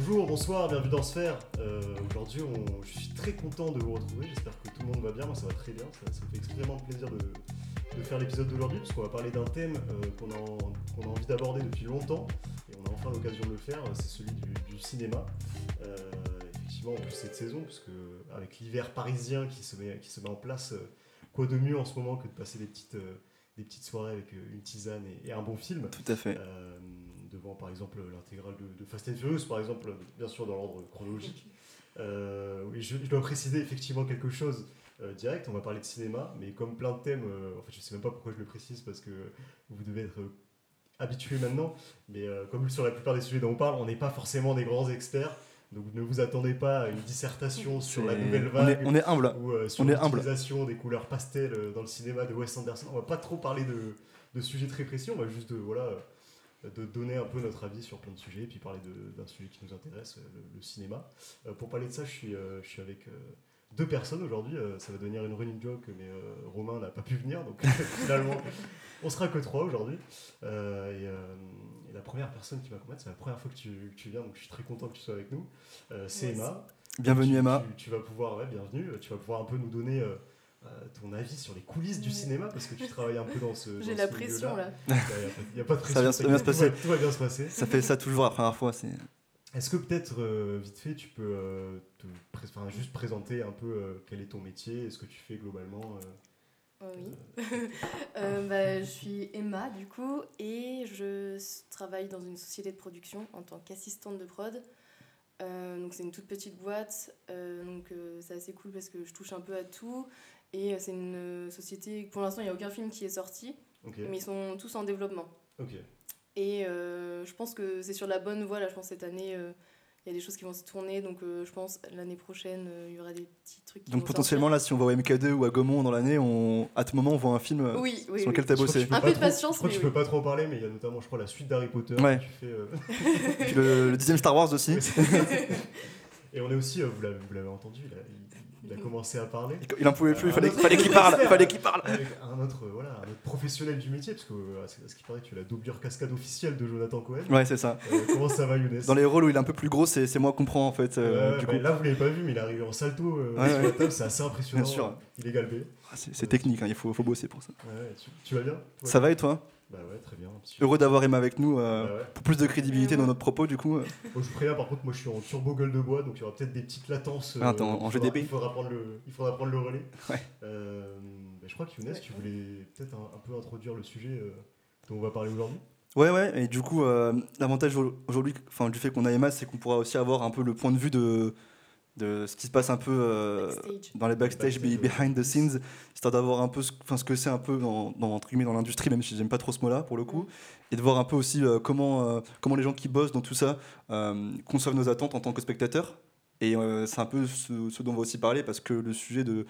Bonjour, bonsoir, bienvenue dans Sphère. Euh, Aujourd'hui, je suis très content de vous retrouver. J'espère que tout le monde va bien. Moi, ça va très bien. Ça, ça me fait extrêmement plaisir de, de faire l'épisode d'aujourd'hui parce qu'on va parler d'un thème euh, qu'on a, envie d'aborder depuis longtemps et on a enfin l'occasion de le faire. C'est celui du, du cinéma. Euh, effectivement, en plus cette saison, parce que avec l'hiver parisien qui se met, qui se met en place, euh, quoi de mieux en ce moment que de passer des petites, euh, des petites soirées avec euh, une tisane et- et un bon film. Tout à fait. Devant par exemple l'intégrale de, de Fast and Furious, par exemple, bien sûr dans l'ordre chronologique. Euh, oui, je, je dois préciser effectivement quelque chose euh, direct, on va parler de cinéma, mais comme plein de thèmes, euh, en fait je sais même pas pourquoi je le précise parce que vous devez être habitués maintenant, mais comme sur la plupart des sujets dont on parle, on n'est pas forcément des grands experts, donc ne vous attendez pas à une dissertation sur la nouvelle on est, vague on est humble. ou euh, sur l'utilisation des couleurs pastel dans le cinéma de Wes Anderson. On va pas trop parler de, de sujets très précis, on va juste de, voilà, de donner un peu notre avis sur plein de sujets, et puis parler d'un sujet qui nous intéresse, euh, le, le cinéma. Euh, pour parler de ça, je suis, euh, je suis avec deux personnes aujourd'hui. euh, ça va devenir une running joke, mais euh, Romain n'a pas pu venir, donc finalement, on sera que trois aujourd'hui. Euh, et, et la première personne qui m'accompagne, c'est la première fois que tu, que tu viens, donc je suis très content que tu sois avec nous. C'est Emma. Bienvenue Tu- Emma. Tu, tu vas pouvoir, ouais, bienvenue. Tu vas pouvoir un peu nous donner ton avis sur les coulisses du cinéma parce que tu travailles un peu dans ce. J'ai la ce pression là. Il n'y a, pas de pression. Ça bien se passer. Tout va, tout va bien se passer. Ça fait ça toujours la première fois. C'est Est-ce que peut-être, euh, vite fait, tu peux euh, te pré- juste présenter un peu euh, quel est ton métier et ce que tu fais globalement euh, oui. Euh, bah, je suis Emma du coup et je travaille dans une société de production en tant qu'assistante de prod. Euh, donc c'est une toute petite boîte, euh, donc euh, c'est assez cool parce que je touche un peu à tout et euh, c'est une euh, société. Pour l'instant il n'y a aucun film qui est sorti, mais ils sont tous en développement. Et euh, je pense que c'est sur la bonne voie. Là, je pense cette année, euh, il y a des choses qui vont se tourner. Donc, euh, je pense l'année prochaine, euh, il y aura des petits trucs qui donc vont potentiellement là, si on va au MK2 ou à Gaumont dans l'année, on à tout moment on voit un film sortir. Oui, oui. sur oui. lequel t'as Je crois que bossé. tu Un peu de patience, Je crois que tu peux oui. pas trop en parler, mais il y a notamment, je crois, la suite d'Harry Potter. Ouais. Tu fais, euh, le, le dixième Star Wars aussi. Et on est aussi, euh, vous l'avez entendu, il a, il- il a commencé à parler. Il- en pouvait plus. Il fallait, qu'il parle. Il fallait qu'il parle. Avec un autre, voilà, un autre professionnel du métier, parce que euh, à ce qui paraît, tu es la doublure cascade officielle de Jonathan Cohen. Ouais, c'est ça. Euh, comment ça va, Younes? Dans les rôles où il est un peu plus gros, c'est moi qu'on prend en fait. euh, du bah, coup, Là, vous l'avez pas vu, mais il est arrivé en salto Ouais, sur ouais. la table, c'est assez impressionnant. Bien sûr. Il est galbé. Ah, c'est technique. hein, il faut, faut bosser pour ça. Ouais, tu, tu vas bien? Ça va et toi? Bah ouais, très bien. Heureux d'avoir Emma avec nous euh, Bah ouais. pour plus de crédibilité dans notre propos du coup. euh. Bon, je vous préviens, par contre, moi je suis en turbo gueule de bois, donc il y aura peut-être des petites latences. euh, Ah, t'es en- en il faudra- GDP. Il faudra prendre le, il faudra prendre le relais. Ouais. Euh, bah, je crois que Younes, Ouais. tu voulais peut-être un, un peu introduire le sujet euh, dont on va parler aujourd'hui. Ouais, ouais, et du coup, euh, l'avantage au- aujourd'hui, enfin, du fait qu'on a Emma, c'est qu'on pourra aussi avoir un peu le point de vue de, de ce qui se passe un peu euh, Backstage. dans les backstage, Backstage, be- behind the scenes, histoire d'avoir un peu ce, que c'est un peu dans, dans, entre guillemets, dans l'industrie, même si j'aime pas trop ce mot-là pour le coup, et de voir un peu aussi euh, comment, euh, comment les gens qui bossent dans tout ça euh, conçoivent nos attentes en tant que spectateurs. Et euh, c'est un peu ce, ce dont on va aussi parler, parce que le sujet de,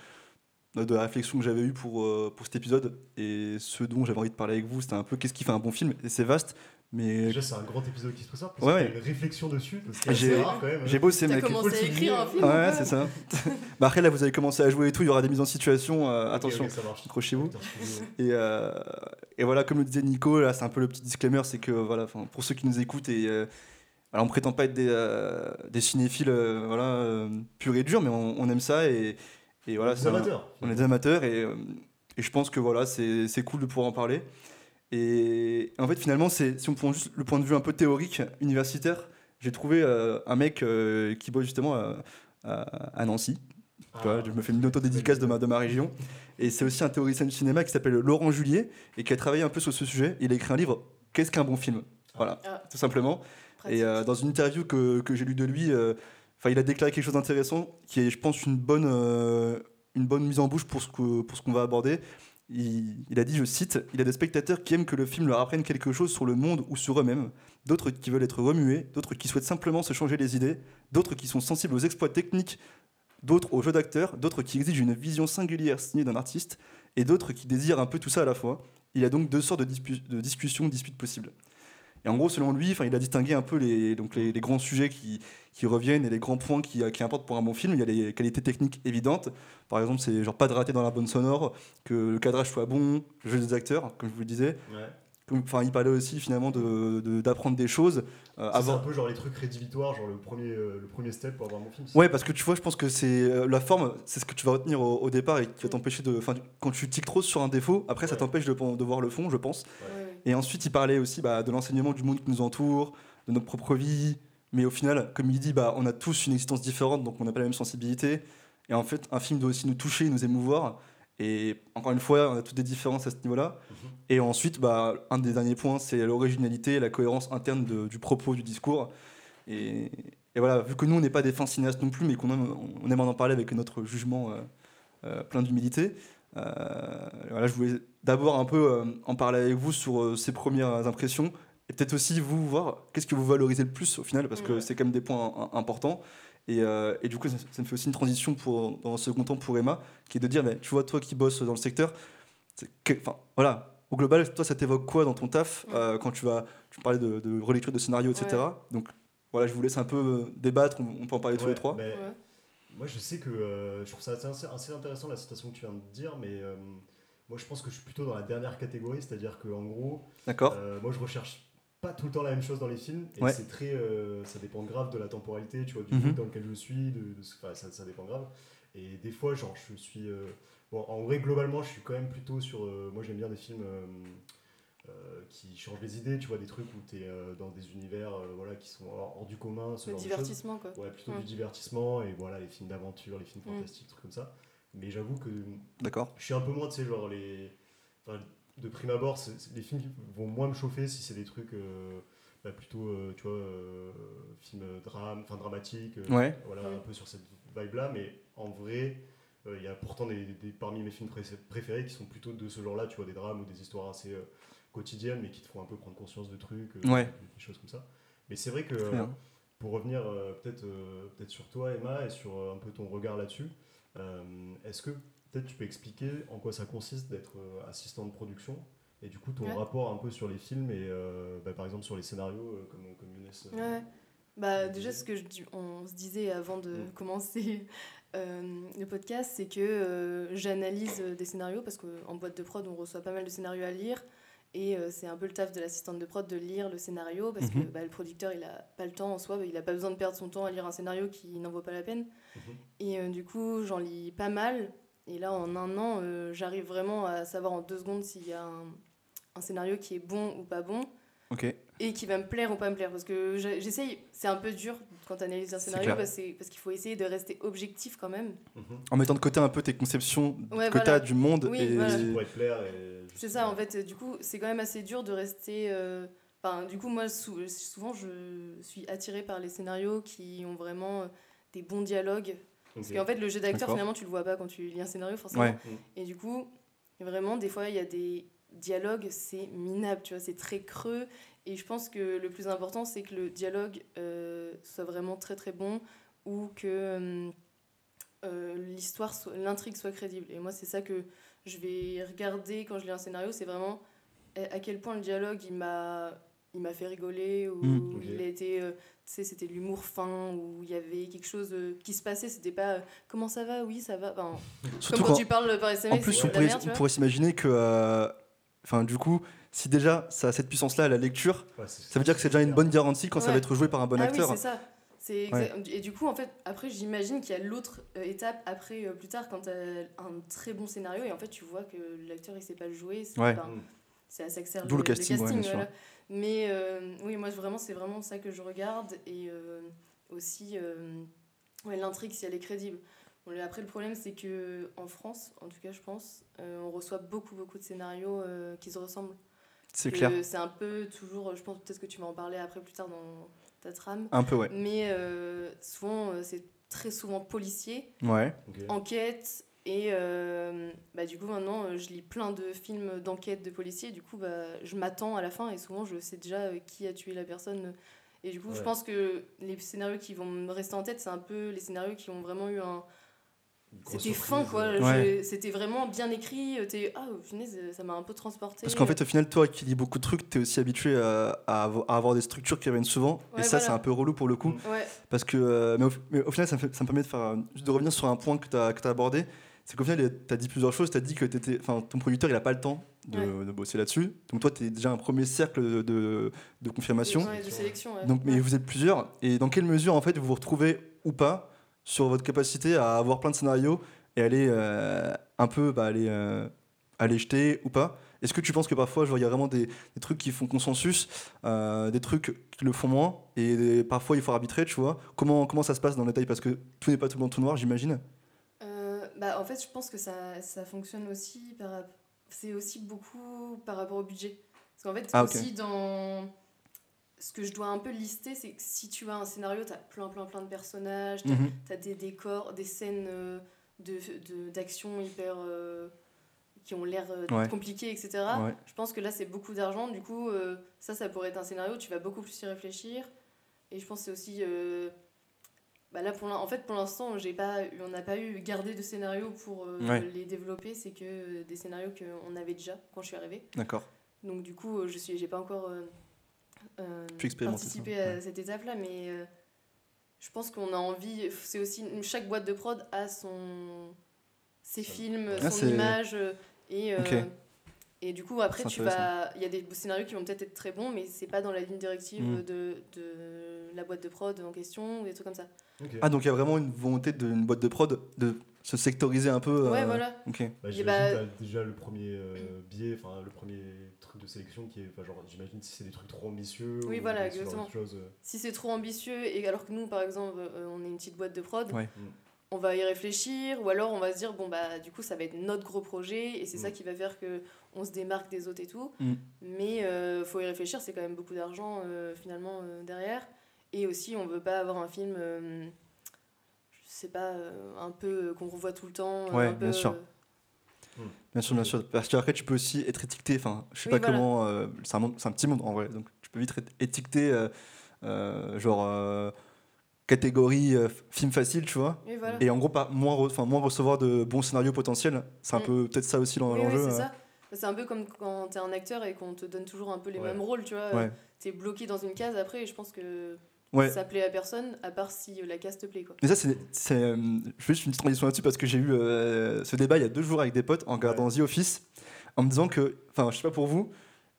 de la réflexion que j'avais eue pour, euh, pour cet épisode, et ce dont j'avais envie de parler avec vous, c'était un peu qu'est-ce qui fait un bon film, et c'est vaste, mais Déjà, c'est un grand épisode qui se prépare, parce Ouais, ouais. a une réflexion dessus, est J'ai- assez rare quand même. hein. j'ai bossé, mec. commencé à écrire un film Ouais, ou c'est ça. bah après, là, vous avez commencé à jouer et tout, il y aura des mises en situation. euh, attention, ok, ça marche. accrochez-vous. Et, euh, et voilà, comme le disait Nico, là, c'est un peu le petit disclaimer c'est que voilà, pour ceux qui nous écoutent, et, euh, alors, on prétend pas être des, euh, des cinéphiles euh, voilà, euh, purs et durs, mais on, on aime ça et, et voilà, Des amateurs. on est des amateurs et, euh, et je pense que voilà, c'est c'est cool de pouvoir en parler. Et en fait, finalement, c'est si on prend juste le point de vue un peu théorique, universitaire, j'ai trouvé euh, un mec euh, qui bosse justement à, à- à Nancy. Ah, Tu vois, je me fais une auto-dédicace de ma, de ma région. Et c'est aussi un théoricien du cinéma qui s'appelle Laurent Julier et qui a travaillé un peu sur ce sujet. Il a écrit un livre, Qu'est-ce qu'un bon film? Voilà, Ah, tout simplement. pratique. Et euh, dans une interview que, que j'ai lue de lui, enfin, il a déclaré quelque chose d'intéressant, qui est, je pense, une bonne, euh, une bonne mise en bouche pour ce que- pour ce qu'on va aborder. Il, a dit, je cite, Il y a des spectateurs qui aiment que le film leur apprenne quelque chose sur le monde ou sur eux-mêmes, d'autres qui veulent être remués, d'autres qui souhaitent simplement se changer les idées, d'autres qui sont sensibles aux exploits techniques, d'autres aux jeux d'acteurs, d'autres qui exigent une vision singulière signée d'un artiste, et d'autres qui désirent un peu tout ça à la fois. Il y a donc deux sortes de, de discussions, disputes possibles. Et en gros, selon lui, enfin, il a distingué un peu les, donc les, les grands sujets qui, qui reviennent et les grands points qui, qui importent pour un bon film. Il y a les qualités techniques évidentes. Par exemple, c'est genre pas de rater dans la bonne sonore, que le cadrage soit bon, le jeu des acteurs, comme je vous le disais. Ouais. comme- enfin, il parlait aussi finalement de- de- d'apprendre des choses. euh, C'est un peu genre les trucs rédhibitoires, genre le premier, euh, le premier step pour avoir mon film. Ouais, parce que tu vois, je pense que c'est euh, la forme, c'est ce que tu vas retenir au, au départ et qui va Mm. t'empêcher de. Enfin, quand tu tiques trop sur un défaut, après, ça t'empêche de, de voir le fond, je pense. Ouais. Et ensuite, il parlait aussi bah, de l'enseignement du monde qui nous entoure, de notre propre vie. Mais au final, comme il dit, bah, on a tous une existence différente, donc on n'a pas la même sensibilité. Et en fait, un film doit aussi nous toucher, nous émouvoir. Et encore une fois, on a toutes des différences à ce niveau-là. Mhm. Et ensuite, bah, un des derniers points, c'est l'originalité et la cohérence interne de- du propos, du discours. Et, et voilà, vu que nous, on n'est pas des fins cinéastes non plus, mais qu'on aime, on aime en parler avec notre jugement euh, euh, plein d'humilité, voilà, je voulais d'abord un peu euh, en parler avec vous sur euh, ces premières impressions. Et peut-être aussi vous voir qu'est-ce que vous valorisez le plus au final, parce que c'est quand même des points im- importants. Et, euh, et du coup, ça, ça me fait aussi une transition pour, dans un second temps pour Emma, qui est de dire, mais, tu vois, toi qui bosses dans le secteur, enfin, voilà, au global, toi, ça t'évoque quoi dans ton taf euh, quand tu vas, tu parlais de, de relecture de scénario, etc. Ouais. Donc voilà, je vous laisse un peu euh, débattre, on, on peut en parler tous les trois. mais Ouais. Moi, je sais que euh, je trouve ça assez, assez intéressant la citation que tu viens de dire, mais euh, moi, je pense que je suis plutôt dans la dernière catégorie, c'est-à-dire qu'en gros, D'accord euh, moi, je recherche pas tout le temps la même chose dans les films, et Ouais. c'est très, ça dépend grave de la temporalité, tu vois, du mood dans lequel je suis, de, ça, ça dépend grave. Et des fois, genre, je suis, bon, en vrai, globalement, je suis quand même plutôt sur, moi, j'aime bien des films. Euh, euh, qui changent les idées, tu vois, des trucs où tu es dans des univers euh, voilà, qui sont hors, hors du commun, ce Le genre de choses. divertissement, quoi. Ouais, plutôt Ouais. du divertissement et voilà, les films d'aventure, les films Mm. fantastiques, trucs comme ça. Mais j'avoue que D'accord. je suis un peu moins, tu sais, genre les. Enfin, de prime abord, les films vont moins me chauffer si c'est des trucs euh, bah, plutôt, euh, tu vois, euh, films drame, enfin dramatiques, euh, Ouais. voilà, Mm. un peu sur cette vibe-là. Mais en vrai, euh, il y a pourtant des, des- parmi mes films pré- préférés qui sont plutôt de ce genre-là, tu vois, des drames ou des histoires assez euh, quotidiennes, mais qui te font un peu prendre conscience de trucs, euh, Ouais. des, choses comme ça. Mais c'est vrai que. Bien. Pour revenir euh, peut-être euh, peut-être sur toi, Emma, et sur euh, un peu ton regard là-dessus, euh, est-ce que peut-être tu peux expliquer en quoi ça consiste d'être euh, assistant de production et du coup ton Ouais. rapport un peu sur les films et euh, bah, par exemple sur les scénarios euh, comme, comme Younes euh, Ouais. Bah, déjà, ce que je on se disait avant de Mm. commencer euh, le podcast, c'est que euh, j'analyse euh, des scénarios parce qu'en boîte de prod, on reçoit pas mal de scénarios à lire. Et euh, c'est un peu le taf de l'assistante de prod de lire le scénario parce que Mhm. bah, le producteur, il a pas le temps en soi, bah, il a pas besoin de perdre son temps à lire un scénario qui n'en vaut pas la peine. Mhm. Et euh, du coup, j'en lis pas mal. Et là, en un an, euh, j'arrive vraiment à savoir en deux secondes s'il y a un, un scénario qui est bon ou pas bon. Et qui va me plaire ou pas me plaire. Parce que j'essaye, c'est un peu dur quand tu analyses un scénario parce, que- parce qu'il faut essayer de rester objectif quand même. Mhm. En mettant de côté un peu tes conceptions Ouais, que voilà. tu as du monde. Oui, et... voilà. et C'est ça, en fait, du coup, c'est quand même assez dur de rester. euh, Enfin, du coup, moi, sou- souvent, je suis attirée par les scénarios qui ont vraiment euh, des bons dialogues. Parce Ok. qu'en fait, le jeu d'acteur, D'accord. finalement, tu le vois pas quand tu lis un scénario, forcément. Ouais. Et du coup, vraiment, des fois, il y a des dialogues, c'est minable, tu vois, c'est très creux. Et je pense que le plus important, c'est que le dialogue euh, soit vraiment très très bon ou que euh, euh, l'histoire, soit- l'intrigue soit crédible. Et moi, c'est ça que je vais regarder quand je lis un scénario, c'est vraiment à quel point le dialogue, il m'a il m'a fait rigoler ou Mm. Ok. il a été euh, tu sais c'était de l'humour fin ou il y avait quelque chose euh, qui se passait c'était pas euh, comment ça va oui ça va Enfin, Surtout comme quand, quand- tu parles par En SMS plus, c'est on pourrait, on pourrait s'imaginer que. euh, Enfin, du coup, si déjà ça a cette puissance-là à la lecture, Ouais, ça veut dire que c'est déjà une bonne garantie quand ça Ouais. va être joué par un bon ah acteur. oui c'est ça c'est exact- et du coup en fait après j'imagine qu'il y a l'autre euh, étape après euh, plus tard quand tu un très bon scénario et en fait tu vois que l'acteur il sait pas le jouer c'est Ouais. ça que sert D'où le casting, ouais, bien sûr. voilà. mais euh, oui moi vraiment c'est vraiment ça que je regarde et euh, aussi euh, ouais, l'intrigue si elle est crédible Bon, après le problème c'est que en France en tout cas je pense euh, on reçoit beaucoup beaucoup de scénarios euh, qui se ressemblent C'est clair. c'est un peu toujours je pense peut-être que tu vas en parler après plus tard dans ta trame Un peu, ouais. mais euh, souvent euh, c'est très souvent policier Ouais. Enquête et euh, bah, du coup maintenant euh, je lis plein de films d'enquête de policiers du coup bah, je m'attends à la fin et souvent je sais déjà euh, qui a tué la personne et du coup je pense que les scénarios qui vont me rester en tête c'est un peu les scénarios qui ont vraiment eu un c'était fin quoi euh, Ouais. C'était vraiment bien écrit euh, ah au final ça m'a un peu transporté Parce qu'en fait, au final, toi qui lis beaucoup de trucs, t'es aussi habitué à, à avo- à avoir des structures qui reviennent souvent. et ça, voilà. c'est un peu relou pour le coup. Ouais Parce que, euh, mais, au, mais au final, ça me, fait- ça me permet de faire, de revenir sur un point que tu as, abordé. c'est qu'au final, tu as dit plusieurs choses. Tu as dit que étais, ton producteur, il n'a pas le temps de, Ouais. de bosser là-dessus. Donc, toi, tu es déjà un premier cercle de, de, de confirmation. Ouais, de sélection. ouais. Donc, mais Ouais. vous êtes plusieurs. Et dans quelle mesure, en fait, vous vous retrouvez ou pas sur votre capacité à avoir plein de scénarios et aller euh, un peu bah, aller, euh, aller jeter ou pas Est-ce que tu penses que parfois, il y a vraiment des, des trucs qui font consensus, euh, des trucs qui le font moins, et des- parfois il faut arbitrer, tu vois? Comment, comment ça se passe dans le détail Parce que tout n'est pas tout blanc, tout noir, j'imagine. Euh, bah, en fait, je pense que ça, ça fonctionne aussi par c'est aussi beaucoup par rapport au budget. Parce qu'en fait, Ah, aussi dans ce que je dois un peu lister, c'est que si tu as un scénario, tu as plein, plein, plein de personnages, tu Mhm. as, des décors, des scènes euh, de, de- d'action hyper. euh, qui ont l'air euh, Ouais. compliquées, etc. Ouais. Je pense que là, c'est beaucoup d'argent. Du coup, euh, ça, ça pourrait être un scénario, tu vas beaucoup plus y réfléchir. Et je pense que c'est aussi. bah là, pour en fait, pour l'instant, j'ai pas, on n'a pas eu gardé de scénarios pour Ouais. les développer. C'est que des scénarios qu'on avait déjà quand je suis arrivée. D'accord. Donc, du coup, je suis, j'ai pas encore euh, participé ça, à ouais. cette étape-là, mais euh, je pense qu'on a envie. C'est aussi chaque boîte de prod a son ses films, Ah, son image euh, et euh, et du coup après tu vas il y a des scénarios qui vont peut-être être très bons, mais c'est pas dans la ligne directive Mm. de, de la boîte de prod en question ou des trucs comme ça. Ah, donc il y a vraiment une volonté d'une boîte de prod de se sectoriser un peu. Ouais euh, voilà. Ok. Bah, j'imagine bah- déjà le premier euh, biais, enfin le premier truc de sélection qui est, genre j'imagine si c'est des trucs trop ambitieux. Oui, ou voilà, ce exactement. choses, euh, Si c'est trop ambitieux et alors que nous par exemple euh, on est une petite boîte de prod, Ouais. Mm. on va y réfléchir ou alors on va se dire bon bah du coup ça va être notre gros projet et c'est ça Mm. qui va faire que on se démarque des autres et tout. Mm. Mais euh, faut y réfléchir, c'est quand même beaucoup d'argent euh, finalement euh, derrière et aussi on veut pas avoir un film sais pas euh, un peu euh, qu'on revoit tout le temps euh, Ouais, un peu, bien sûr. euh, Bien sûr, bien sûr. Parce qu'après, tu peux aussi être étiqueté. Enfin, je sais Oui, pas voilà. comment. euh, c'est un, monde- c'est un petit monde en vrai. Donc, tu peux vite être étiqueté, euh, euh, genre catégorie film facile, tu vois. voilà. Et en gros, pas moins, re- moins recevoir de bons scénarios potentiels. C'est un Mm. peu peut-être ça aussi dans Oui, oui, l'enjeu. c'est ça. C'est un peu comme quand t'es un acteur et qu'on te donne toujours un peu les Ouais. mêmes rôles, tu vois. Ouais. T'es bloqué dans une case après et je pense que Ouais. ça plaît à personne à part si la case te plaît quoi. Mais ça, c'est. c'est, euh, je fais juste une petite transition là-dessus parce que j'ai eu euh, ce débat il y a deux jours avec des potes en regardant The Office en me disant que. Enfin, je sais pas pour vous,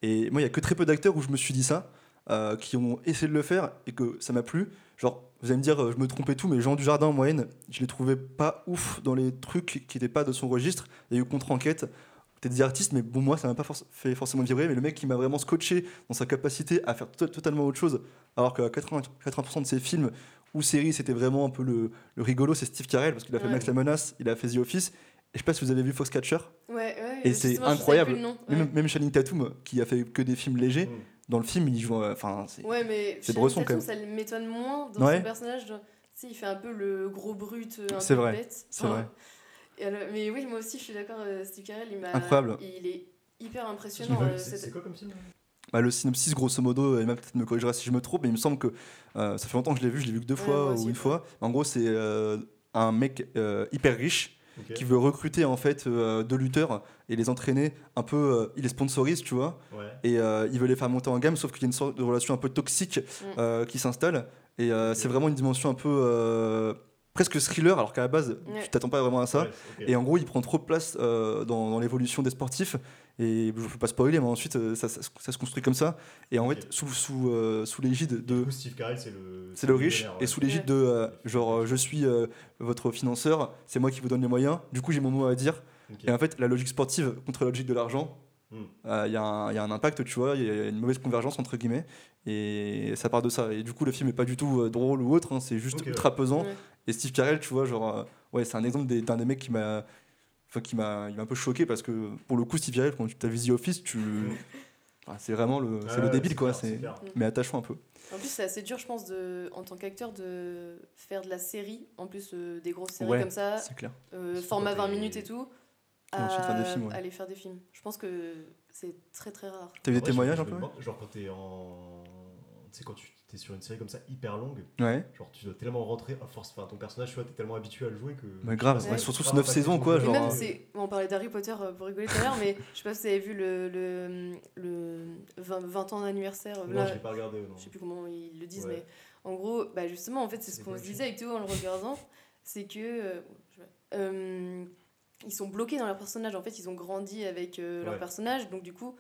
et moi, il y a que très peu d'acteurs où je me suis dit ça, euh, qui ont essayé de le faire et que ça m'a plu. Genre, vous allez me dire, euh, je me trompais tout, mais Jean Dujardin en moyenne, je les trouvais pas ouf dans les trucs qui n'étaient pas de son registre. Il y a eu contre-enquête. Peut-être des artistes, mais bon, moi, ça m'a pas forc- fait forcément vibrer. Mais le mec qui m'a vraiment scotché dans sa capacité à faire to- totalement autre chose, alors que 80%, 80% de ses films ou séries, c'était vraiment un peu le, le rigolo, c'est Steve Carell, parce qu'il a fait Ouais. Max la Menace, il a fait The Office. Et je sais pas si vous avez vu Foxcatcher, Ouais, ouais. Et c'est incroyable. nom. Ouais. même, même Channing Tatum, qui a fait que des films légers, Mm. dans le film, il joue. euh, Enfin, c'est- Ouais, mais C'est Bresson, Tatum, quand ça m'étonne moins dans Ouais. son personnage. genre, Tu sais, il fait un peu le gros brut, un C'est peu vrai, bête. c'est vrai. Alors- mais oui, moi aussi, je suis d'accord. euh, Steve Carell, il m'a. Incroyable. Il est hyper impressionnant. euh, C'est cette- quoi comme film Bah, le synopsis, grosso modo, Emma peut-être me corrigera si je me trompe, mais il me semble que euh, ça fait longtemps que je l'ai vu, je l'ai vu que deux Ouais, fois ou une ouais. fois. En gros, c'est euh, un mec euh, hyper riche qui veut recruter en fait euh, deux lutteurs et les entraîner un peu. euh, il les sponsorise, tu vois, Ouais. et euh, il veut les faire monter en gamme, sauf qu'il y a une sorte de relation un peu toxique Mm. euh, qui s'installe. Et euh, c'est vraiment une dimension un peu euh, presque thriller, alors qu'à la base, Ouais. tu t'attends pas vraiment à ça. Ouais. Et en gros, il prend trop de place euh, dans, dans l'évolution des sportifs. Et je ne peux pas spoiler, mais ensuite, euh, ça, ça se- ça se construit comme ça. Et en fait, sous, sous, euh, sous l'égide de. coup, Steve Carell, c'est le. C'est le riche, et sous l'égide de. euh, genre, je suis euh, votre financeur, c'est moi qui vous donne les moyens. Du coup, j'ai mon mot à dire. Et en fait, la logique sportive contre la logique de l'argent, Euh, il y, a un- il y a un impact, tu vois, il y a une mauvaise convergence entre guillemets. Et ça part de ça. Et du coup, le film est pas du tout euh, drôle ou autre, hein, c'est juste Ok, ultra pesant. Ouais. Et Steve Carell, tu vois, genre, euh, ouais, c'est un exemple d'un des mecs qui m'a. Qui m'a il m'a un peu choqué parce que pour le coup, Steve Carell, quand tu as vu The Office, tu. Enfin, c'est vraiment le, c'est Ouais, le débile, quoi. clair, c'est. Mais attachons un peu. En plus, c'est assez dur, je pense, de, en tant qu'acteur, de faire de la série, en plus euh, des grosses séries Ouais, comme ça, C'est clair. euh, format quand 20 t'es- minutes et tout, Et à ensuite faire des films, ouais. aller faire des films. Je pense que c'est très très rare. T'as eu des témoignages un me peu Genre quand t'es en. Tu sais, quand tu es sur une série comme ça hyper longue, Ouais. genre tu dois tellement rentrer à force. Enfin, ton personnage, tu vois, t'es tellement habitué à le jouer que. Mais grave, Ouais. surtout sur 9 impacté saisons, quoi. Genre, même, euh, on parlait d'Harry Potter euh, pour rigoler tout à l'heure, mais je sais pas si vous avez vu le, le, le 20, 20 ans d'anniversaire. euh, Non, là, je l'ai pas regardé. Non. je sais plus comment ils le disent, Ouais. mais en gros, bah justement, en fait, c'est ce qu'on se disait avec Théo en le regardant, c'est que euh, euh, ils sont bloqués dans leur personnage. En fait, ils ont grandi avec euh, leur Ouais. personnage, donc du coup,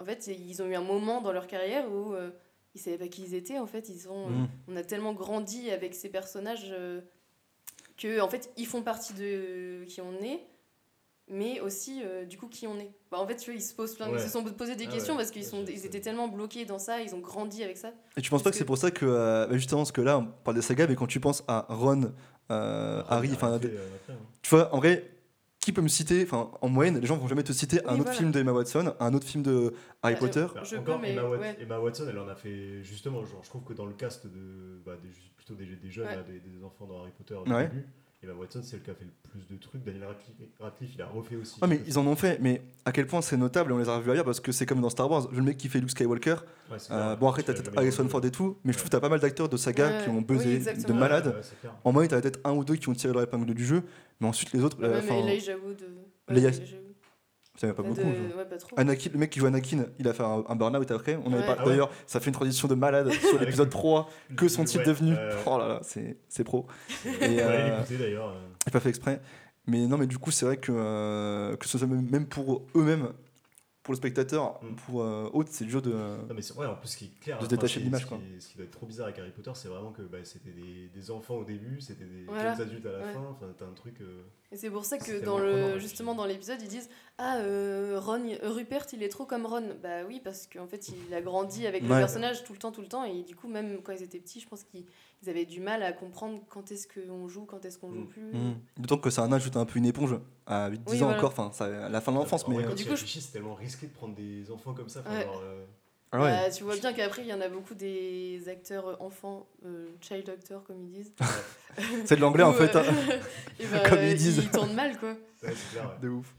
en fait, ils ont eu un moment dans leur carrière où euh, ils savaient pas qui ils étaient. En fait, ils ont, Mm. on a tellement grandi avec ces personnages euh, que, en fait, ils font partie de qui on est, mais aussi euh, du coup qui on est. Bah, en fait, tu vois, ils se posent plein, Ouais. ils se sont posé des Ah questions ouais. parce qu'ils sont, ils étaient tellement bloqués dans ça, ils ont grandi avec ça. Et tu penses pas que c'est pour ça que, euh, bah, justement, parce que là, on parle des sagas, mais quand tu penses à Ron, euh, Ah, Harry, enfin, euh, hein. tu vois, en vrai, qui peut me citer, enfin, en moyenne, les gens vont jamais te citer un autre voilà. film de Emma Watson, un autre film de Harry Bah, Potter. Bah, Je encore peux, Emma, Wat- ouais. Emma Watson, elle en a fait justement. Genre, je trouve que dans le cast de, bah, des, plutôt des, des jeunes, Ouais. là, des, des enfants dans Harry Potter au Ouais. début, Emma Watson, c'est elle qui a fait le plus de trucs. Daniel Radcliffe, Radcliffe, il a refait aussi. Ouais, mais ils en ont fait, mais à quel point c'est notable, et on les a revus ailleurs, parce que c'est comme dans Star Wars, le mec qui fait Luke Skywalker. Ouais, euh, bon après t'as peut-être Harrison. Ford et tout, mais je trouve que t'as pas mal d'acteurs de saga Ouais, qui ont oui, buzzé de exactement. malade. Ouais, ouais, c'est clair. En moyenne, t'as peut-être un ou deux qui ont tiré leur épingle du jeu, mais ensuite les autres, Ouais, euh, même enfin, Elijah Wood. euh, Leia- ouais, Elijah Wood. Ça pas Pas beaucoup. de- genre. ouais, pas trop. Anakin, le mec qui joue Anakin, il a fait un, un burn-out après. On avait Ouais. pas- Ah ouais D'ailleurs, ça fait une transition de malade sur l'épisode le- 3. Que sont-ils Ouais, devenus euh, Oh là là, c'est c'est pro. Et euh... euh, d'ailleurs. pas fait exprès. Mais non, mais du coup, c'est vrai que, euh, que ce soit même pour eux-mêmes, pour le spectateur, Mm. pour euh, autres, c'est dur de. Non, mais c'est vrai, en plus, ce qui est clair. De détacher l'image, ce Ce qui doit être trop bizarre avec Harry Potter, c'est vraiment que bah, c'était des, des enfants au début, c'était des Voilà. jeunes adultes à la Ouais. fin. Enfin, t'as un truc. euh, Et c'est pour ça que dans le justement dans l'épisode ils disent ah euh, Ron Rupert il est trop comme Ron bah oui parce qu'en fait il a grandi avec le Ouais. personnage tout le temps tout le temps et du coup même quand ils étaient petits je pense qu'ils ils avaient du mal à comprendre quand est-ce qu'on joue quand est-ce qu'on joue Mm. plus Mm. D'autant que âge où t'es un peu une éponge. À 8-10 Oui, ans voilà. encore, enfin, ça- à la fin de l'enfance. en Mais euh, Du tu coup, je- c'est tellement risqué de prendre des enfants comme ça. enfin, Ouais. genre, euh, ouais. Bah, tu vois bien qu'après il y en a beaucoup des acteurs euh, enfants euh, child actors comme ils disent C'est de l'anglais en fait. euh, hein. et bah, Comme ils euh, disent. ils tournent mal quoi ouais, c'est clair. ouais. De ouf.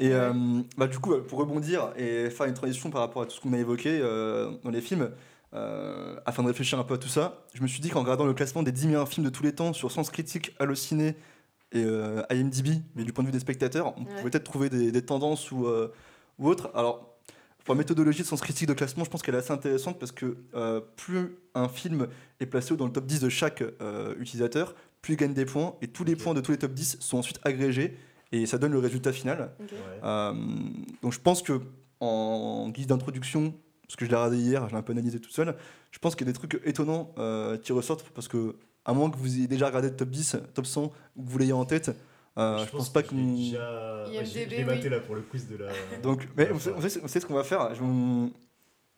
Et euh, bah, du coup, pour rebondir et faire une transition par rapport à tout ce qu'on a évoqué euh, dans les films, euh, afin de réfléchir un peu à tout ça, je me suis dit qu'en regardant le classement des 10 meilleurs films de tous les temps sur Sens Critique, Allociné et euh, IMDb, mais du point de vue des spectateurs, on Ouais. pouvait peut-être trouver des, des tendances ou, euh, ou autres. Alors, pour la méthodologie de Sens Critique de classement, je pense qu'elle est assez intéressante parce que euh, plus un film est placé dans le top 10 de chaque euh, utilisateur, plus il gagne des points et tous les points de tous les top 10 sont ensuite agrégés et ça donne le résultat final. Ouais. Euh, donc je pense que en guise d'introduction, parce que je l'ai regardé hier, je l'ai un peu analysé tout seul, je pense qu'il y a des trucs étonnants euh, qui ressortent parce que à moins que vous ayez déjà regardé le top 10, top 100 ou que vous l'ayez en tête, euh, je, pense pas que l'ai déjà- IMDb, Je l'ai maté oui. là pour le quiz de la. Donc, mais vous savez, vous savez ce qu'on va faire Je- on,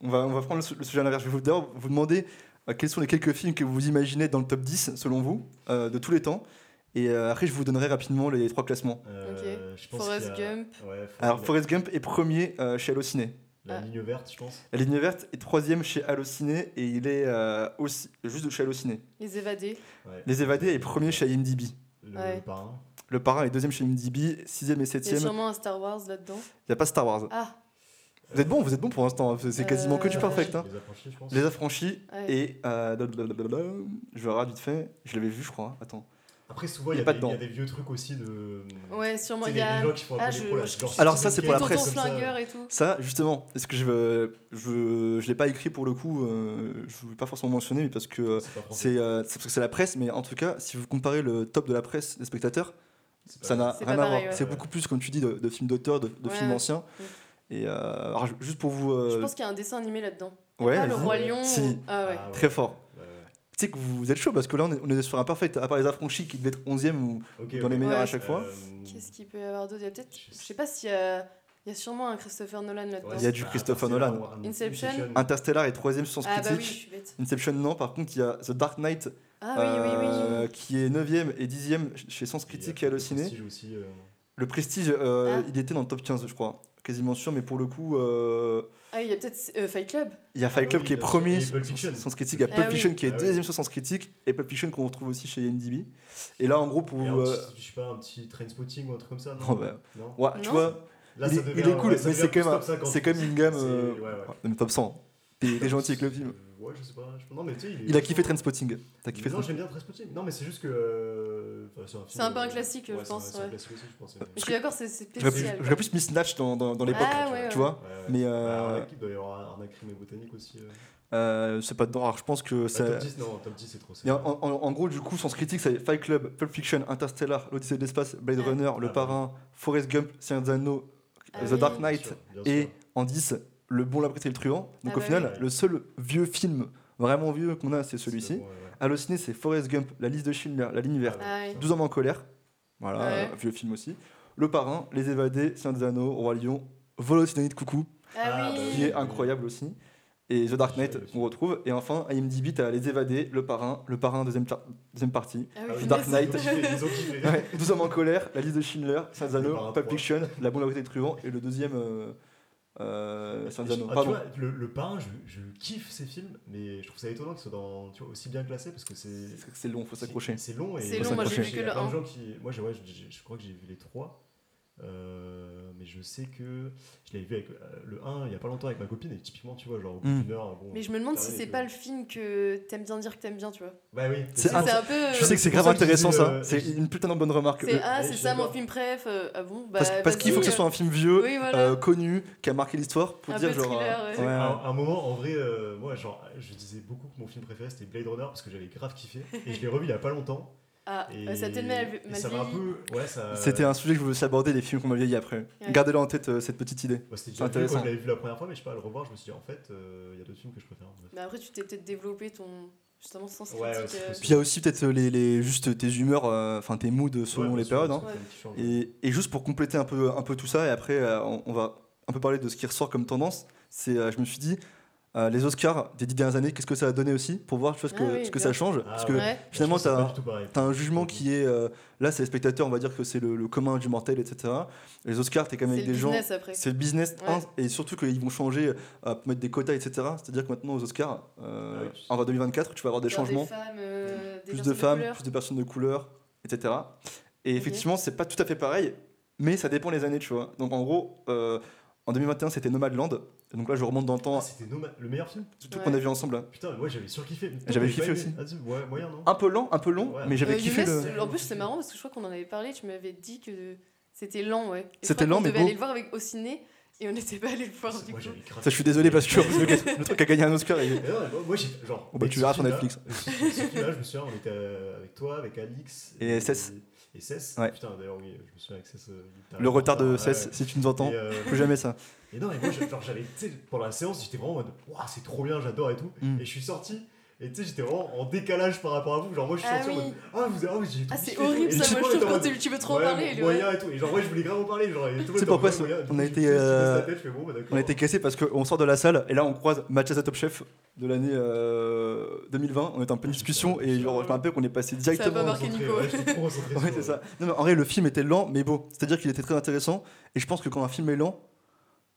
on va, on va prendre le, su- le sujet à l'inverse. Je vais vous, d'abord vous demander euh, quels sont les quelques films que vous imaginez dans le top 10 selon vous, euh, de tous les temps. Et euh, après, je vous donnerai rapidement les trois classements. Euh, je pense Forrest a- Gump. Ouais, Alors, Forrest Gump est premier euh, chez Allociné. La Ah. ligne verte, je pense. La ligne verte est troisième chez Allociné et il est euh, aussi juste chez Allociné. les évadés Ouais. Les évadés est premier chez IMDb. Le Ouais. parrain. Le parrain est deuxième chez IMDb, sixième et il y a septième. Il sûrement un Star Wars là-dedans n'y a pas Star Wars. ah Vous êtes bon, vous êtes bon pour l'instant. hein. C'est quasiment que du Euh, perfect. hein. Les affranchis, je pense. Les affranchis ouais. et euh, je vais regarder vite fait. Je l'avais vu, je crois. Attends. Après, souvent, il Il y, a pas des- il y a des vieux trucs aussi de. ouais sûrement il y a gens qui font ah, je- là, je- genre Alors ça, c'est pour la presse. comme ça. flingueur et tout Ça, justement, est-ce que je veux, je, je l'ai pas écrit pour le coup. euh, je ne veux pas forcément mentionner, mais parce que euh, C'est euh, c'est parce que c'est la presse. Mais en tout cas, si vous comparez le top de la presse des spectateurs, ça n'a rien à voir. C'est beaucoup plus, comme tu dis, de, de films d'auteurs, de, de Ouais, films anciens. Mm. Et euh, alors, ju- juste pour vous. euh, je pense qu'il y a un dessin animé là-dedans ouais, ah le roi lion Si. ou- ah ouais Ah, ouais. Très fort. Tu sais que vous êtes chaud parce que là, on est, on est sur un parfait. À part les affranchis qui devaient être 11e ou dans les meilleurs Ouais. à chaque fois. Euh, qu'est-ce qu'il peut y avoir d'autre? Il y a peut-être Je sais- pas s'il y a il y a sûrement un Christopher Nolan là-dedans Il y a du Christopher Nolan. Inception. Interstellar est 3 sur Sens ah bah oui je Critique. suis bête Inception, non. Par contre, il y a The Dark Knight ah oui oui oui euh, qui est 9e et 10e chez Sens Critique et Allociné. Prestige aussi. euh, Le Prestige, euh, Ah. il était dans le top 15, je crois. Quasiment sûr, mais pour le coup, euh, ah il y a peut-être euh, Fight Club il y a Fight Ah Club oui, qui est premier sur Pulp Fiction. Sens Critique. Il y a Ah Pulp oui. Fiction qui est Ah oui. deuxième sur Sens Critique et Pulp Fiction qu'on retrouve aussi chez NDB. Et là, en gros, pour. euh, je sais pas, un petit train-spotting ou un truc comme ça. Non, Oh, bah. Non ouais, tu vois, Là, il, ça est, devient- il est cool, ouais, ça mais c'est quand même, top 50. c'est quand même une gamme. Top 100. T'es t'es gentil avec le film. Ouais, je sais pas. je- Non, mais tu sais, il, est Il a kiffé Trainspotting. T'as kiffé Non, Trainspotting j'aime bien Trainspotting. Non, mais c'est juste que. euh, enfin, c'est un, film, C'est un peu un euh, classique, je ouais, pense, C'est un ouais. classique aussi, je pense. ouais. Je suis d'accord, c'est spécial. plus- j'aurais plus mis Snatch dans, dans, dans l'époque, Ah, ouais, tu ouais. vois. Ouais, ouais. Mais Ouais, euh, Arnaque, il doit y avoir Arnaque crime et botanique aussi. euh. euh, c'est pas dedans. Alors, je pense que Bah, ça. top 10, non, top 10, c'est trop. c'est Et en, trop. en- en gros, du coup, sens critique, c'est Fight Club, Pulp Fiction, Interstellar, L'Odyssée de l'espace, Blade Ouais. Runner, Le Ah, Parrain, Forrest Gump, Seigneur des Anneaux, Ah The oui. Dark Bien Knight, sûr, bien et en 10, Le Bon, la et le Truand. Donc Ah au bah final, oui. le seul vieux film vraiment vieux qu'on a, c'est celui-ci. bon, ouais, ouais. Allociné, c'est Forrest Gump, La Liste de Schindler, La Ligne Verte, Ah oui. 12 hommes en colère. Voilà, Ouais. vieux film aussi. Le Parrain, Les Évadés, Seigneur des Anneaux, Roi Lion, Vol aussi de coucou, Ah Ah, oui. bah qui est incroyable aussi. Et The Dark Knight, Je savais on retrouve. Et enfin, IMDb, t'as Les Évadés, Le Parrain, Le Parrain, deuxième, deuxième partie. Ah Ah oui, oui, Dark. Knight. 12 hommes en colère, La Liste de Schindler, Seigneur des Anneaux, Pulp 3. Fiction, La Bonne la le Truand, et le deuxième, euh, euh. Ah, tu vois, le, le parrain, je, je kiffe ces films, mais je trouve ça étonnant qu'ils soient dans, tu vois, aussi bien classés parce que c'est. C'est long, faut s'accrocher. C'est long et C'est long, moi, j'ai vu il que y a le plein de un. gens qui, moi, j'ai- ouais, je, je- je crois que j'ai vu les trois, euh, mais je sais que je l'avais vu avec euh, le 1 il y a pas longtemps avec ma copine et typiquement, tu vois, genre au bout Mm. d'une heure. Bon, Mais je me demande si c'est que- pas le film que t'aimes bien dire que t'aimes bien, tu vois. Bah oui. C'est un- un peu. Je sais que c'est grave intéressant ça, euh, c'est une putain de bonne remarque. C'est Euh, ah, c'est ça mon film préf. euh, ah bon bah, Parce, parce qu'il faut que ce soit un film vieux, Oui, voilà. euh, connu, qui a marqué l'histoire, pour Un dire genre. thriller, euh, ouais. ouais, un, un moment, en vrai, euh, moi, genre, je disais beaucoup que mon film préféré c'était Blade Runner parce que j'avais grave kiffé et je l'ai revu il y a pas longtemps. Ah, Et, ça t'a mal, et mal ça m'a un vieilli. peu. Ouais, ça. C'était un sujet que je voulais aussi aborder, les films qu'on m'a vieilli après. Ouais. Gardez-le en tête, euh, cette petite idée. Bah, c'était vu intéressant. quand je l'avais vu la première fois, mais je sais pas, à le revoir, je me suis dit en fait, euh, il y a d'autres films que je préfère. Mais après, tu t'es peut-être développé ton justement sens Ouais, ouais, critique. c'est euh. Puis il y a aussi peut-être les, les- juste tes humeurs, euh, enfin tes moods selon les sûr, périodes. hein. Et, et juste pour compléter un peu, un peu tout ça, et après euh, on, on va un peu parler de ce qui ressort comme tendance, c'est euh, je me suis dit, euh, les Oscars des dix dernières années, qu'est-ce que ça a donné aussi Pour voir tu vois, ce que, Ah oui, ce que bien. ça change. Ah parce que Ouais. finalement, pareil. T'as un jugement qui est. euh, là, c'est les spectateurs, on va dire que c'est le, le commun du mortel, etc. Les Oscars, t'es quand même avec des gens. business après. C'est le business, Ouais. un, et surtout qu'ils vont changer, euh, pour mettre des quotas, etc. C'est-à-dire que maintenant, aux Oscars, euh, Ah oui, tu en 2024, tu vas avoir des changements. Des femmes, euh, des plus de femmes, couleur. plus de personnes de couleur, etc. Et Ok. effectivement, c'est pas tout à fait pareil, mais ça dépend les années, tu vois. Donc en gros, euh, en 2021, c'était Nomadland. Et donc là, je remonte dans le temps, Ah, c'était le meilleur film tout Ouais. qu'on a vu ensemble. là. Putain, mais moi j'avais surkiffé. J'avais kiffé aussi. Ah, ouais, moyen, non Un peu lent, un peu long, Ouais. mais j'avais Euh, kiffé le. En plus, c'est marrant parce que je crois qu'on en avait parlé. Tu m'avais dit que c'était lent, ouais. C'était lent, mais devait beau. aller le voir avec, au ciné et on n'était pas allé le voir du Moi coup. Ça, je suis désolé parce que le, truc a gagné un Oscar. et- non, mais moi, genre. Bon, bah, tu verras sur Netflix. Film-là, je me souviens, on était euh, avec toi, avec Alix. Et SS. Et SS. Ouais. Putain, d'ailleurs, oui, je me souviens avec SS. euh, Le retard de ouais. si tu nous entends, Et, euh, plus jamais ça. Et non, et moi, genre, j'avais, tu sais, pendant la séance, j'étais vraiment en mode, waouh, c'est trop bien, j'adore et tout. Mm. Et je suis sorti, et tu sais, j'étais vraiment en décalage par rapport à vous. Genre, moi, je suis Ah sorti en mode, ah, vous, ah, oui, j'ai Ah, tout c'est horrible ça. Moi, je trouve quand tu- tu veux trop en parler. le- moyen et tout. Et genre, ouais, je voulais grave en parler. Genre, C'est pourquoi ça- moyen. on a été, euh, la tête, je fais, bon, bah. On a été cassé parce qu'on sort de la salle et là on croise Mathias à Top Chef de l'année euh, 2020. On était en pleine discussion et genre, je me rappelle qu'on est passé pas directement. marqué Nico. trop concentré Ouais, sur- c'est ça. Non, mais en vrai, le film était lent, mais beau. C'est-à-dire qu'il était très intéressant. Et je pense que quand un film est lent,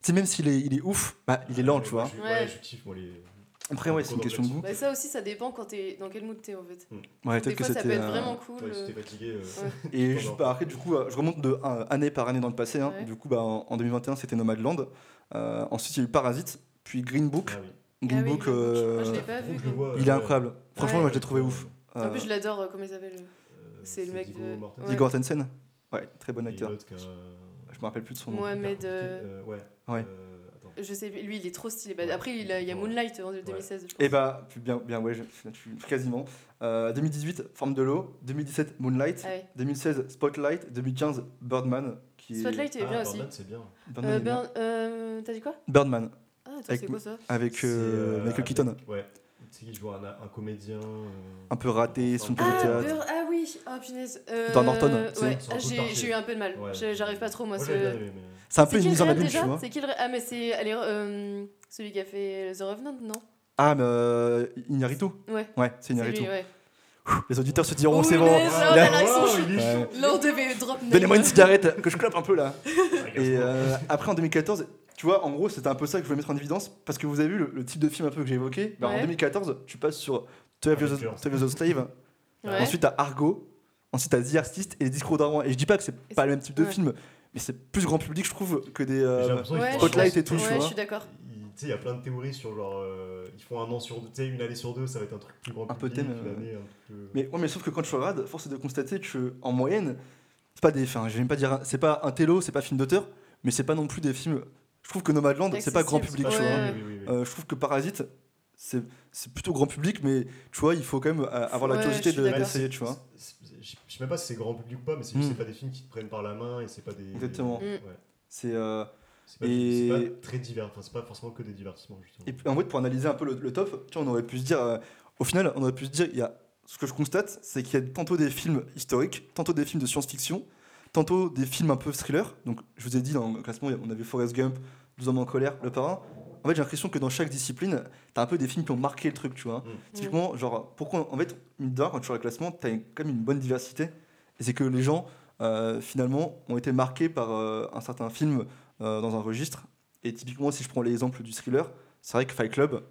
tu sais, même s'il est, il est ouf, bah, il est lent, tu vois. Ouais, je kiffe, moi, les. Après, ouais, c'est une question de goût. Bah, ça aussi, ça dépend quand t'es dans quel mood t'es en fait. Ouais, Des peut-être que fois, ça peut c'était. être euh, vraiment cool. Ouais, euh, fatigué. euh, Ouais. Et juste bah, après, du coup, je remonte de année par année dans le passé. hein. Ouais. Du coup, bah, en, en 2021, c'était Nomadland. Euh, ensuite, il y a eu Parasite, puis Green Book. Ah oui. Green Ah oui, Book, Green Book. Moi, je l'ai pas vu. je vois, il est incroyable. Franchement, Ouais. moi, je l'ai trouvé ouf. En Euh, plus, je l'adore. euh, Comment il s'appelle C'est le mec de-. Viggo Mortensen. Ouais, très bon acteur. Je me rappelle plus de son nom. Mohamed. Ouais. Euh. Je sais, lui, il est trop stylé. Bah, Ouais. Après, il, a- il y a Ouais. Moonlight en 2016. je pense. Et bah, bien, bien ouais, je, je suis quasiment. Euh, 2018, Forme de l'eau. 2017, Moonlight. Ah ouais. 2016, Spotlight. 2015, Birdman. Qui Spotlight, est Ah, bien aussi. Birdman, c'est bien. Birdman, Euh, euh, T'as dit quoi? Birdman, Ah, attends, Avec c'est quoi ça? avec C'est, euh, euh, Michael avec- Keaton. Ouais. Tu sais qu'il joue un, un comédien. euh, Un peu raté, son peu Ah, de Ah, théâtre. Burn- ah oui, ah punaise. Euh, Dans Norton, ouais. C'est Ah, j'ai eu un peu de mal. J'arrive pas trop, moi. Moi, ce- C'est un peu une mise en abîme, tu déjà vois. C'est qui le Ah, mais c'est euh, celui qui a fait The Revenant, non? Ah, mais euh, Iñárritu Ouais. Ouais, c'est lui, ouais. Les auditeurs se diront, Oh, c'est bon. oh a- là là, ils sont Wow, chauds. il est Ouais. chaud. Là, on devait drop name. Donnez-moi une cigarette que je clope un peu là. Et euh, après en 2014, tu vois, en gros, c'était un peu ça que je voulais mettre en évidence parce que vous avez vu le, le type de film un peu que j'ai évoqué. Bah, En Ouais. 2014, tu passes sur 12 Years of 12 Years of Slave. Ouais. Ensuite, t'as Argo. Ensuite, t'as The Artist et Les Discours roi. Et je dis pas que c'est pas le même type de ouais. film, mais c'est plus grand public, je trouve, que des. Euh, Ouais, Spotlight et tout, ouais, tu je vois. suis d'accord. Il- sais, il y a plein de théories sur genre. euh, ils font un an sur deux, tu sais, une année sur deux, ça va être un truc plus grand Un peu thème, une euh, année un peu. Mais, ouais, mais sauf que quand tu regardes, force est de constater que en moyenne, c'est pas des. Enfin, je vais même pas dire. C'est pas un télo, c'est pas film d'auteur, mais c'est pas non plus des films. Je trouve que Nomadland, c'est pas grand public, tu vois. Ouais. Oui, oui, oui, oui. Euh, je trouve que Parasite, c'est c'est plutôt grand public, mais tu vois, il faut quand même euh, avoir la curiosité de- d'essayer, tu vois. Je sais même pas si c'est grand public ou pas, mais c'est Mm. pas des films qui te prennent par la main et c'est pas des. Exactement. Mm. Ouais. C'est. euh, C'est pas, Et- pas très divers, enfin, c'est pas forcément que des divertissements, justement. Et en fait, pour analyser un peu le, le top, tu vois, on aurait pu se dire, euh, au final, on aurait pu se dire, il y a, ce que je constate, c'est qu'il y a tantôt des films historiques, tantôt des films de science-fiction, tantôt des films un peu thriller. Donc, je vous ai dit, dans le classement, on avait Forrest Gump, 12 hommes en colère, Le Parrain. En fait, j'ai l'impression que dans chaque discipline, t'as un peu des films qui ont marqué le truc, tu vois. Mm. Typiquement, genre, pourquoi, en fait, mine quand tu vois le classement, t'as quand même une bonne diversité. Et c'est que les gens, euh, finalement, ont été marqués par euh, un certain film euh, dans un registre. Et typiquement, si je prends l'exemple du thriller, c'est vrai que Fight Club,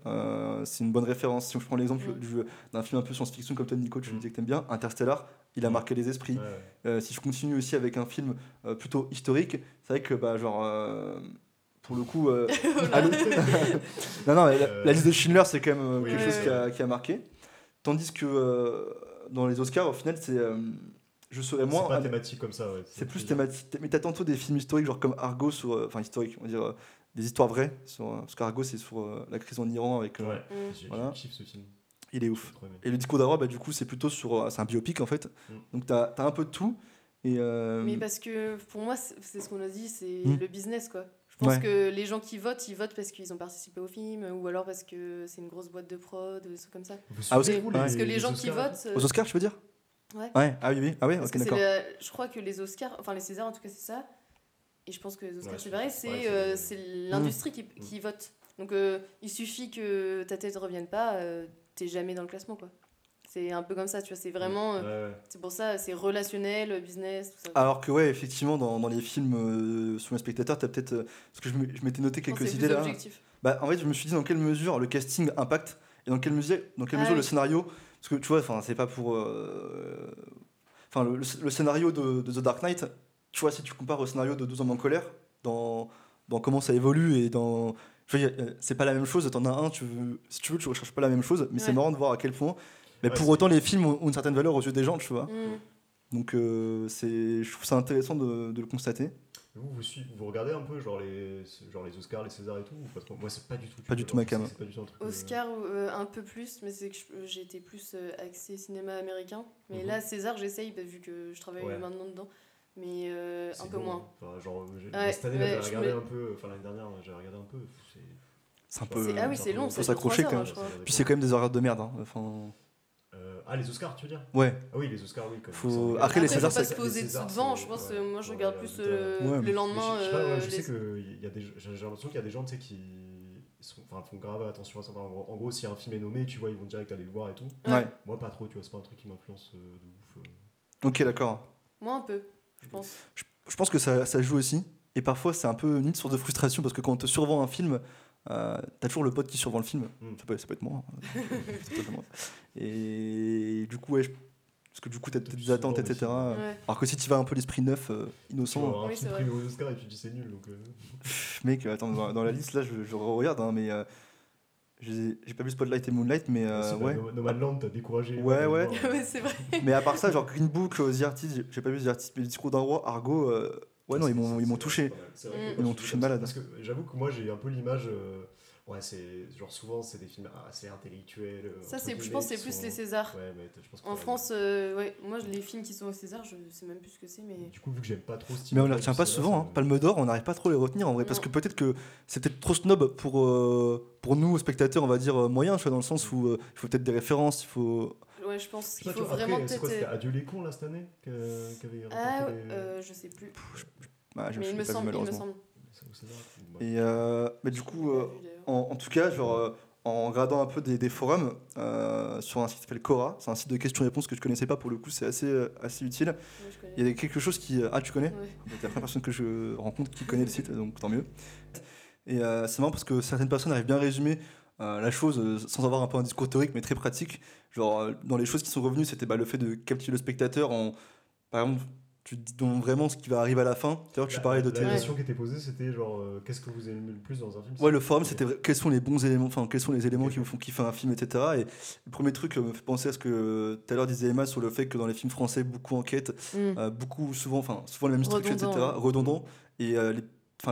c'est une bonne référence. Si je prends l'exemple Mm. du- d'un film un peu science-fiction comme toi, Nico, tu me Mm. disais que t'aimes bien, Interstellar, il a marqué les esprits. Ouais, ouais. Si je continue aussi avec un film plutôt historique, c'est vrai que, bah, genre, pour le coup. euh, Allô non, non, la, la liste de Schindler, c'est quand même euh, oui, quelque chose qui a, qui a marqué. Tandis que euh, dans les Oscars, au final, c'est. euh, je serais moins. C'est pas thématique comme ça, ouais. C'est plus thématique. Mais t'as tantôt des films historiques, genre comme Argo, sur. euh, Enfin, historiques, on va dire. euh, des histoires vraies. Sur, parce qu'Argo, c'est sur euh, la crise en Iran avec. euh, Ouais, Mm. Voilà. ce film. Il est ouf. Et le discours d'Arwa, bah, du coup, c'est plutôt sur. euh, c'est un biopic en fait. Mm. Donc t'as as un peu de tout. Et. euh, Mais parce que pour moi, c'est ce qu'on a dit, c'est Hmm. le business quoi. Je pense Ouais. que les gens qui votent, ils votent parce qu'ils ont participé au film ou alors parce que c'est une grosse boîte de prod ou des trucs comme ça. Ah, aussi- vous, Parce que les les gens qui Oscars votent. euh, Aux Oscars, tu veux dire? Ouais. Ouais. Ah oui, oui. Ah oui, Parce ok, que c'est d'accord. la- je crois que les Oscars, enfin les Césars en tout cas, c'est ça. Et je pense que les Oscars, Ouais, c'est pareil, ouais, c'est c'est- euh, l'industrie qui, qui vote. Donc euh, il suffit que ta tête revienne pas, euh, t'es jamais dans le classement quoi. C'est un peu comme ça, tu vois. C'est vraiment. euh, Ouais, ouais. C'est pour ça, c'est relationnel, business, tout ça. Alors que ouais, effectivement, dans, dans les films euh, sur les spectateurs, t'as peut-être... euh, parce que je m'étais noté quelques idées plus là. objectif. Bah, en fait, je me suis dit dans quelle mesure le casting impacte et dans quelle mesure, dans quelle Ah mesure le scénario. Parce que tu vois, enfin, c'est pas pour. euh, Enfin, le, le- le scénario de, de The Dark Knight, tu vois, si tu compares au scénario de 12 hommes en colère, dans, dans comment ça évolue et dans. Dire, euh, c'est pas la même chose, t'en as un, tu veux, si tu veux, tu recherches pas la même chose, mais c'est marrant de voir à quel point. Mais Ouais, pour autant, les films ont, une certaine valeur aux yeux des gens, tu vois. Mm. Donc, euh, c'est, je trouve ça intéressant de, de le constater. Vous, vous, suivez- vous regardez un peu genre les, genre les Oscars, les Césars et tout ou pas trop? Moi, c'est pas du tout. Pas du tout ma cam. euh, Oscar, euh, un peu plus, mais c'est que j'ai été plus euh, axé cinéma américain. Mais Mhm. là, César, j'essaye, bah, vu que je travaille Ouais. maintenant dedans. Mais euh, un peu long, moins. hein. Enfin, genre, j'ai- Ouais, cette année, ouais, j'ai regardé me- un peu. Enfin, l'année dernière, j'ai regardé un peu. c'est- un peu. ah oui, c'est long, faut s'accrocher trois quand même. Puis c'est quand même des horaires de merde. hein. Enfin, ah, les Oscars, tu veux dire? Ouais. Ah oui, les Oscars, oui. Comme Faut-. Après, les Césars, faut pas c'est- se poser devant. c'est- Je pense, ouais, euh, moi, je regarde ouais, plus euh, Ouais, le lendemain. Je, je sais euh, que y a des, j'ai l'impression qu'il y a des gens tu sais, qui enfin, font grave attention à ça. Enfin, en gros, si un film est nommé, tu vois, ils vont direct aller le voir et tout. Ouais. Moi, pas trop, tu vois, c'est pas un truc qui m'influence euh, de ouf. euh. Ok, d'accord. Moi, un peu, je pense. Je pense que ça, ça joue aussi. Et parfois, c'est un peu une source de frustration parce que quand on te survend un film, euh, t'as toujours le pote qui survend le film. Mm. Ça, peut, ça peut être moi. hein. Ça peut être moi. Et du coup, ouais, je- parce que du coup, t'as peut-être tu des attentes, etc. Ouais. Alors que si tu vas un peu l'esprit neuf, euh, Tu innocent, vois, un Oui, film c'est primé aux Oscars et tu dis c'est nul. Donc, euh, mec, attends, dans, dans la liste, là, je, je regarde, hein, mais euh, j'ai pas vu Spotlight et Moonlight, mais euh, bah, ouais. No- Nomadland, t'as découragé. Ouais, ouais. Ouais, c'est vrai. mais à part ça, genre Green Book, The Artist, j'ai- j'ai pas vu The Artist, mais le discours d'un roi, Argo, euh, ouais, non, ils m'ont ils m'ont touché. Mm. Ils m'ont touché de malade. Parce que j'avoue que moi, j'ai un peu l'image. euh, Ouais, c'est genre souvent, c'est des films assez intellectuels. euh, Ça, c'est, je pense que c'est plus sont- les Césars. Ouais, mais je pense que En France, euh, ouais, moi, les films qui sont au César, je sais même plus ce que c'est, mais. Du coup, vu que j'aime pas trop ce type Mais on film, retient pas souvent, hein. Palme d'Or, on n'arrive pas trop à les retenir en vrai, parce Non. que peut-être que c'est peut-être trop snob pour, euh, pour nous, spectateurs, on va dire, moyens, dans le sens où il faut peut-être des références, il faut... Ouais, je pense qu'il faut vraiment après, c'est quoi, peut-être. c'était Adieu les cons là cette année que- qu'avait Ah, euh, je sais plus. Bah, je Mais il me semble, Ouais. Et euh, mais du coup, euh, en, en tout cas, genre, euh, en regardant un peu des, des forums euh, sur un site qui s'appelle Cora, c'est un site de questions-réponses que je connaissais pas pour le coup, c'est assez, euh, assez utile. Il y a quelque chose qui... Ah, tu connais Ouais. C'est la première personne que je rencontre qui connaît le site, donc tant mieux. Et euh, c'est marrant parce que certaines personnes arrivent bien à résumer euh, la chose euh, sans avoir un peu un discours théorique, mais très pratique. Genre, euh, dans les choses qui sont revenues, c'était bah, le fait de captiver le spectateur en, par exemple, tu dis donc vraiment ce qui va arriver à la fin. D'ailleurs, que tu La- parlais de La question qui était posée, c'était genre, euh, qu'est-ce que vous aimez le plus dans un film? Ouais, le forum, c'était quels sont les bons éléments, enfin, quels sont les éléments Ok. qui vous font kiffer un film, etc. Et le premier truc euh, me fait penser à ce que euh, tout à l'heure disait Emma sur le fait que dans les films français, beaucoup enquêtent, Mm. euh, beaucoup, souvent, enfin, souvent la même structure, Redondant, etc. ouais. Redondant. Et euh, les-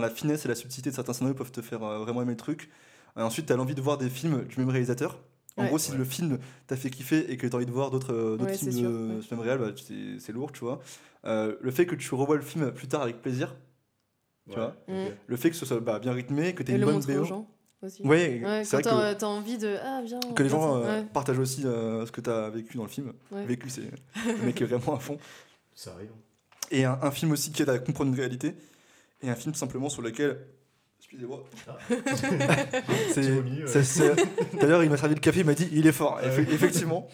la finesse et la subtilité de certains scénarios peuvent te faire euh, vraiment aimer le truc. Ensuite, tu as l'envie de voir des films du même réalisateur. En Ouais. gros, si Ouais. le film t'a fait kiffer et que tu as envie de voir d'autres euh, Ouais, films sûr, de ouais. ce même réel, bah, c'est c'est lourd, tu vois. Euh, le fait que tu revois le film plus tard avec plaisir, tu vois. Mm. le fait que ce soit bah, bien rythmé, que tu aies Et une le bonne gens aussi. Ouais, Ouais, c'est vrai que t'as t'as envie de. Ah, viens. que les gens euh, Ouais. partagent aussi euh, ce que tu as vécu dans le film. Ouais. Vécu, c'est le mec est vraiment à fond. Ça arrive. Et un, un film aussi qui aide à comprendre une réalité. Et un film simplement sur lequel. Excusez-moi. D'ailleurs, il m'a servi le café, il m'a dit il est fort, effectivement.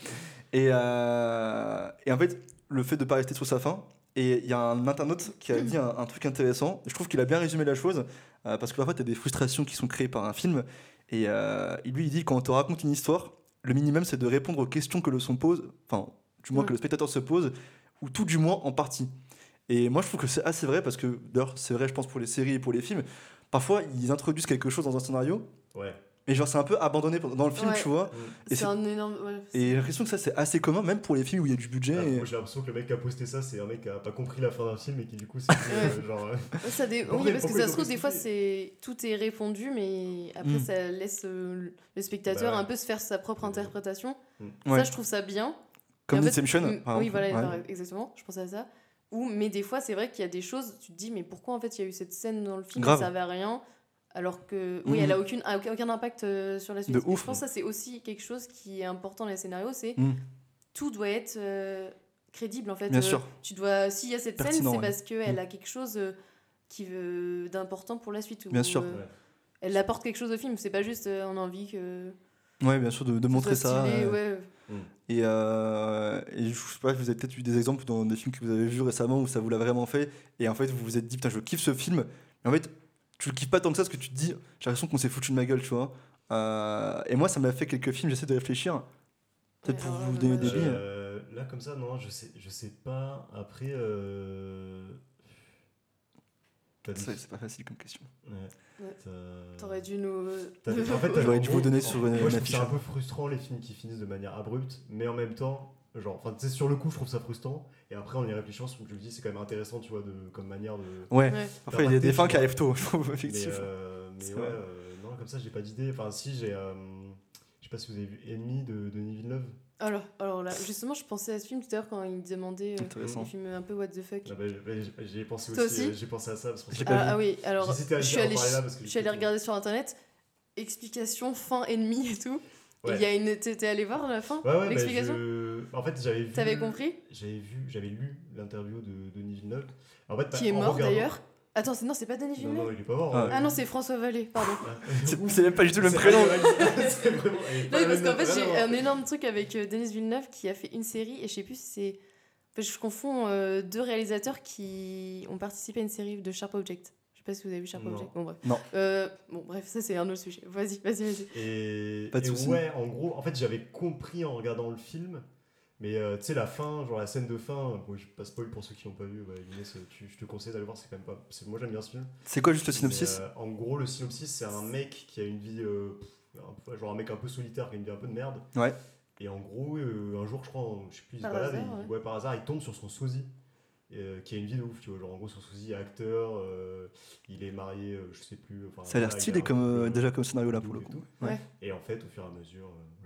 Et, euh, et en fait, le fait de ne pas rester sur sa fin. Et il y a un internaute qui a dit un, un truc intéressant. Je trouve qu'il a bien résumé la chose. euh, parce que parfois, tu as des frustrations qui sont créées par un film. Et euh, lui, il dit quand on te raconte une histoire, le minimum, c'est de répondre aux questions que le son pose. Enfin, du moins que le spectateur se pose. Ou tout du moins en partie. Et moi, je trouve que c'est assez vrai. Parce que, d'ailleurs, c'est vrai, je pense, pour les séries et pour les films. Parfois, ils introduisent quelque chose dans un scénario. Ouais. Mais genre, c'est un peu abandonné dans le film, Ouais. tu vois. Mm. Et C'est un énorme. ouais, Et j'ai l'impression que ça, c'est assez commun, même pour les films où il y a du budget. Ah, et- J'ai l'impression que le mec qui a posté ça, c'est un mec qui a pas compris la fin d'un film et qui du coup c'est euh, genre. euh, Ça dé- oui, parce que ça se trouve, des fois, c'est tout est répondu, mais après, Mm. ça laisse euh, le spectateur Bah un peu se faire sa propre interprétation. Ouais. Ça, je trouve ça bien. Comme fait, Inception, mm, Oui, voilà, exactement. Je pensais à ça. Ou, mais des fois, c'est vrai qu'il y a des choses, tu te dis, mais pourquoi en fait il y a eu cette scène dans le film Grave. Ça servait à rien alors que oui, Mhm. elle a aucune, a aucun, aucun impact euh, sur la suite. De ouf. Je pense que ça c'est aussi quelque chose qui est important dans les scénarios, c'est Mm. tout doit être euh, crédible en fait. Bien Euh, sûr. Tu dois, s'il y a cette Pertinent, scène, c'est ouais. parce qu'elle Mm. a quelque chose euh, qui veut d'important pour la suite. ou, Bien sûr. euh, Ouais. Elle apporte quelque chose au film. C'est pas juste euh, on a envie que. Ouais, bien sûr, de, montrer ça. stylé, euh, Et, euh, et je sais pas, vous avez peut-être eu des exemples dans des films que vous avez vus récemment où ça vous l'a vraiment fait. Et en fait, vous vous êtes dit, putain, je kiffe ce film. Mais en fait, tu le kiffes pas tant que ça parce que tu te dis, j'ai l'impression qu'on s'est foutu de ma gueule, tu vois. Euh, et moi, ça m'a fait quelques films, j'essaie de réfléchir. Peut-être pour vous là, donner des billes. Euh, là comme ça non je sais je sais pas après euh... C'est c'est pas facile comme question. Ouais. Ouais. T'as- T'aurais dû nous. T'as- en fait, J'aurais dû vous donner sur une- Moi, affiche. ça un peu frustrant les films qui finissent de manière abrupte, mais en même temps, genre, enfin, tu sais, sur le coup, je trouve ça frustrant, et après, en y réfléchissant, je me dis, c'est quand même intéressant, tu vois, de, comme manière de. Ouais, Ouais. parfois il y a des fins qui arrivent tôt, je trouve, Mais, effectivement. euh, mais C'est ouais, euh, non, comme ça, j'ai pas d'idée. Enfin, si, j'ai. euh, sais pas si vous avez vu Ennemi de Denis Villeneuve. Alors, alors là, justement, je pensais à ce film tout à l'heure quand il demandait euh, films un peu what the fuck. Ah bah, bah, j'ai- j'y ai pensé Toi aussi, aussi euh, j'ai pensé à ça. parce que c'est- pas Ah, ah oui, alors je suis allée, je suis allée regarder sur internet, explication fin ennemi et tout. Et Ouais. Il y a une. T'es allé voir la fin Ouais, ouais, bah, L'explication? je- En fait, j'avais vu. T'avais compris? J'avais vu, j'avais lu l'interview de Denis Villeneuve. En fait, Qui bah, est en mort d'ailleurs? Attends, c'est- non, c'est pas Denis Non, Villeneuve non, il est pas mort. Ah. hein. Ah non, c'est François Vallée, pardon. C'est c'est même pas du tout le même prénom. c'est vraiment- elle est Non, pas mais la parce qu'en fait, j'ai vraiment. un énorme truc avec euh, Denis Villeneuve qui a fait une série et je sais plus si c'est. enfin, je confonds euh, deux réalisateurs qui ont participé à une série de Sharp Object. Je sais pas si vous avez vu Sharp Non. Object. Bon, bref. Non. Euh, bon, bref, ça c'est un autre sujet. Vas-y, vas-y, vas-y. Et, Pas de et soucis. ouais, en gros, en fait, j'avais compris en regardant le film, mais euh, tu sais, la fin, genre la scène de fin, bon, je pas spoil pour ceux qui l'ont pas vu, Inès, tu- je te conseille d'aller voir, c'est quand même pas. c'est- Moi j'aime bien ce film. C'est quoi juste le synopsis? Mais, euh, En gros, le synopsis, c'est un mec qui a une vie, euh, pff, un peu- genre un mec un peu solitaire, qui a une vie un peu de merde. Ouais. Et en gros, euh, un jour, je crois, je sais plus, il se Par balade, et il- ouais, par hasard, il tombe sur son sosie. euh, qui a une vie de ouf, tu vois. Genre, en gros, son sosie est acteur, euh, il est marié, euh, je sais plus. Ça a l'air stylé comme, euh, euh, déjà comme scénario là pour le et coup. tout. Ouais. Et en fait, au fur et à mesure, euh.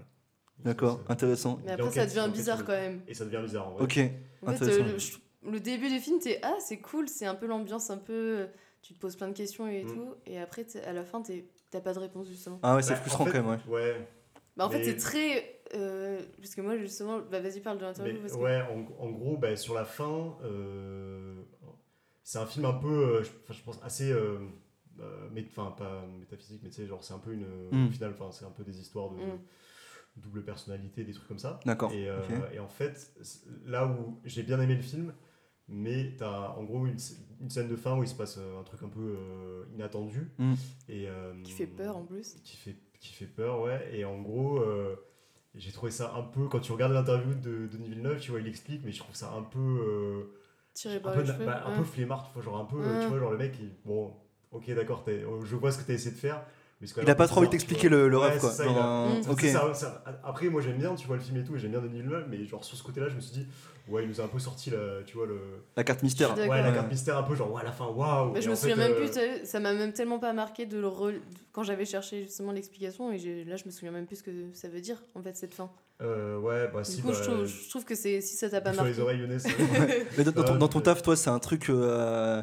D'accord, intéressant. Mais après, ça devient bizarre quand même. Et ça devient bizarre en vrai. Ok, En fait, intéressant. euh, le, début du film, t'es ah, c'est cool, c'est un peu l'ambiance, un peu. euh, Tu te poses plein de questions et Mm. tout. Et après, à la fin, t'es- t'as pas de réponse justement. Ah ouais, c'est Bah, en frustrant fait, quand même, ouais. Ouais, Bah, en fait, Mais- c'est très. euh, parce que moi, justement. Bah, vas-y, parle de l'interview. que- ouais en, en gros, bah, sur la fin, euh, c'est un film un peu, euh, je, enfin, je pense, assez. Euh, euh, mais, enfin, pas métaphysique, mais tu sais, genre, c'est un peu une. Mm. Au final, enfin, c'est un peu des histoires de Mm. Double personnalité, des trucs comme ça. D'accord. Et, euh, et en fait, là où j'ai bien aimé le film, mais t'as en gros une, sc- une scène de fin où il se passe euh, un truc un peu euh, inattendu. Mm. Et, euh, Qui fait peur en plus. Qui fait, qui fait peur, ouais. Et en gros, euh, j'ai trouvé ça un peu. Quand tu regardes l'interview de Denis Villeneuve, tu vois, il explique, mais je trouve ça un peu. euh, Tiré un par peu, les na- cheveux. bah, un ouais. peu flemmard, tu vois, genre un peu, Ouais. tu vois, genre le mec, il- bon, ok, d'accord, euh, je vois ce que t'as essayé de faire, mais Il même a un pas trop envie d'expliquer vois. le, le Ouais, rêve, quoi. ça, a- Mm. Ça, ça- après, moi j'aime bien, tu vois, le film et tout, et j'aime bien Denis Villeneuve, mais genre sur ce côté-là, je me suis dit, ouais, il nous a un peu sorti, la, tu vois, le. La carte mystère. Ouais, la carte mystère, un peu genre, ouais, à la fin, waouh! Bah, je me souviens fait, même euh, plus, ça m'a même tellement pas marqué de le re- quand j'avais cherché justement l'explication et là je me souviens même plus ce que ça veut dire en fait cette fin. euh, ouais, bah Du si, coup, bah, je, trouve, je trouve que c'est si ça t'a pas sur marqué. les oreilles, Younes. Mais dans, dans ton, dans ton je- taf, toi, c'est un truc euh,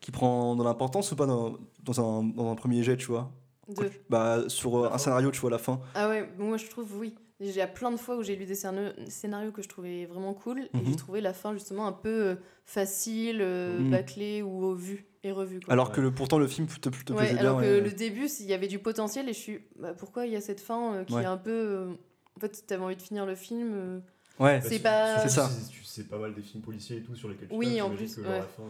qui prend de l'importance ou pas dans, dans, un, dans un premier jet, tu vois? De- Bah, sur euh, un scénario, tu vois, la fin. Ah ouais, moi je trouve oui. Il y a plein de fois où j'ai lu des scénarios, scénarios que je trouvais vraiment cool et Mhm. j'ai trouvé la fin justement un peu euh, facile, euh, Mhm. bâclée ou au vu et revu. quoi. Alors que le- pourtant, le film te, te te Ouais, plaisait alors bien. que ouais. le début, il y avait du potentiel et je suis. bah, pourquoi il y a cette fin euh, qui Ouais. est un peu. euh, en fait, t'avais envie de finir le film. euh, Ouais, Bah, C'est su- pas- C'est ça. sais pas mal des films policiers et tout sur lesquels tu Oui, en plus, que, genre, la fin, euh,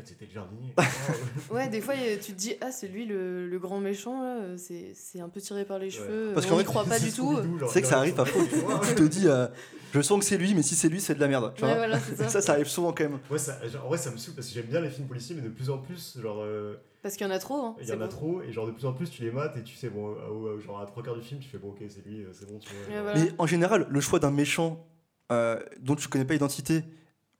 fait, c'était le jardinier. Ouais, des fois, tu te dis, ah, c'est lui le, le grand méchant, là, euh, c'est c'est un peu tiré par les cheveux. Parce on qu'en n'y vrai, croit pas du tout. C'est que ça arrive parfois. tu te dis, euh, je sens que c'est lui, mais si c'est lui, c'est de la merde. Tu Ouais, vois voilà, c'est ça. ça, ça arrive souvent quand même. Ouais, ça, genre, en vrai, ça me saoule parce que j'aime bien les films policiers, mais de plus en plus, genre, euh, Parce qu'il y en a trop. Hein, il y en a bon. trop, et genre, de plus en plus, tu les mates et tu sais, bon, à- à- genre, à trois quarts du film, tu fais, bon, ok, c'est lui, euh, c'est bon, tu vois. Ouais, voilà. Mais en général, le choix d'un méchant euh, dont tu connais pas l'identité,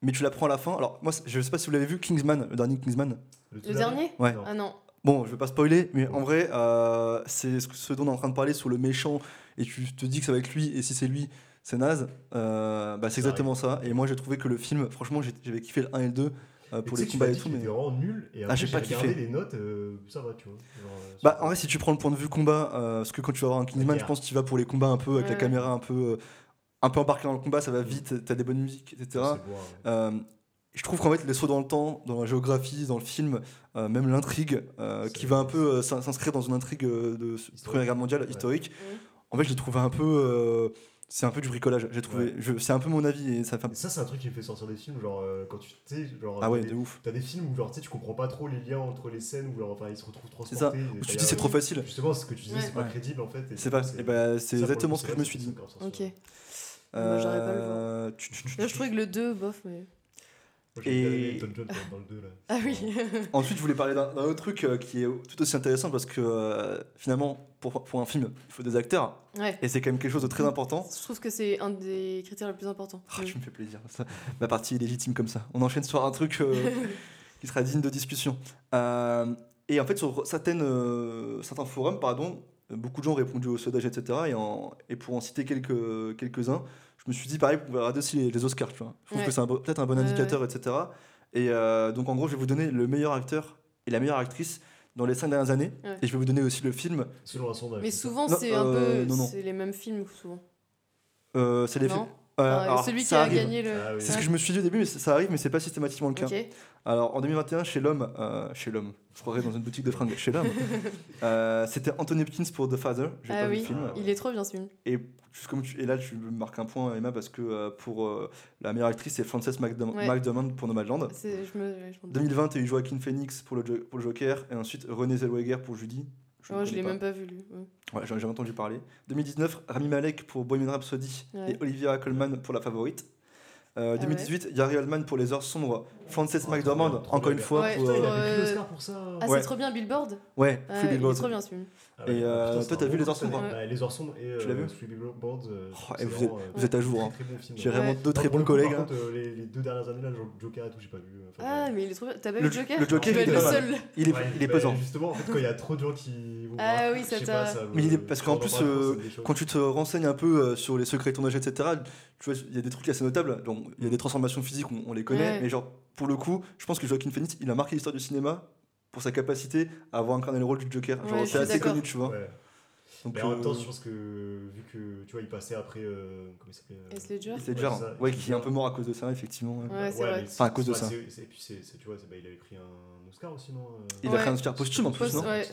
mais tu l'apprends à la fin. Alors, moi, je sais pas si vous l'avez vu, Kingsman, le dernier Kingsman. Le dernier Ouais. Non. Ah non. Bon, je vais pas spoiler, mais en vrai, euh, c'est ce, ce dont on est en train de parler sur le méchant, et tu te dis que ça va être lui, et si c'est lui, c'est naze. Euh, bah, c'est exactement ça. Et moi, j'ai trouvé que le film, franchement, j'avais kiffé le 1 et le 2 euh, pour les combats et tout. Mais... vraiment nul, et après, j'ai j'ai pas kiffé. les notes, euh, ça va, tu vois. genre, euh, Bah, en vrai, si tu prends le point de vue combat, euh, parce que quand tu vas voir un Kingsman, je pense que tu vas pour les combats un peu avec la caméra un peu, euh, un peu embarquée dans le combat, ça va vite, t'as des bonnes musiques, etc. c'est beau, hein, ouais. Euh, je trouve qu'en fait, les sauts dans le temps, dans la géographie, dans le film, euh, même l'intrigue, euh, qui va un peu euh, s'in- s'inscrire dans une intrigue de Historique. Première Guerre mondiale Ouais. historique, en fait, je l'ai trouvé un peu. euh, c'est un peu du bricolage, j'ai trouvé. Ouais. C'est un peu mon avis et ça fait. un- Et ça, c'est un truc qui me fait sortir des films, genre, euh, quand tu sais, genre, Ah ouais, t'as de des- ouf. T'as des films où genre, tu sais, tu comprends pas trop les liens entre les scènes où genre, enfin, ils se retrouvent C'est ça. transportés. Où tu dis c'est trop facile. Justement, ce que tu disais, Ouais. c'est pas Ouais. crédible en fait. C'est pas. Et bah, c'est exactement ce que je me suis dit. Ok. Moi, j'aurais pas le voir. Euh, Là, je trouvais que le 2, bof, mais. Et- dans le 2 là. Ah oui. Ensuite, je voulais parler d'un autre truc euh, qui est tout aussi intéressant parce que euh, finalement, pour, pour un film, il faut des acteurs ouais. et c'est quand même quelque chose de très important. Je trouve que c'est un des critères les plus importants. Ah, tu me fais plaisir. ça. Ma partie est légitime comme ça. On enchaîne sur un truc euh, qui sera digne de discussion. Euh, et en fait, sur certaines, euh, certains forums, pardon, beaucoup de gens ont répondu au sondage, etc. Et, en- et pour en citer quelques, quelques-uns, je me suis dit, pareil, on va regarder aussi les, les Oscars. Tu vois. Je trouve Ouais. que c'est peut-être un bon Ouais, indicateur, etc. Et euh, donc, en gros, je vais vous donner le meilleur acteur et la meilleure actrice dans les cinq dernières années. Ouais. Et je vais vous donner aussi le film. Selon un sondage. Mais souvent, c'est un euh, peu. non, non. C'est les mêmes films, souvent. Euh, c'est les films. Euh, alors, Celui qui a arrive. gagné le. Ah oui. C'est ce que je me suis dit au début, mais ça arrive, mais c'est pas systématiquement le cas. Alors en 2021, chez l'homme, euh, chez l'homme, je croirais dans une boutique de fringues, chez l'homme, euh, c'était Anthony Hopkins pour The Father. J'ai Ah pas vu oui, le film. il est trop bien ce film. Et, juste comme tu- et là, tu marques un point, Emma, parce que euh, pour euh, la meilleure actrice, c'est Frances McDormand Ouais. Pour Nomadland. C'est- Je me. ouais, je m'en doute. 2020, tu as eu Joaquin Phoenix pour le, pour le Joker, et ensuite René Zellweger pour Judy. Je ne l'ai même pas vu, lui. Ouais. Ouais, j'en ai jamais entendu parler. 2019, Rami Malek pour Bohemian Rhapsody Ouais. et Olivia Colman pour La Favorite. Euh, Ah 2018, Gary Oldman pour Les Heures Sombres, Frances Oh, McDormand, encore une fois. Ouais, pour, euh, a pris l'Oscar pour ça. Ah, Ouais. c'est trop bien, Billboard Ouais, Ah, Free Il est Billboards. trop bien ce film. Ah Et, euh, toi, t'as vu Les année. sombres Bah, Les heures sombres et Tu l'as euh, vu Three Billboards. euh, Oh, et vous êtes- euh, vous êtes à jour, hein. Bon. J'ai vraiment Ouais. deux très bons collègues. Par hein. contre, euh, les, les deux dernières années, là, Joker et tout, j'ai pas vu. enfin, Ah, mais il est trop bien. T'as pas Le vu Jo- Joker le Joker, il est seul. Il est, Ouais, il est bah, pesant. Justement, en fait, quand il y a trop de gens qui Ah oui, ça t'a- est- parce qu'en plus. Quand tu te renseignes un peu sur les secrets de tournage, etc., tu vois, il y a des trucs assez notables. Donc, il y a des transformations physiques, on, les connaît. Mais genre, pour le coup, je pense que Joaquin Phoenix, il a marqué l'histoire du cinéma pour sa capacité à avoir incarné le rôle du Joker. Ouais, c'est assez connu, tu vois. Ouais. Donc, Mais en même euh, temps, je pense que vu que tu vois, il passait après. euh, comment il s'appelait euh, Heath Ledger Heath Ledger, Ouais, qui est un peu mort à cause de ça, effectivement. ouais. Ouais, c'est vrai. mais Enfin, à cause de ça. Et puis, c'est, c'est- tu vois, bah, il avait pris un Oscar aussi, non euh, Il a fait un Oscar posthume en plus, Post- non ouais.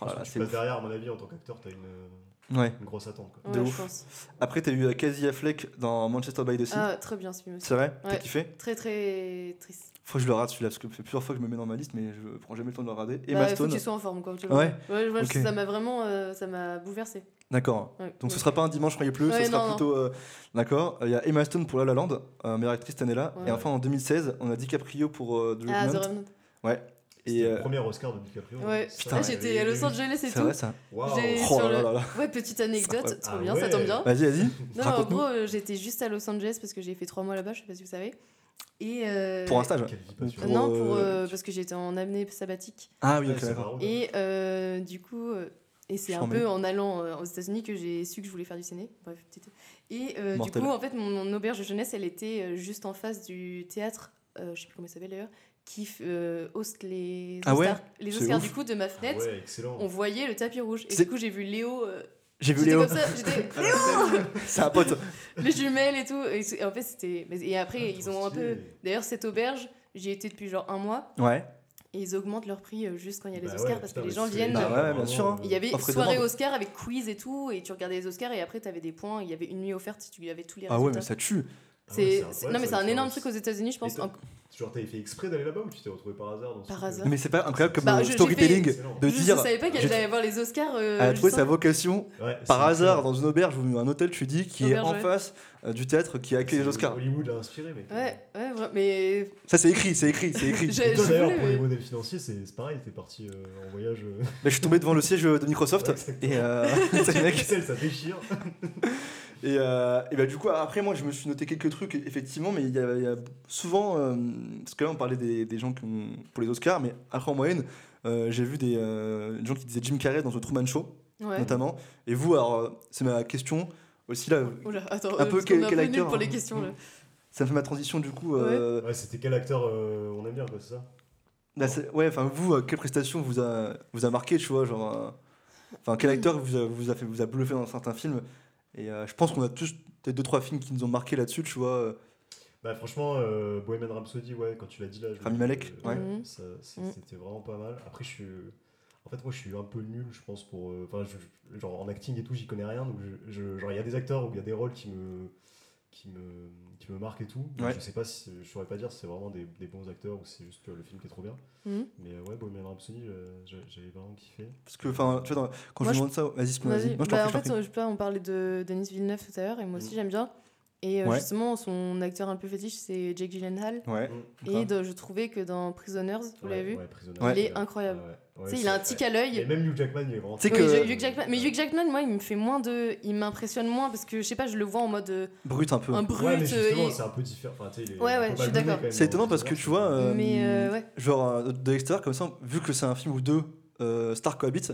Oh là c'est derrière, à mon avis, en tant qu'acteur, t'as une, Ouais. une grosse attente. Quoi. De ouf. Après, t'as eu euh, Casey Affleck dans Manchester by the Sea. Ah, très bien ce film aussi. C'est vrai? T'as kiffé? Très, très triste. Faut que je le rate celui-là, parce que ça fait plusieurs fois que je me mets dans ma liste, mais je prends jamais le temps de le regarder. Emma Bah, il faut Stone. que tu sois en forme, quoi. tu Ouais. vois. Ouais, ouais, Ok. Ça m'a vraiment. euh, ça m'a bouleversé. D'accord. Ouais. Donc ce sera pas un dimanche quand il pleut, Ouais, ce sera non, plutôt. euh, D'accord. Il y a Emma Stone pour La La Land, euh, meilleure actrice cette année-là. Ouais. Et enfin en 2016, on a DiCaprio pour euh, The Ah, The. Ouais. C'était Et le euh, premier Oscar de DiCaprio. Ouais, Putain, Ah, ouais, j'étais à Los Angeles et c'est tout. vrai ça. Waouh. J'ai- Oh là le- là là. Ouais, petite anecdote, trop Ah bien, ça tombe ouais. bien. Vas-y, vas-y. Non, en gros, euh, j'étais juste à Los Angeles parce que j'ai fait trois mois là-bas, je sais pas si vous savez. Et euh, Pour un stage. Pour, passionnante. Non, pour, euh, euh, parce que j'étais en année sabbatique. Ah oui, d'accord. Et euh, du coup, euh, et c'est un peu en allant euh, aux États-Unis que j'ai su que je voulais faire du ciné. Bref, petite- Et euh, du coup, en fait, mon, mon auberge de jeunesse, elle était euh, juste en face du théâtre, euh, je sais plus comment il s'appelle d'ailleurs, qui euh, hoste les Ah ouais Oscars. les Oscars du coup de ma Ah fenêtre. ouais, excellent. On voyait le tapis rouge. Et du coup, j'ai vu Léo. J'ai vu Léo. comme ça, j'étais C'est un pote. les jumelles et tout. Et, en fait, c'était. Et après, Ah, ils ont un peu. D'ailleurs, cette auberge, j'y étais depuis genre un mois. Ouais. Et ils augmentent leur prix euh, juste quand il y a les Bah Oscars ouais, parce putain, que les gens viennent. Bah ouais, bien sûr, hein. Il y avait Offre soirée. Oscar avec quiz et tout, et tu regardais les Oscars et après tu avais des points. Il y avait une nuit offerte si tu avais tous les Ah ouais, résultats. mais ça tue. Ah ouais, non, mais c'est un énorme truc aux États-Unis, je pense. En- Genre, t'avais fait exprès d'aller là-bas ou tu t'es retrouvé par hasard dans ce Par truc hasard. Mais c'est pas incroyable comme Bah, euh, je- j'ai storytelling de je dire. ne savais pas qu'elle allait voir les Oscars. euh, Elle a trouvé juste sa en- vocation Ouais, par c'est hasard dans une auberge ou un hôtel, tu dis, qui est Auberge, en ouais. face euh, du théâtre qui accueille les C'est- Oscars. Hollywood l'a inspiré, mec. Ouais, ouais, vra- mais. Ça, c'est écrit, c'est écrit, c'est écrit. J'ai- Et toi, je d'ailleurs, voulais, pour les modèles financiers, c'est c'est pareil, t'es parti euh, en voyage. euh, Bah, je suis tombé devant le siège de Microsoft ouais, exactement. et, euh, c'est le mec. Excel, ça déchire. Et, euh, et bah, du coup, après, moi, je me suis noté quelques trucs, effectivement, mais il y a, il y a souvent. euh, parce que là, on parlait des, des gens qui ont, pour les Oscars, mais après, en moyenne, euh, j'ai vu des, euh, des gens qui disaient Jim Carrey dans The Truman Show, Ouais. notamment. Et vous, alors, euh, c'est ma question aussi, là, Oula, attends, Un peu quel- acteur, pour hein. les questions là. ça me fait ma transition, du coup. euh, Ouais, c'était quel acteur euh, on aime bien, quoi, c'est ça? Bah, c'est- ouais, enfin vous, euh, quelle prestation vous a, vous a marqué, tu vois, genre, euh, enfin quel acteur vous a, vous a fait, vous a bluffé dans certains films? Et euh, je pense qu'on a tous peut-être deux trois films qui nous ont marqué là-dessus, tu vois. euh, Bah franchement, euh, Bohemian Rhapsody, ouais, quand tu l'as dit là, je me Rami Malek, ouais. Mhm. Mhm. c'était vraiment pas mal. Après, je suis, en fait, moi, je suis un peu nul, je pense pour, enfin, je- genre en acting et tout, j'y connais rien, donc je, je- genre il y a des acteurs où il y a des rôles qui me, qui me, qui me marquent et tout. Ouais. Je sais pas si, je saurais pas dire si c'est vraiment des, des bons acteurs ou c'est juste euh, le film qui est trop bien. Mhm. Mais euh, ouais, Bohemian Rhapsody, euh, j'ai- j'avais vraiment kiffé. Parce que, enfin, tu vois, quand Moi, je je- demande ça, vas-y, vas-y. Moi, je Bah, en t'en fait, prie. on, je sais pas, on parlait de Denis Villeneuve tout à l'heure et moi aussi Mhm. j'aime bien. Et euh, Ouais. justement, son acteur un peu fétiche, c'est Jake Gyllenhaal. Ouais. Mm. Et de- je trouvais que dans Prisoners, vous l'avez vu. Il est ouais. incroyable. Ouais, il a un tic à Et l'œil. même Hugh Jackman, il est vraiment. Tu sais Oui, que- Hugh Jackman. Mais Hugh Jackman, moi, il me fait moins de. Il m'impressionne moins parce que je sais pas, je le vois en mode euh, Brut un peu. un brut. Ouais, mais euh, justement, et- c'est un peu différent. Enfin, tu sais, il est Ouais, ouais, je suis d'accord. C'est étonnant parce que tu vois, euh, Mais, euh, ouais. genre euh, de l'extérieur comme ça, vu que c'est un film où deux euh, stars cohabitent,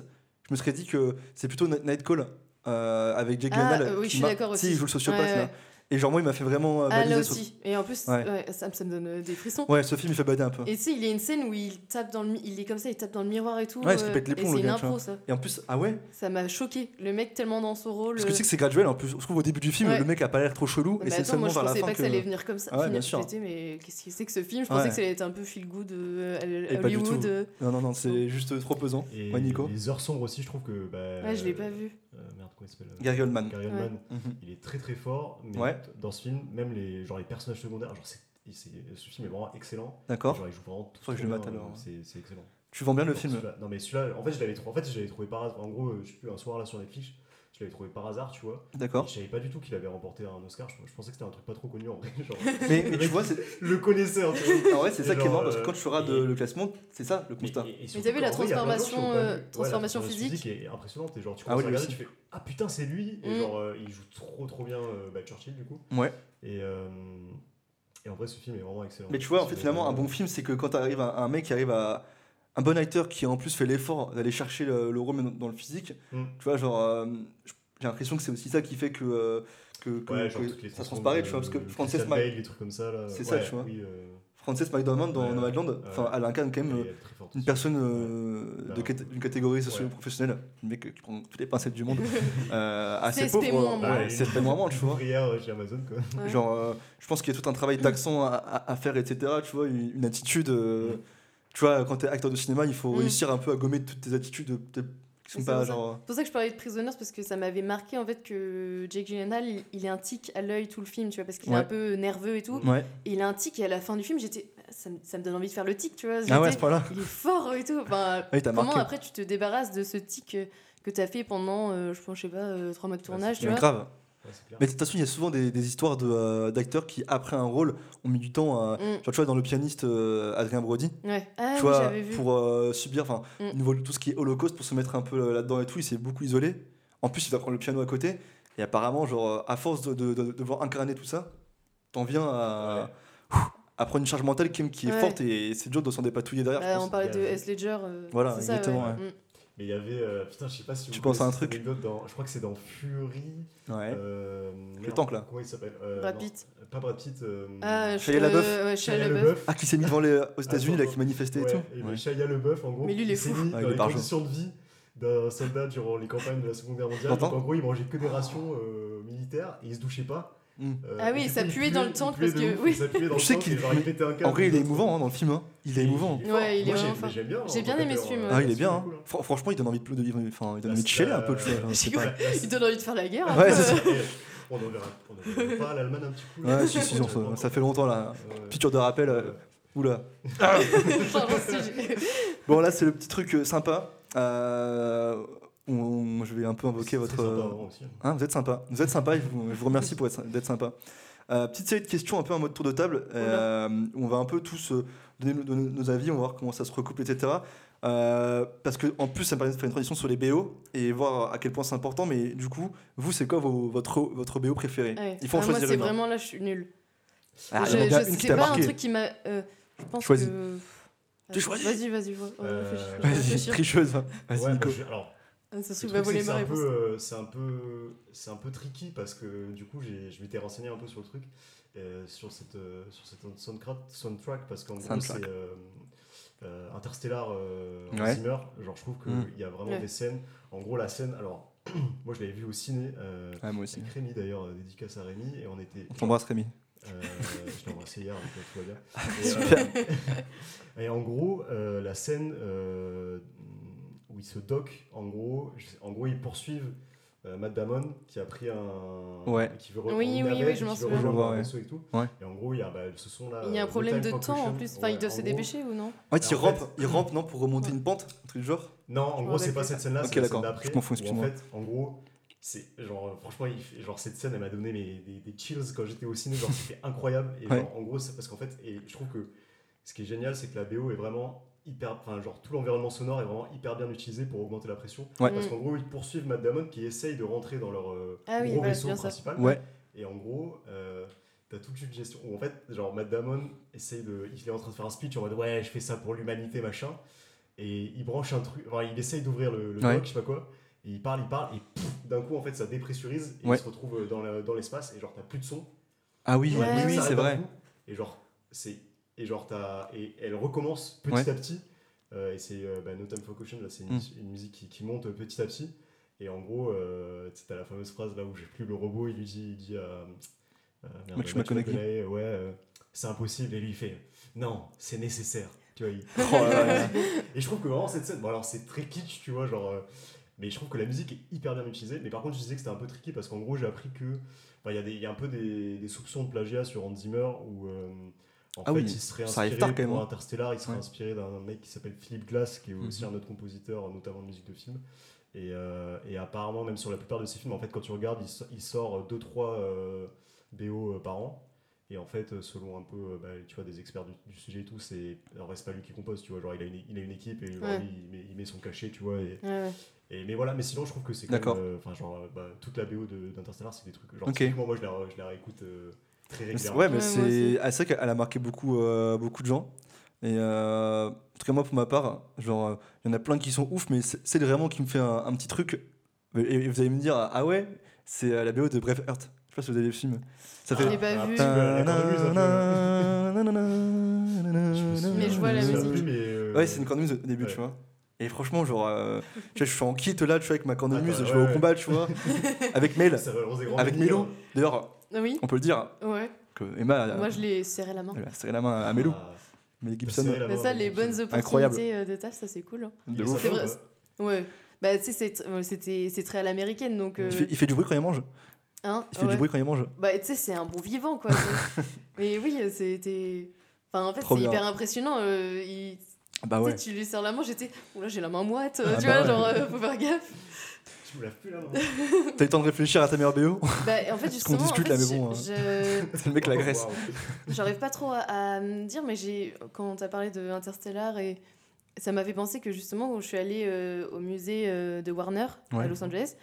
je me serais dit que c'est plutôt Night Call euh, avec Jake Ah, Gyllenhaal. oui, qui je suis d'accord aussi. il joue le sociopathe Ouais, là. Et genre moi, il m'a fait vraiment euh, Ah, là aussi. Et en plus, Ouais. ouais, ça, ça me donne euh, des frissons. Ouais, ce film il fait bader un peu. Et tu sais, il y a une scène où il tape dans le, mi- il est comme ça, il tape dans le miroir et tout. Ouais, il se euh, pète les plombs, c'est le une gars, impro ça. Et en plus, ah ouais Ça m'a choqué. Le mec tellement dans son rôle. Parce que tu euh, sais que c'est graduel en plus. Je trouve au début du film, Ouais. le mec a pas l'air trop chelou. mais et c'est seulement moi je vers la pensais fin pas que ça allait venir comme ça. Ah ouais, finir. bien sûr. J'étais, mais qu'est-ce que c'est que ce film? Je pensais que ça allait être un peu feel good euh, Hollywood. euh. Non, non, non, c'est juste trop pesant. Et Ouais, Nico les heures sombres aussi, je trouve que. Bah, Ouais, je l'ai pas vu. Euh, merde, comment il s'appelle euh, Gary Oldman. Gary Ouais. Oldman. Mhm. Il est très très fort, mais Ouais. dans ce film, même les, genre, les personnages secondaires, genre, c'est, c'est- ce film est vraiment excellent. D'accord. Genre, il joue vraiment tout que je le mate alors. euh, C'est, c'est excellent. Tu vends bien le film. celui-là- non, mais celui-là, en fait, je l'avais trouvé, en fait, je l'avais trouvé par hasard. En gros, je sais plus, un soir là sur Netflix, je l'avais trouvé par hasard, tu vois. Et D'accord. je savais pas du tout qu'il avait remporté un Oscar. Je, je pensais que c'était un truc pas trop connu en vrai. Genre, Mais, mais tu vois, c'est- je le connaissais un peu. en vrai, c'est ça qui est marrant parce que quand tu feras de- le classement, c'est ça le constat. Et- et- et Mais t'as vu la gens transformation, euh, vu. Ouais, la transformation physique est impressionnante. Et genre, tu Ah oui, à regarder, tu fais Ah putain, c'est lui Et Mm. genre, euh, il joue trop trop bien euh, bah, Churchill du coup. Ouais. Et, euh, et en vrai, ce film est vraiment excellent. Mais tu vois, en fait, finalement, un bon film, c'est que quand arrive un, un mec qui arrive à. Un bon acteur qui en plus fait l'effort d'aller chercher le, le rôle dans- dans le physique, Mm. tu vois, genre. euh, j'ai l'impression que c'est aussi ça qui fait que. euh, que, Ouais, ça transparaît, de- tu vois, parce que Frances Christian Ma- Bale, les trucs comme ça là. C'est ça, Ouais, tu vois. Oui, euh, Frances McDormand dans Ouais. Nomadland, enfin, elle incarne quand même euh, très forte une personne euh, Bah, d'une catégorie ouais. socio-professionnelle, un mec qui prend toutes les pincettes du monde, euh, assez pauvre, moins, euh, moins. ouais, CSP moins, moins, tu vois. Chez Amazon quoi. Ouais. Genre, euh, je pense qu'il y a tout un travail d'accent à, à- à faire, etc. Tu vois, une, une attitude. Euh. Tu vois, quand t'es acteur de cinéma, il faut Mm. réussir un peu à gommer toutes tes attitudes euh, qui sont pas c'est pour ça. genre. C'est pour ça que je parlais de Prisoners parce que ça m'avait marqué en fait que Jake Gyllenhaal il, il a un tic à l'œil tout le film tu vois parce qu'il Ouais. est un peu nerveux et tout Ouais. et il a un tic et à la fin du film j'étais ça, me- ça me donne envie de faire le tic, tu vois. Ah ouais, ce point-là il est fort et tout. Enfin, Oui, t'as comment marqué. après tu te débarrasses de ce tic euh, que tu as fait pendant, euh, je pense, je sais pas, euh, trois mois de tournage, c'est tu vois? grave. Ouais. Mais de toute façon, il y a souvent des, des histoires de, euh, d'acteurs qui, après un rôle, ont mis du temps à. Mm. Genre, tu vois, dans le pianiste euh, Adrien Brody, Ouais. Ah tu oui, vois, j'avais vu. pour euh, subir, enfin, Mm. au niveau de tout ce qui est holocauste, pour se mettre un peu euh, là-dedans et tout, il s'est beaucoup isolé. En plus, il doit prendre le piano à côté. Et apparemment, genre, euh, à force de, de, de- de devoir incarner tout ça, t'en viens à, à prendre une charge mentale qui, qui est Ouais. forte et c'est dur de s'en dépatouiller derrière. je Bah, pense. on parlait de S. Ledger. euh, Voilà, c'est ça, Mais il y avait. euh, putain, je sais pas si Tu vous penses à un truc anecdote dans- Je crois que c'est dans Fury. Ouais. euh, merde, tank, là. Comment il s'appelle Euh, Brad non, Pitt. Pas Brad Pitt. euh, Ah, Shia euh, LaBeouf. ouais, Shia LaBeouf. Ah, qui s'est mis devant les, aux États-Unis, là, qui manifestait et Ouais, tout et ben, Ouais. Shia LaBeouf, en gros, Mais lui, il est s'est fou. mis Ah, il dans est les conditions de vie d'un soldat durant les campagnes de la Seconde Guerre mondiale. Donc, en gros, il mangeait que des rations euh, militaires et il se douchait pas. Mm. Euh, Ah oui, ça puait dans le puait parce que- ouf, oui. Ça puait dans Je le sais qu'il- un. En vrai, il est émouvant hein, dans le film. hein. Il est émouvant. Ouais, il est vraiment bien. J'ai en bien aimé ce film, euh, Ah, il est bien. hein. hein. Franchement, il donne envie de, enfin, il donne La- envie de chialer un peu hein, Il donne envie de faire la guerre. Ouais, c'est ça. On enverra on enverra pas à l'Allemagne un petit coup. Ouais, si, si, on ça fait longtemps là. Ouais. Piqûre de rappel. euh, Oula. Bon, là, c'est le petit truc euh, sympa. Euh, on- je vais un peu invoquer votre. sympa, euh, aussi. hein, vous êtes sympa. Vous êtes sympa. et je vous, je vous remercie pour être, d'être sympa. Euh, petite série de questions, un peu en mode tour de table. euh, où on va un peu tous euh, donner nos, donner nos avis, on va voir comment ça se recouple, etc. Euh, parce que en plus, ça me permet de faire une transition sur les BO et voir à quel point c'est important. Mais du coup, vous, c'est quoi vos- votre, votre BO préféré? Ouais. Il faut en Ah, moi, choisir c'est une. hein. vraiment là, je suis nulle. Ah, je, je- c'est pas un truc qui m'a. euh, je pense Choisis. que. Tu choisis. Vas-y, vas-y, Euh, Vas-y, Vas-y, tricheuse. hein. Vas-y, Ouais, Nico. bah, je- alors, Ah, c'est un réponse. peu, euh, c'est un peu, c'est un peu tricky parce que du coup, j'ai, je m'étais renseigné un peu sur le truc, euh, sur cette, euh, sur cette soundtrack, soundtrack parce qu'en gros, c'est euh, euh, Interstellar euh, Hans Ouais. Zimmer. Genre, je trouve qu'il Mm. y a vraiment Ouais. des scènes. En gros, la scène, alors, moi, je l'avais vu au ciné. Euh, Ouais, moi aussi. avec Rémi d'ailleurs, euh, dédicace à Rémi, et on était. On t'embrasse, Rémi. Euh, je l'ai embrassé hier, donc tout va bien. Et, euh, et en gros, euh, la scène euh, où ils se dockent, en gros, en gros, ils poursuivent euh, Matt Damon qui a pris un. Ouais. Qui veut Oui, oui, oui, je m'en souviens. ouais. vaisseau et tout. Ouais. Et en gros, il y a bah, ce son là. Il y a un euh, problème No de temps en plus. Enfin, Ouais, ils doivent en se gros- dépêcher ou non En fait, il rampe, fait- il rampe non, pour remonter Ouais. une pente, un truc du genre? Non, en Je gros, c'est pas cette scène-là, Ok, c'est la scène d'accord. d'après. Je confonds, excuse-moi. En fait, en gros, c'est genre, franchement, il genre, cette scène, elle m'a donné mes- des, des chills quand j'étais au ciné. Genre, c'était incroyable. Et genre, en gros, c'est parce qu'en fait, et je trouve que ce qui est génial, c'est que la BO est vraiment hyper. Enfin, genre, tout l'environnement sonore est vraiment hyper bien utilisé pour augmenter la pression. Ouais. Parce Mm. qu'en gros, ils poursuivent Matt Damon qui essaye de rentrer dans leur euh, Ah oui, gros vaisseau principal. Ouais. Et en gros, euh, t'as toute une gestion où en fait, genre Matt Damon essaye de, il est en train de faire un speech en mode ouais, je fais ça pour l'humanité machin, et il branche un truc, enfin, il essaye d'ouvrir le, le Ouais. dock, je sais pas quoi, et il parle, il parle, et d'un coup en fait ça dépressurise et Ouais. il se retrouve dans l'espace et genre t'as plus de son. Ah oui, Ouais, oui, oui, c'est vrai. coup, Et genre c'est et genre t'as et elle recommence petit Ouais. à petit. euh, et c'est euh, bah, No Time for Caution là, c'est une, Mm. une musique qui, qui monte petit à petit. Et en gros, euh, tu sais, t'as la fameuse phrase là où j'ai plus le robot, il lui dit, il dit à euh, Matthew McConaughey. Ouais, euh, c'est impossible. Et lui il fait, non, c'est nécessaire. Tu vois, il- et je trouve que vraiment cette scène, bon alors c'est très kitsch, tu vois, genre. euh, mais je trouve que la musique est hyper bien utilisée. Mais par contre, je disais que c'était un peu tricky parce qu'en gros, j'ai appris que. enfin, Il y, a des- il y a un peu des, des soupçons de plagiat sur Hans Zimmer où. euh, en Ah fait, oui, il serait ça arrive inspiré tard, quand même, pour hein. Interstellar, il serait Ouais. inspiré d'un mec qui s'appelle Philip Glass, qui est aussi Mhm. un autre compositeur, notamment de musique de film. Et, euh, et apparemment, même sur la plupart de ses films, en fait, quand tu regardes, il, so- il sort 2-3 BO euh, par an. Et en fait, euh, selon un peu, euh, bah, tu vois, des experts du, du sujet et tout, c'est. Alors, c'est pas lui qui compose, tu vois, genre, il a une, il a une équipe et genre, Ouais. lui, il, met, il met son cachet, tu vois. Et, Ouais, ouais. et, mais voilà, mais sinon, je trouve que c'est quand D'accord. même. euh, Enfin, genre, euh, bah, toute la BO de- d'Interstellar, c'est des trucs. Genre, Ok. typiquement, moi, je la, je la réécoute euh, très Mais c'est- régulièrement. Ouais, mais Ouais, c'est ah, c'est vrai qu'elle a marqué beaucoup, euh, beaucoup de gens. Et euh, en tout cas, moi, pour ma part, genre, euh, il y en a plein qui sont ouf, mais c'est vraiment qui me fait un, un petit truc. Et, et vous allez me dire, ah ouais, c'est euh, la BO de Braveheart. Je sais pas si vous avez vu le film. Ça Je fait. l'ai pas Ah, vu. Mais je vois la musique. Ouais, c'est une cornemuse au début, tu vois. Et franchement, genre, euh, je suis en kit là, tu vois, avec ma cornemuse, je ouais, vais au ouais. combat, tu vois, avec Mel, avec. Mélo. D'ailleurs, Oui, on peut le dire ouais. que Emma, Moi, je l'ai serré la main. elle a serré la main à Mélo. Ah, Gibson, Mais main ça, avec les Gibson. bonnes opportunités Incroyable. euh, de taf, ça c'est cool. hein. de ouf. Vrai. Ouais. Bah, tu sais, c'est- euh, c'était c'est très à l'américaine, donc. euh, Il fait, il fait du bruit quand il mange. hein, Il fait ouais. du bruit quand il mange. Bah, tu sais, c'est un bon vivant, quoi. c'est- Mais oui, c'était. Enfin, en fait, c'est hyper impressionnant. euh, il- Bah ouais. Tu lui serres la main, j'étais. Oula, j'ai la main moite. Ah tu bah vois, ouais. genre, euh, faut faire gaffe. Tu me laves plus main. T'as eu le temps de réfléchir à ta meilleure BO Bah, en fait, qu'on justement, en discute fait, là, mais je- bon, hein. je- le mec la Grèce. Waouh. J'arrive pas trop à, à me dire, mais j'ai quand t'as parlé de Interstellar et ça m'a fait penser que justement quand je suis allée euh, au musée euh, de Warner Ouais. à Los Angeles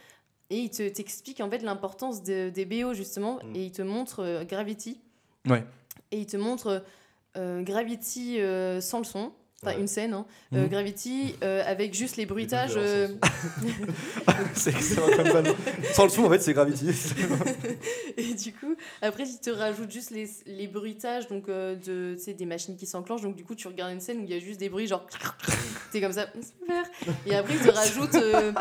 et il te t'explique en fait l'importance de- des BO justement Mm. et il te montre euh, Gravity Ouais. et il te montre euh, Gravity euh, sans le son. Enfin, Ouais. une scène, hein. Euh, Mhm. Gravity euh, avec juste les bruitages. euh, c'est excellent comme balle. Sans le son, en fait, c'est Gravity. Et du coup, après, il te rajoute juste les, les bruitages donc, euh, de, tu sais, des machines qui s'enclenchent. Donc, du coup, tu regardes une scène où il y a juste des bruits, genre. T'es comme ça, super. Et après, il te rajoute euh,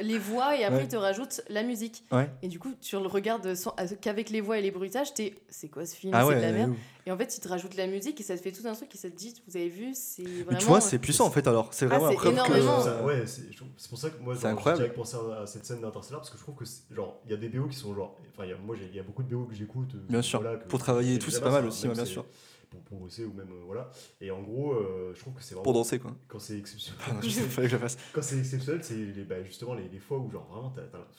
les voix et après, Ouais. il te rajoute la musique. Ouais. Et du coup, tu le regardes sans- qu'avec les voix et les bruitages, t'es. C'est quoi ce film? Ah C'est ouais. de la merde. Et en fait, il te rajoute la musique et ça te fait tout un truc et ça te dit, vous avez vu, c'est vraiment. Mais tu vois, c'est puissant en fait alors. C'est Ah, vraiment preuve que- énormément. Ça, ouais, c'est pour ça que moi, C'est genre, incroyable. j'ai direct pensé à, à cette scène d'Interstellar parce que je trouve que, c'est- genre, il y a des BO qui sont genre. Enfin, il y a- moi, il y a beaucoup de BO que j'écoute. euh, Bien sûr. que- Pour travailler et que tout, c'est pas mal ça, aussi, ouais, bien sûr. Pour progresser ou même. euh, voilà. Et en gros, euh, je trouve que c'est vraiment. Pour danser quoi. Quand c'est exceptionnel. Pardon, je sais, fallait que je la fasse. Quand c'est exceptionnel, c'est les- bah, justement les, les fois où, genre, vraiment,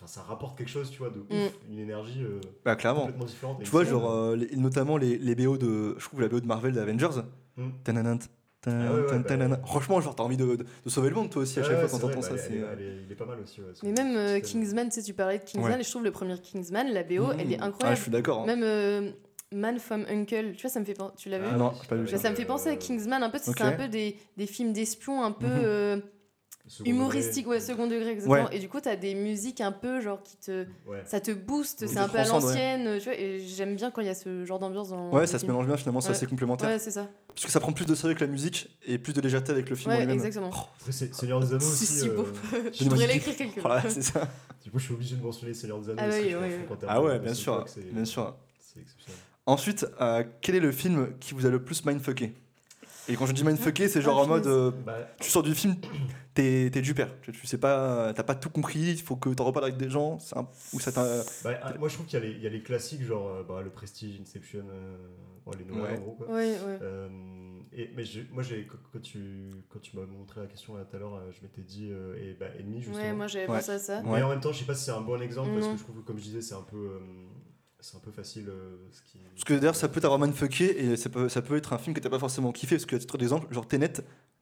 ça rapporte quelque chose, tu vois, de ouf, Mm. une énergie euh, Bah clairement. complètement différente. Tu vois, genre, euh, les- notamment les, les BO de. Je trouve la BO de Marvel d'Avengers. Hmm. Tananant, tan, Ah ouais, ouais, tan, bah, ouais. Franchement, genre, t'as envie de, de- de sauver le monde toi aussi à chaque ouais, fois quand t'entends bah, ça. est- euh, est- il est pas mal aussi. Mais même euh, Kingsman, tu sais, tu parlais de Kingsman et je trouve le premier Kingsman, la BO, elle est. Ah, incroyable. je suis d'accord. hein. Même euh, Man from Uncle, tu vois, ça me fait penser. Tu l'as vu Ah, non, oui, j'ai pas vu ça me fait euh, penser à Kingsman un peu, c'est un peu des, des films d'espions un peu euh, second humoristiques, degré. ouais, second degré, exactement. Ouais. Et du coup, t'as des musiques un peu genre qui te. Ouais. Ça te booste, c'est un peu à ouais. l'ancienne, tu vois, et j'aime bien quand il y a ce genre d'ambiance dans. Ouais, ça se mélange bien finalement, c'est Ouais. assez complémentaire. Ouais, c'est ça. Parce que ça prend plus de sérieux que la musique et plus de légèreté avec le film Ouais, exactement. Après, c'est Seigneur des Anneaux Si, aussi. si, euh, beau. Je une l'écrire quelque Voilà, part. c'est ça. Du coup, je suis obligé de mentionner Seigneur des Anneaux. Ah oui, oui, oui. t'as Ah un ouais, sûr, c'est- bien sûr. C'est exceptionnel. Ensuite, euh, quel est le film qui vous a le plus mindfucké? Et quand je dis mindfucké, c'est genre Ah, en mode, punaise. euh, tu sors du film, t'es t'es du père. Tu, tu sais pas, t'as pas tout compris, il faut que t'en reparles avec des gens, c'est un- ou ça t'a. bah, ah, moi, je trouve qu'il y, a les- il y a les classiques, genre euh, bah, le Prestige, Inception, euh, bon, les Nolan Ouais. en gros. Quoi. Ouais, ouais. Euh, et, mais je- moi, j'ai- quand quand tu, quand tu m'as montré la question là tout à l'heure, euh, je m'étais dit euh, et, bah, Ennemi, justement. Ouais, moi j'avais Ouais. pensé à ça. Mais Ouais. en même temps, je sais pas si c'est un bon exemple parce que je trouve que, comme je disais, c'est un peu, euh, c'est un peu facile. euh, ce qui... Parce que d'ailleurs, ça peut t'avoir mindfucké et ça peut, ça peut être un film que t'as pas forcément kiffé. Parce que, à titre d'exemple, genre Tenet,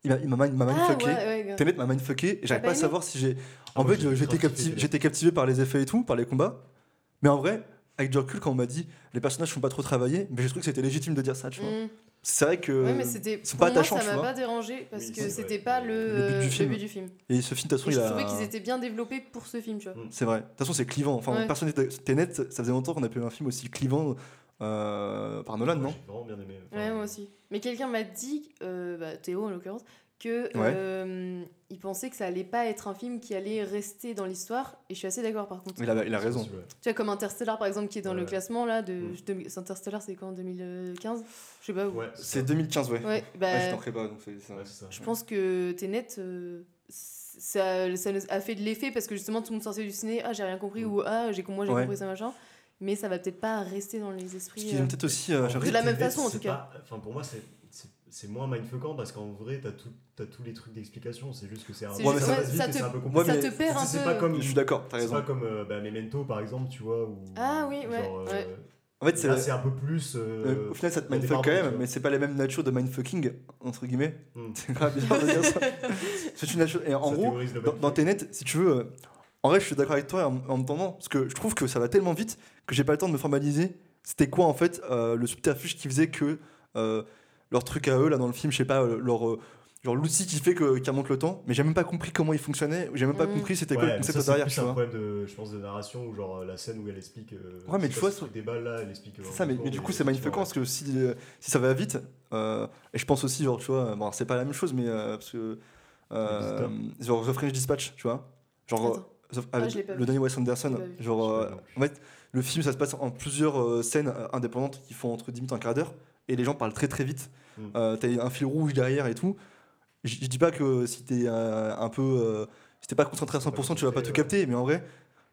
il m'a il m'a mind- m'a Ah, mindfucké. ouais, ouais, grave. Tenet m'a mindfucké et j'arrive pas à savoir si j'ai. Ah, En moi, fait, j'étais captivé, j'étais captivé par les effets et tout, par les combats. Mais en vrai, avec du recul, quand on m'a dit les personnages sont pas trop travaillés, mais j'ai trouvé que c'était légitime de dire ça, tu vois. Mm. C'est vrai que. Ouais, mais c'était. ils sont Pour pas moi, attachants, ça m'a pas dérangé parce Oui, que c'était vrai. pas Le le, but du film. but du film. Et ce film, de toute façon, Et il je a. trouvais qu'ils étaient bien développés pour ce film, tu vois. C'est vrai. De toute façon, c'est clivant. Enfin, Ouais. personne n'était- Tenet, ça faisait longtemps qu'on a pu un film aussi clivant euh, par Nolan, non J'ai vraiment bien aimé. Enfin, Ouais, moi aussi. Mais quelqu'un m'a dit, euh, bah, Théo en l'occurrence, que Ouais. euh, il pensait que ça allait pas être un film qui allait rester dans l'histoire. Et je suis assez d'accord par contre. Il a, il a c'est raison. Tu vois, comme Interstellar par exemple, qui est dans le classement là, de, Mm. de- Interstellar c'est quand en 2015 Je sais pas où. Ouais, C'est 2015, ouais. Ouais, bah, Ouais, je t'en pas. Donc c'est- ça. je pense que Tenet, euh, ça, ça a fait de l'effet parce que justement tout le monde sortait du ciné, ah j'ai rien compris Mm. ou ah j'ai moi j'ai Ouais. compris ça machin. Mais ça va peut-être pas rester dans les esprits. euh. peut-être aussi. euh, De la même façon, en tout cas. pas- Enfin, pour moi, c'est- c'est c'est moins mindfuckant parce qu'en vrai, t'as tout, as tous les trucs d'explication. C'est juste que c'est un. C'est Ouais, juste- mais ça ouais, te- c'est un peu compliqué. ça te perd un C'est peu. pas comme. Je suis d'accord, t'as C'est raison. pas comme euh, bah, Memento par exemple, tu vois. Où, Ah oui, ouais, euh, ouais. En fait, c'est. là, c'est un peu plus. euh, euh, au final, ça te mindfuck quand même, mais c'est pas la même nature de mindfucking, entre guillemets. hmm, C'est grave bizarre de dire ça. C'est une nature. Et en ça gros, dans, dans Tenet, si tu veux, euh, en vrai, je suis d'accord avec toi en, en me tendant, parce que je trouve que ça va tellement vite que j'ai pas le temps de me formaliser. C'était quoi en fait euh, le subterfuge qui faisait que euh, leur truc à eux là dans le film, je sais pas, euh, leur euh, genre l'outil qui fait que qui remonte le temps, mais j'ai même pas compris comment il fonctionnait, j'ai même pas Mhm. compris c'était Ouais, quoi le mais concept ça, c'est derrière, tu un vois. problème de, je pense, de narration ou genre la scène où elle explique. euh, Ouais, mais tu vois, c'est des balles là, elle explique. C'est ça, mais, mais du coup, c'est mindfuckant parce que si, euh, si ça va vite, euh, et je pense aussi, genre, tu vois, bon, c'est pas la même chose, mais euh, parce que. Euh, genre, The French Dispatch, tu vois. Genre, euh, Ah, le dernier Wes Anderson, genre, euh, en fait, le film, ça se passe en plusieurs euh, scènes euh, indépendantes qui font entre 10 minutes et un quart d'heure, et les gens parlent très très vite. Mm. Euh, T'as un fil rouge derrière et tout. Je dis pas que si t'es euh, un peu. euh, si t'es pas concentré à C'est pas 100%, tu vas pas tout capter, mais en vrai,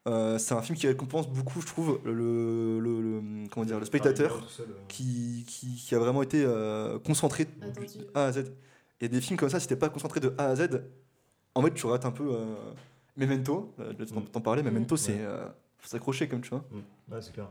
Euh, c'est un film qui récompense beaucoup, je trouve, le, le- le- comment dire, le spectateur seul, euh. qui, qui, qui a vraiment été euh, concentré de. A à Z. Il y a des films comme ça, si t'es pas concentré de A à Z, en fait, tu rates un peu. euh, Memento, euh, je vais t'en Mm. t'en parler, Memento, Mm. c'est. Ouais. euh, faut s'accrocher, comme tu vois. Mm. Ouais, c'est clair.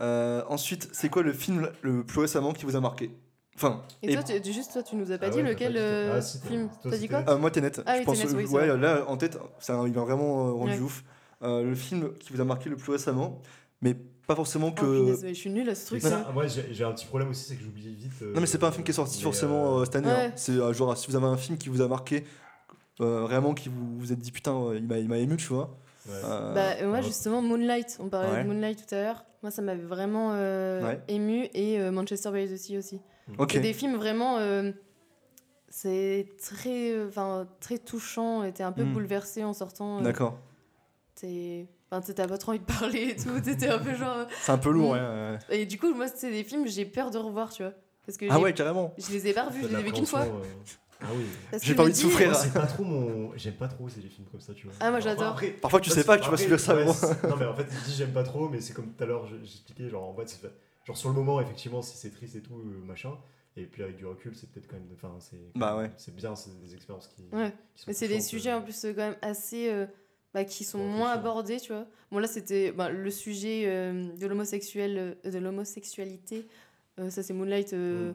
Euh, ensuite, c'est quoi le film le plus récemment qui vous a marqué? Enfin, Et, Et- toi, tu- juste toi, tu nous as pas Ah dit ouais, lequel pas dit, euh, Ah, si, t'as- film toi, T'as dit quoi? Euh, moi, Tenet, Ah je oui, pense. Tenet, oui, ouais, vrai. là, en tête, ça, il m'a vraiment euh, rendu Ouais. ouf. Euh, le film qui vous a marqué le plus récemment, mais pas forcément Oh, que. je suis nulle à ce truc. ça, moi j'ai j'ai un petit problème aussi, c'est que j'oublie vite. euh, non, mais c'est pas un film qui est sorti forcément cette année. Ouais. hein. C'est genre, si vous avez un film qui vous a marqué, euh, vraiment, qui vous vous êtes dit putain, il m'a- il m'a ému, tu vois. Ouais. Euh, Bah, moi, justement, Moonlight, on parlait Ouais. de Moonlight tout à l'heure. Moi, ça m'avait vraiment euh, Ouais. ému. Et euh, Manchester by the Sea aussi. ok. C'est des films vraiment. euh, c'est très, euh, enfin, très touchant. Et t'es un peu Mm. bouleversé en sortant. euh, D'accord. t'es- Enfin, t'as pas trop envie de parler et tout. T'étais un peu genre. C'est un peu lourd, Mm. ouais, ouais. Et du coup, moi, c'est des films, j'ai peur de revoir, tu vois. Parce que Ah ouais, carrément. je les ai pas revus, je les ai vus qu'une fois. Euh, Ah oui. J'ai pas envie de souffrir. Moi, c'est pas trop mon. J'aime pas trop c'est les films comme ça, tu vois. Ah, moi, j'adore. après- Parfois, tu sais pas que tu vas après, subir ça, Non, mais en fait, je dis j'aime pas trop, mais c'est comme tout à l'heure, je- j'expliquais, genre en fait, c'est genre sur le moment, effectivement, si c'est triste et tout, euh, machin. Et puis avec du recul, c'est peut-être quand même. Enfin, c'est. Bah ouais. C'est bien, c'est des expériences qui. Ouais. qui sont Mais c'est des sujets euh. en plus euh, quand même assez. euh, bah, qui sont moins abordés, tu vois. Bon, là, c'était bah, le sujet euh, de l'homosexuel, euh, de l'homosexualité. Euh, ça, c'est Moonlight euh, Mm.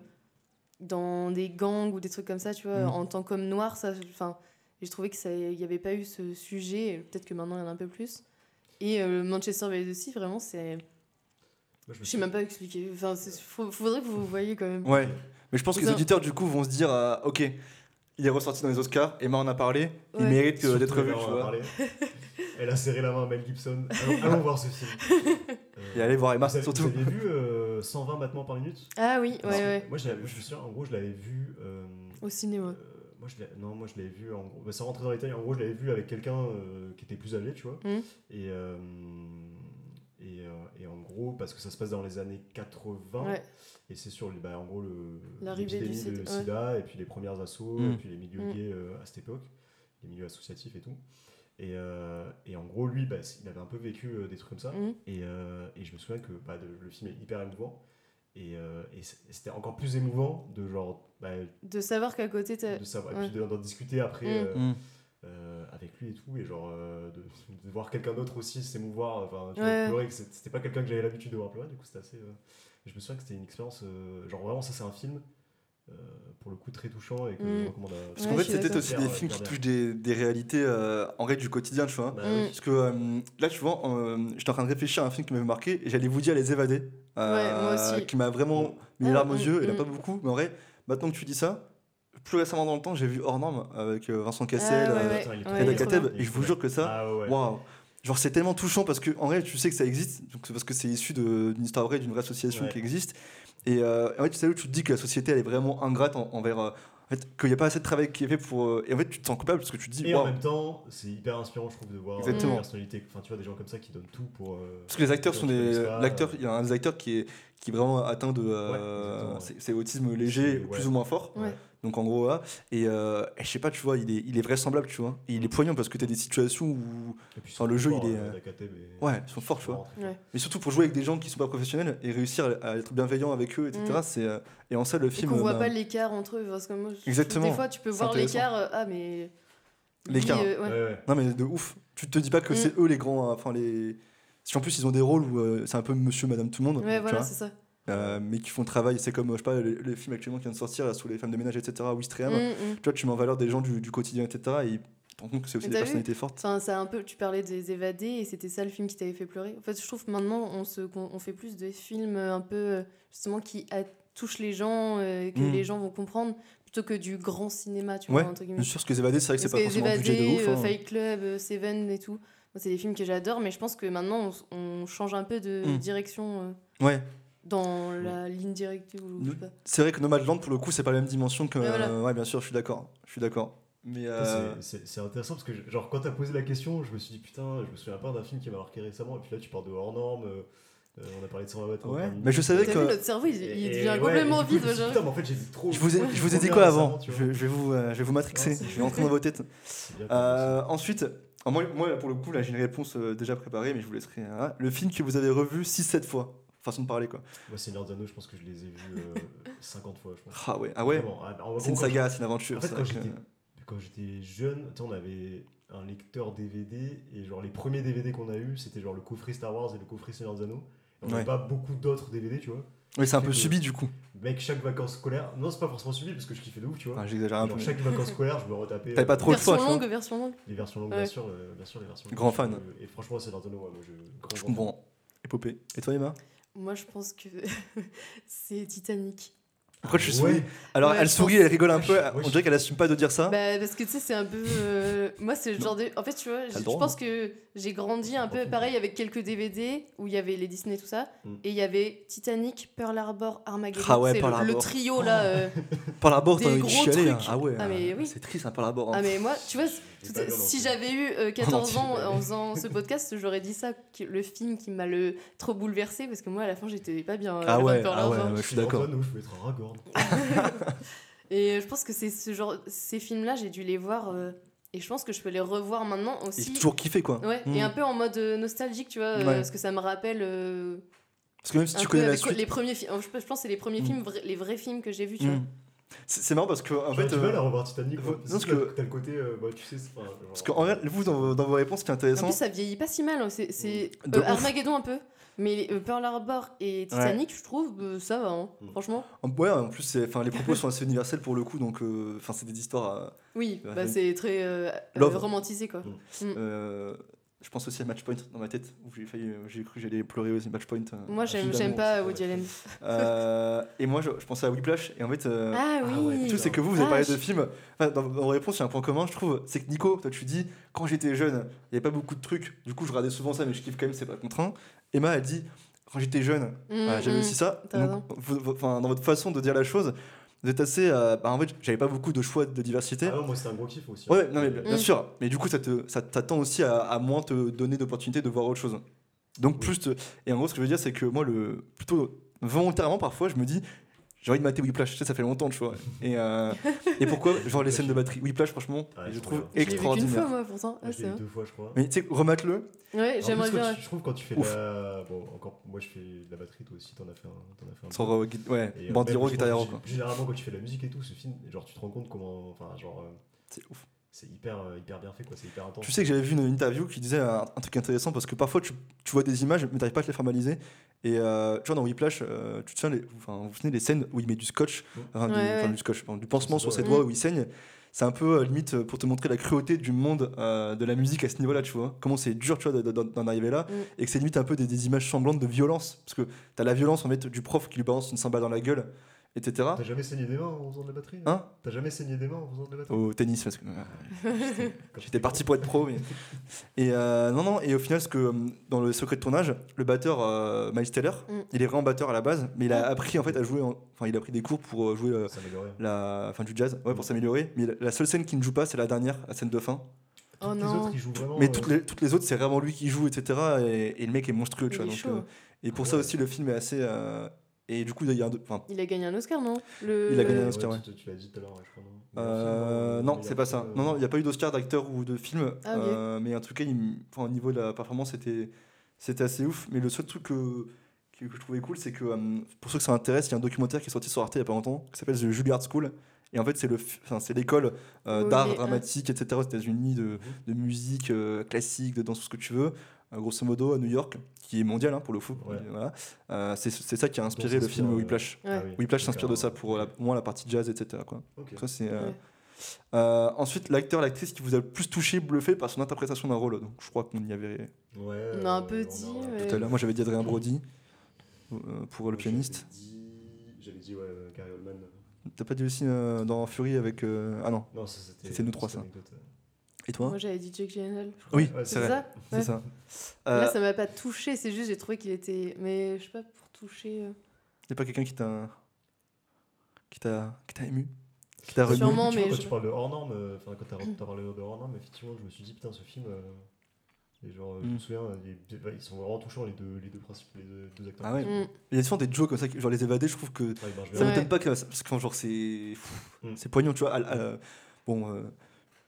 Dans des gangs ou des trucs comme ça, tu vois. Mm. En tant qu'homme noir, ça. Enfin, j'ai trouvé qu'il n'y avait pas eu ce sujet. et Peut-être que maintenant, il y en a un peu plus. Et euh, Manchester by the Sea, vraiment, c'est. Je Je sais suis- même pas expliquer. Enfin, faut- faudrait que vous voyez quand même. Ouais. Mais je pense que les auditeurs, du coup, vont se dire euh, ok, il est ressorti dans les Oscars, Emma en a parlé, il mérite euh, d'être vu, tu vois. Elle a serré la main à Mel Gibson. Allons, allons voir ce film. Euh, Et allez voir Emma, vous avez, surtout. Vous vu euh, 120 battements par minute Ah oui, ouais, ouais. Moi, je, l'avais- je me souviens, en gros, je l'avais vu. euh, Au cinéma. euh, moi, je l'ai- non, moi, je l'avais vu. En gros, bah, sans rentrer dans les détails, en gros, je l'avais vu avec quelqu'un euh, qui était plus âgé, tu vois. Mhm. Et, euh, et, euh, et en gros, parce que ça se passe dans les années 80. Ouais. Et c'est sur bah, en gros le L'arrivée du l'épidémie de sida, ouais. sida et puis les premières assauts Mm. et puis les milieux Mm. gays euh, à cette époque, les milieux associatifs et tout. Et, euh, et en gros, lui, bah, il avait un peu vécu euh, des trucs comme ça. Mhm. Et, euh, et je me souviens que bah, de- le film est hyper émouvant. Et, euh, et c'était encore plus émouvant de genre bah, De savoir qu'à côté, t'as. de savoir ouais. et puis de- d'en discuter après Mm. euh, Mm. euh, avec lui et tout et genre euh, de, de voir quelqu'un d'autre aussi s'émouvoir enfin tu Ouais. vois, pleurer c'était pas quelqu'un que j'avais l'habitude de voir pleurer du coup c'était assez euh, je me souviens que c'était une expérience euh, genre vraiment ça c'est un film euh, pour le coup très touchant et que Mm. je recommande à Parce Ouais, qu'en fait, c'était aussi des films qui touchent des, des réalités euh, en vrai du quotidien, tu vois. Bah Mm. Parce que euh, là, tu vois, euh, j'étais en train de réfléchir à un film qui m'avait marqué et j'allais vous dire Les Évadés. euh, aussi. Qui m'a vraiment mis les Ah, larmes aux mm, yeux. Il n'y en a mm. pas beaucoup, mais en vrai, maintenant que tu dis ça, plus récemment dans le temps, j'ai vu Hors Norme avec euh, Vincent Cassel, Ah, ouais, euh, ouais. Ouais, bien. et je vous jure que ça, ah ouais, ouais. waouh! Genre, c'est tellement touchant parce que, en vrai, tu sais que ça existe, donc c'est parce que c'est issu d'une histoire vraie, d'une vraie association Ouais. qui existe. Et euh, en fait, tu sais où tu te dis que la société, elle est vraiment ingrate en- envers. euh, en fait, qu'il n'y a pas assez de travail qui est fait pour. euh, et en fait, tu te sens coupable parce que tu te dis, et en même temps c'est hyper inspirant je trouve de voir Exactement. des personnalités enfin tu vois des gens comme ça qui donnent tout pour euh, Parce que les acteurs sont des. L'acteur, euh, il y a un des acteurs qui est, qui est vraiment atteint de. euh, ouais. c'est- c'est autisme léger, C'est- plus ou moins fort. Ouais. Donc en gros, là. Et, euh, et je sais pas, tu vois, il est, il est vraisemblable, tu vois. Et il est poignant parce que tu as des situations où. et puis Enfin, le jeu, fort, il est, euh, euh, Ouais, ils sont forts, tu vois. Ouais. Mais surtout pour jouer avec des gens qui sont pas professionnels et réussir à être bienveillant avec eux, etc. Mm. C'est, euh, et en ça, le Et film. voit bah, pas l'écart entre eux. Parce que moi, Exactement. Des fois, tu peux voir l'écart. euh, ah, mais. L'écart. euh, ouais. Ouais, ouais. Non, mais de ouf. Tu te dis pas que Mm. c'est eux les grands. Enfin, les. Si en plus ils ont des rôles où euh, c'est un peu monsieur, madame, tout le monde. Ouais, voilà, c'est ça. Euh, mais qui font le travail. C'est comme, je sais pas, le, le film actuellement qui vient de sortir là, sur les femmes de ménage, etc. Mm, mm. Tu vois, tu mets en valeur des gens du, du quotidien, etc. Et que c'est aussi des personnalités fortes. Enfin, ça a un peu, tu parlais des évadés et c'était ça le film qui t'avait fait pleurer. En fait, je trouve que maintenant on, se, on fait plus de films euh, un peu euh, justement qui a- touchent les gens, euh, que Mm. les gens vont comprendre, plutôt que du grand cinéma, tu Ouais, vois, entre guillemets. Bien sûr, ce que les évadés, c'est vrai que c'est pas les forcément un budget de évadés, ouf. euh, hein. Fight Club, euh, Seven et tout, c'est des films que j'adore, mais je pense que maintenant on, change un peu de Mm. direction euh, Ouais, dans la ligne directive ou je sais pas. c'est vrai que Nomadland, pour le coup, c'est pas la même dimension que. Ouais, voilà. euh, ouais, bien sûr, je suis d'accord. Je suis d'accord. Mais. Euh, c'est- C'est c'est intéressant parce que, je- genre, quand t'as posé la question, je me suis dit, putain, je me souviens pas d'un film qui m'a marqué récemment. Et puis là, tu parles de hors norme. euh, euh, on a parlé de 120 mètres. Ouais, mais je savais que- vu, notre cerveau, il, il devient ouais, complètement vide. Putain, mais en fait, j'ai vu trop. Je vous ai, trop je vous ai dit quoi avant je, vais vous, euh, je vais vous matrixer, Non, je vais rentrer dans vos têtes. Ensuite, moi, moi, pour le coup, là, j'ai une réponse euh, déjà préparée, mais je vous laisserai. hein. Le film que vous avez revu 6-7 fois. Façon de parler, quoi. Moi, Seigneur Anneaux, je pense que je les ai vus euh, 50 fois, je pense. Ah ouais, ah ouais. Ah, C'est une saga, c'est une aventure. En fait, c'est quand que- j'étais j'étais jeune, on avait un lecteur DVD et genre les premiers DVD qu'on a eu, c'était genre le coffret Star Wars et le coffret Seigneur des Anneaux. On Ouais. n'avait pas beaucoup d'autres DVD, tu vois. Oui, c'est un peu que- subi du coup. Mec, chaque vacances scolaires, non, c'est pas forcément suivi parce que je kiffais de ouf, tu vois. Enfin, J'exagère un Genre, peu. chaque vacances scolaires, je me retapais. T'avais pas trop le version choix, vois. longue, version longue. Les versions longues, Ouais. bien sûr, euh, bien sûr, les versions longues. Grand fan. Euh, Et franchement, des Anneaux, ouais, moi, je. Grand, Je grand fan. comprends. Épopée. Et toi, Emma? Moi, je pense que c'est Titanic. Pourquoi tu Ouais. souris Alors, Ouais, elle je sourit, pense- elle rigole un Ouais, peu. je- On ouais, dirait qu'elle assume pas de dire ça. Bah, parce que tu sais, c'est un peu. euh, Moi, c'est le genre de. En fait, tu vois, je pense que j'ai grandi un peu pareil avec quelques DVD où il y avait les Disney, tout ça. Mm. Et il y avait Titanic, Pearl Harbor, Armageddon. Ah ouais, c'est Pearl le, le Harbor. trio là. euh, des t'as envie de gros chialer. hein. trucs. Ah ouais, Ah, euh, oui. c'est triste, un par la bord. Ah, mais moi, tu vois, tout- si j'avais eu euh, 14 ans entier. en faisant ce podcast, j'aurais dit ça, le film qui m'a le trop bouleversé parce que moi à la fin j'étais pas bien. euh, Ah le ouais, ah ouais, ouais, je suis d'accord. Et je pense que c'est ce genre, ces films-là, j'ai dû les voir euh, et je pense que je peux les revoir maintenant Et aussi. c'est toujours kiffé quoi. Ouais, et un peu en mode euh, nostalgique, tu vois, euh, Ouais. parce que ça me rappelle euh, Parce que même si tu connais la suite. les premiers films. Je pense que c'est les premiers Mm. films, les vrais films que j'ai vus, tu vois. Mm. C'est marrant parce que en fait. du mal euh, à revoir Titanic, non, parce que que- t'as le côté, euh, bah, tu sais, c'est pas. genre- Parce qu'en vrai, vous, dans vos, dans vos réponses, ce qui est En intéressant. plus, ça vieillit pas si mal. hein, C'est euh. Armageddon un peu, mais euh, Pearl Harbor et Titanic, je trouve, euh, ça va, hein, Mm. franchement. En- Ouais, en plus, enfin, les propos sont assez universels pour le coup, donc euh, enfin, c'est des histoires. à- Oui, bah, c'est très romantisé, quoi. Mm. euh, je pense aussi à Matchpoint dans ma tête, où j'ai failli, j'ai cru que j'allais pleurer aussi. Matchpoint. euh, Moi, j'aime j'aime pas Woody. Allen. Euh, et moi, je, je pensais à Whiplash, et en fait. euh, Ah Ah ouais, putain. truc, c'est que vous, vous avez Ah, parlé je- de films. Enfin, dans, dans vos réponses, il y a un point commun, je trouve. C'est que Nico, toi, tu dis, quand j'étais jeune, il n'y avait pas beaucoup de trucs. Du coup, je regardais souvent ça, mais je kiffe quand même, c'est pas contraint. Emma, elle dit, quand j'étais jeune, Mm, voilà, j'avais mm. aussi ça. t'as Donc, raison. vous- vous- enfin, dans votre façon de dire la chose, vous êtes assez. euh, bah, en fait, j'avais pas beaucoup de choix de diversité. Ah non, moi, c'était un gros kiff aussi. Ouais, non, mais bien Mm. sûr. Mais du coup, ça te- ça t'attend aussi à, à moins te donner d'opportunités de voir autre chose. Donc, Oui. plus. te- Et en gros, ce que je veux dire, c'est que moi, le plutôt volontairement, parfois, je me dis. J'ai envie de mater Whiplash, tu sais, ça fait longtemps, tu vois. Et, euh, et pourquoi Genre les scènes de batterie. Whiplash, franchement, Ah, je trouve bien. Je l'ai vu qu'une fois, extraordinaire. moi, pourtant. Ah, deux fois, je crois. Mais tu sais, remate-le. Ouais, j'aimerais bien. je trouve quand tu fais Ouf. la. Bon, encore, moi je fais de la batterie, toi aussi t'en as fait un. T'en as fait un peu. euh, ouais, Et, Bandiro, Généralement, quand tu fais la musique et tout, ce film, genre tu te rends compte comment. Enfin, genre. euh, C'est ouf. C'est hyper, euh, hyper bien fait, quoi. C'est hyper intense. Tu sais que j'avais vu une interview qui disait un, un truc intéressant parce que parfois tu, tu vois des images mais t'arrives pas à te les formaliser. Et euh, tu vois, dans Whiplash, euh, tu te souviens, les, enfin, vous vous souvenez des scènes où il met du scotch, enfin, du, Ouais, enfin, ouais. du scotch, du pansement sur ses doigts où il saigne. C'est un peu euh, limite euh, pour te montrer la cruauté du monde euh, de la musique à ce niveau-là, tu vois. Comment c'est dur, tu vois, de- de- d'en arriver là. Mm. Et que c'est limite un peu des, des images semblantes de violence. Parce que t'as la violence en fait du prof qui lui balance une cymbale dans la gueule, etc. T'as jamais saigné des mains en faisant de la batterie Hein? T'as jamais saigné des mains en faisant de la batterie? Au tennis, parce que. Quand J'étais parti pour être pro. mais- Et euh, non, non, et au final, ce que, euh, dans le secret de tournage, le batteur euh, Miles Taylor, Mm. il est vraiment batteur à la base, mais il a Ah. appris en fait à jouer. en- Enfin, il a pris des cours pour euh, jouer euh, la, enfin, du jazz, ouais, pour Mm. s'améliorer. Mais la- seule scène qu'il ne joue pas, c'est la dernière, la scène de fin. Oh les non. autres, vraiment. mais euh, toutes les, toutes les autres, c'est vraiment lui qui joue, etc. Et, et le mec est monstrueux, tu vois. donc, euh, et pour Ah ça aussi, le film est assez. Euh, et du coup, il y a un. enfin, Il a gagné un Oscar, non? Le... Il a gagné un Oscar, ouais. Tu, tu l'as dit tout à l'heure, ouais, je crois. non? Euh, non, c'est pas ça. Non, non, il n'y a pas eu d'Oscar d'acteur ou de film. Ah, ok. euh, mais en tout cas, il m- enfin, au niveau de la performance, c'était c'était assez ouf. Mais le seul truc que, que, je trouvais cool, c'est que euh, pour ceux que ça intéresse, il y a un documentaire qui est sorti sur Arte il n'y a pas longtemps qui s'appelle The Juilliard School. Et en fait, c'est le f- enfin, c'est l'école euh, Oh, d'art mais, euh, dramatique, etc. aux États-Unis, de, Mhm. de musique euh, classique, de danse, tout ce que tu veux. Euh, grosso modo, à New York, qui est mondial hein, pour le foot. Ouais. Voilà. Euh, c'est c'est ça qui a inspiré le film euh, Whiplash. Ouais. Ah oui, Whiplash s'inspire de ça pour la, au moins la partie jazz, etc. Quoi. Ça, c'est, euh, Ouais. euh, ensuite, l'acteur, l'actrice qui vous a le plus touché, bluffé par son interprétation d'un rôle. Donc, je crois qu'on y avait Ouais, On a un peu dit, tout à l'heure. Moi, j'avais dit Adrien Brody euh, pour le Moi, pianiste. J'avais dit, j'avais dit ouais, euh, Gary Oldman. T'as pas dit aussi euh, dans Fury avec. euh, Ah non. Non, ça c'était. C'était nous trois, ça. Et toi Moi, j'avais dit Jake Gyllenhaal. je crois. Oui, Ouais, c'est ça Ouais. ça. Là, Euh, ça m'a pas touché, c'est juste j'ai trouvé qu'il était. Mais je sais pas, pour toucher. euh, y a pas quelqu'un qui t'a. qui t'a qui t'a ému? Qui t'a remis? Sûrement. Mais quand je- tu parles de hors norme, euh, enfin quand t'as parlé de hors norme, effectivement, je me suis dit putain, ce film. euh, et genre, je me Mm. souviens, ils, ouais, ils sont vraiment touchants les deux, les deux principes, les deux, deux acteurs. Ah ouais. mm. Il y a souvent des jokes comme ça, qui- genre les évadés, je trouve que Ouais, ben, je ça vais- Ouais. m'étonne pas que. Parce que, genre, c'est. Mm. C'est poignant, tu vois. à- à- bon. euh,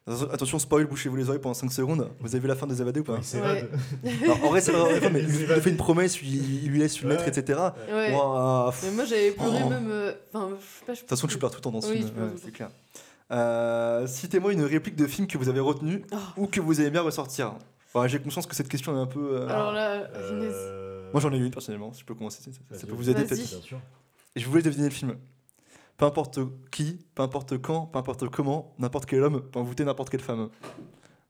Attention, spoil, bouchez-vous les oreilles pendant 5 secondes. Vous avez vu la fin des évadés ou pas s'évade. Alors, En vrai, c'est vrai, mais Il lui fait une promesse, il, lui laisse une Ouais. lettre, etc. Ouais. Mais moi j'avais pleuré Oh. même. euh, Enfin, je sais pas. De toute façon, tu pleures tout le temps dans ce Oui, film, ouais, c'est clair. Euh, Citez-moi une réplique de film que vous avez retenue Oh. ou que vous aimez bien ressortir. J'ai conscience que cette question est un peu. euh, Alors là, finesse. Euh, Moi j'en ai une personnellement, si je peux commencer, ça, peut vous aider Vas-y. peut-être. Je voulais deviner le film. Peu importe qui, peu importe quand, peu importe comment, n'importe quel homme peut envoûter n'importe quelle femme.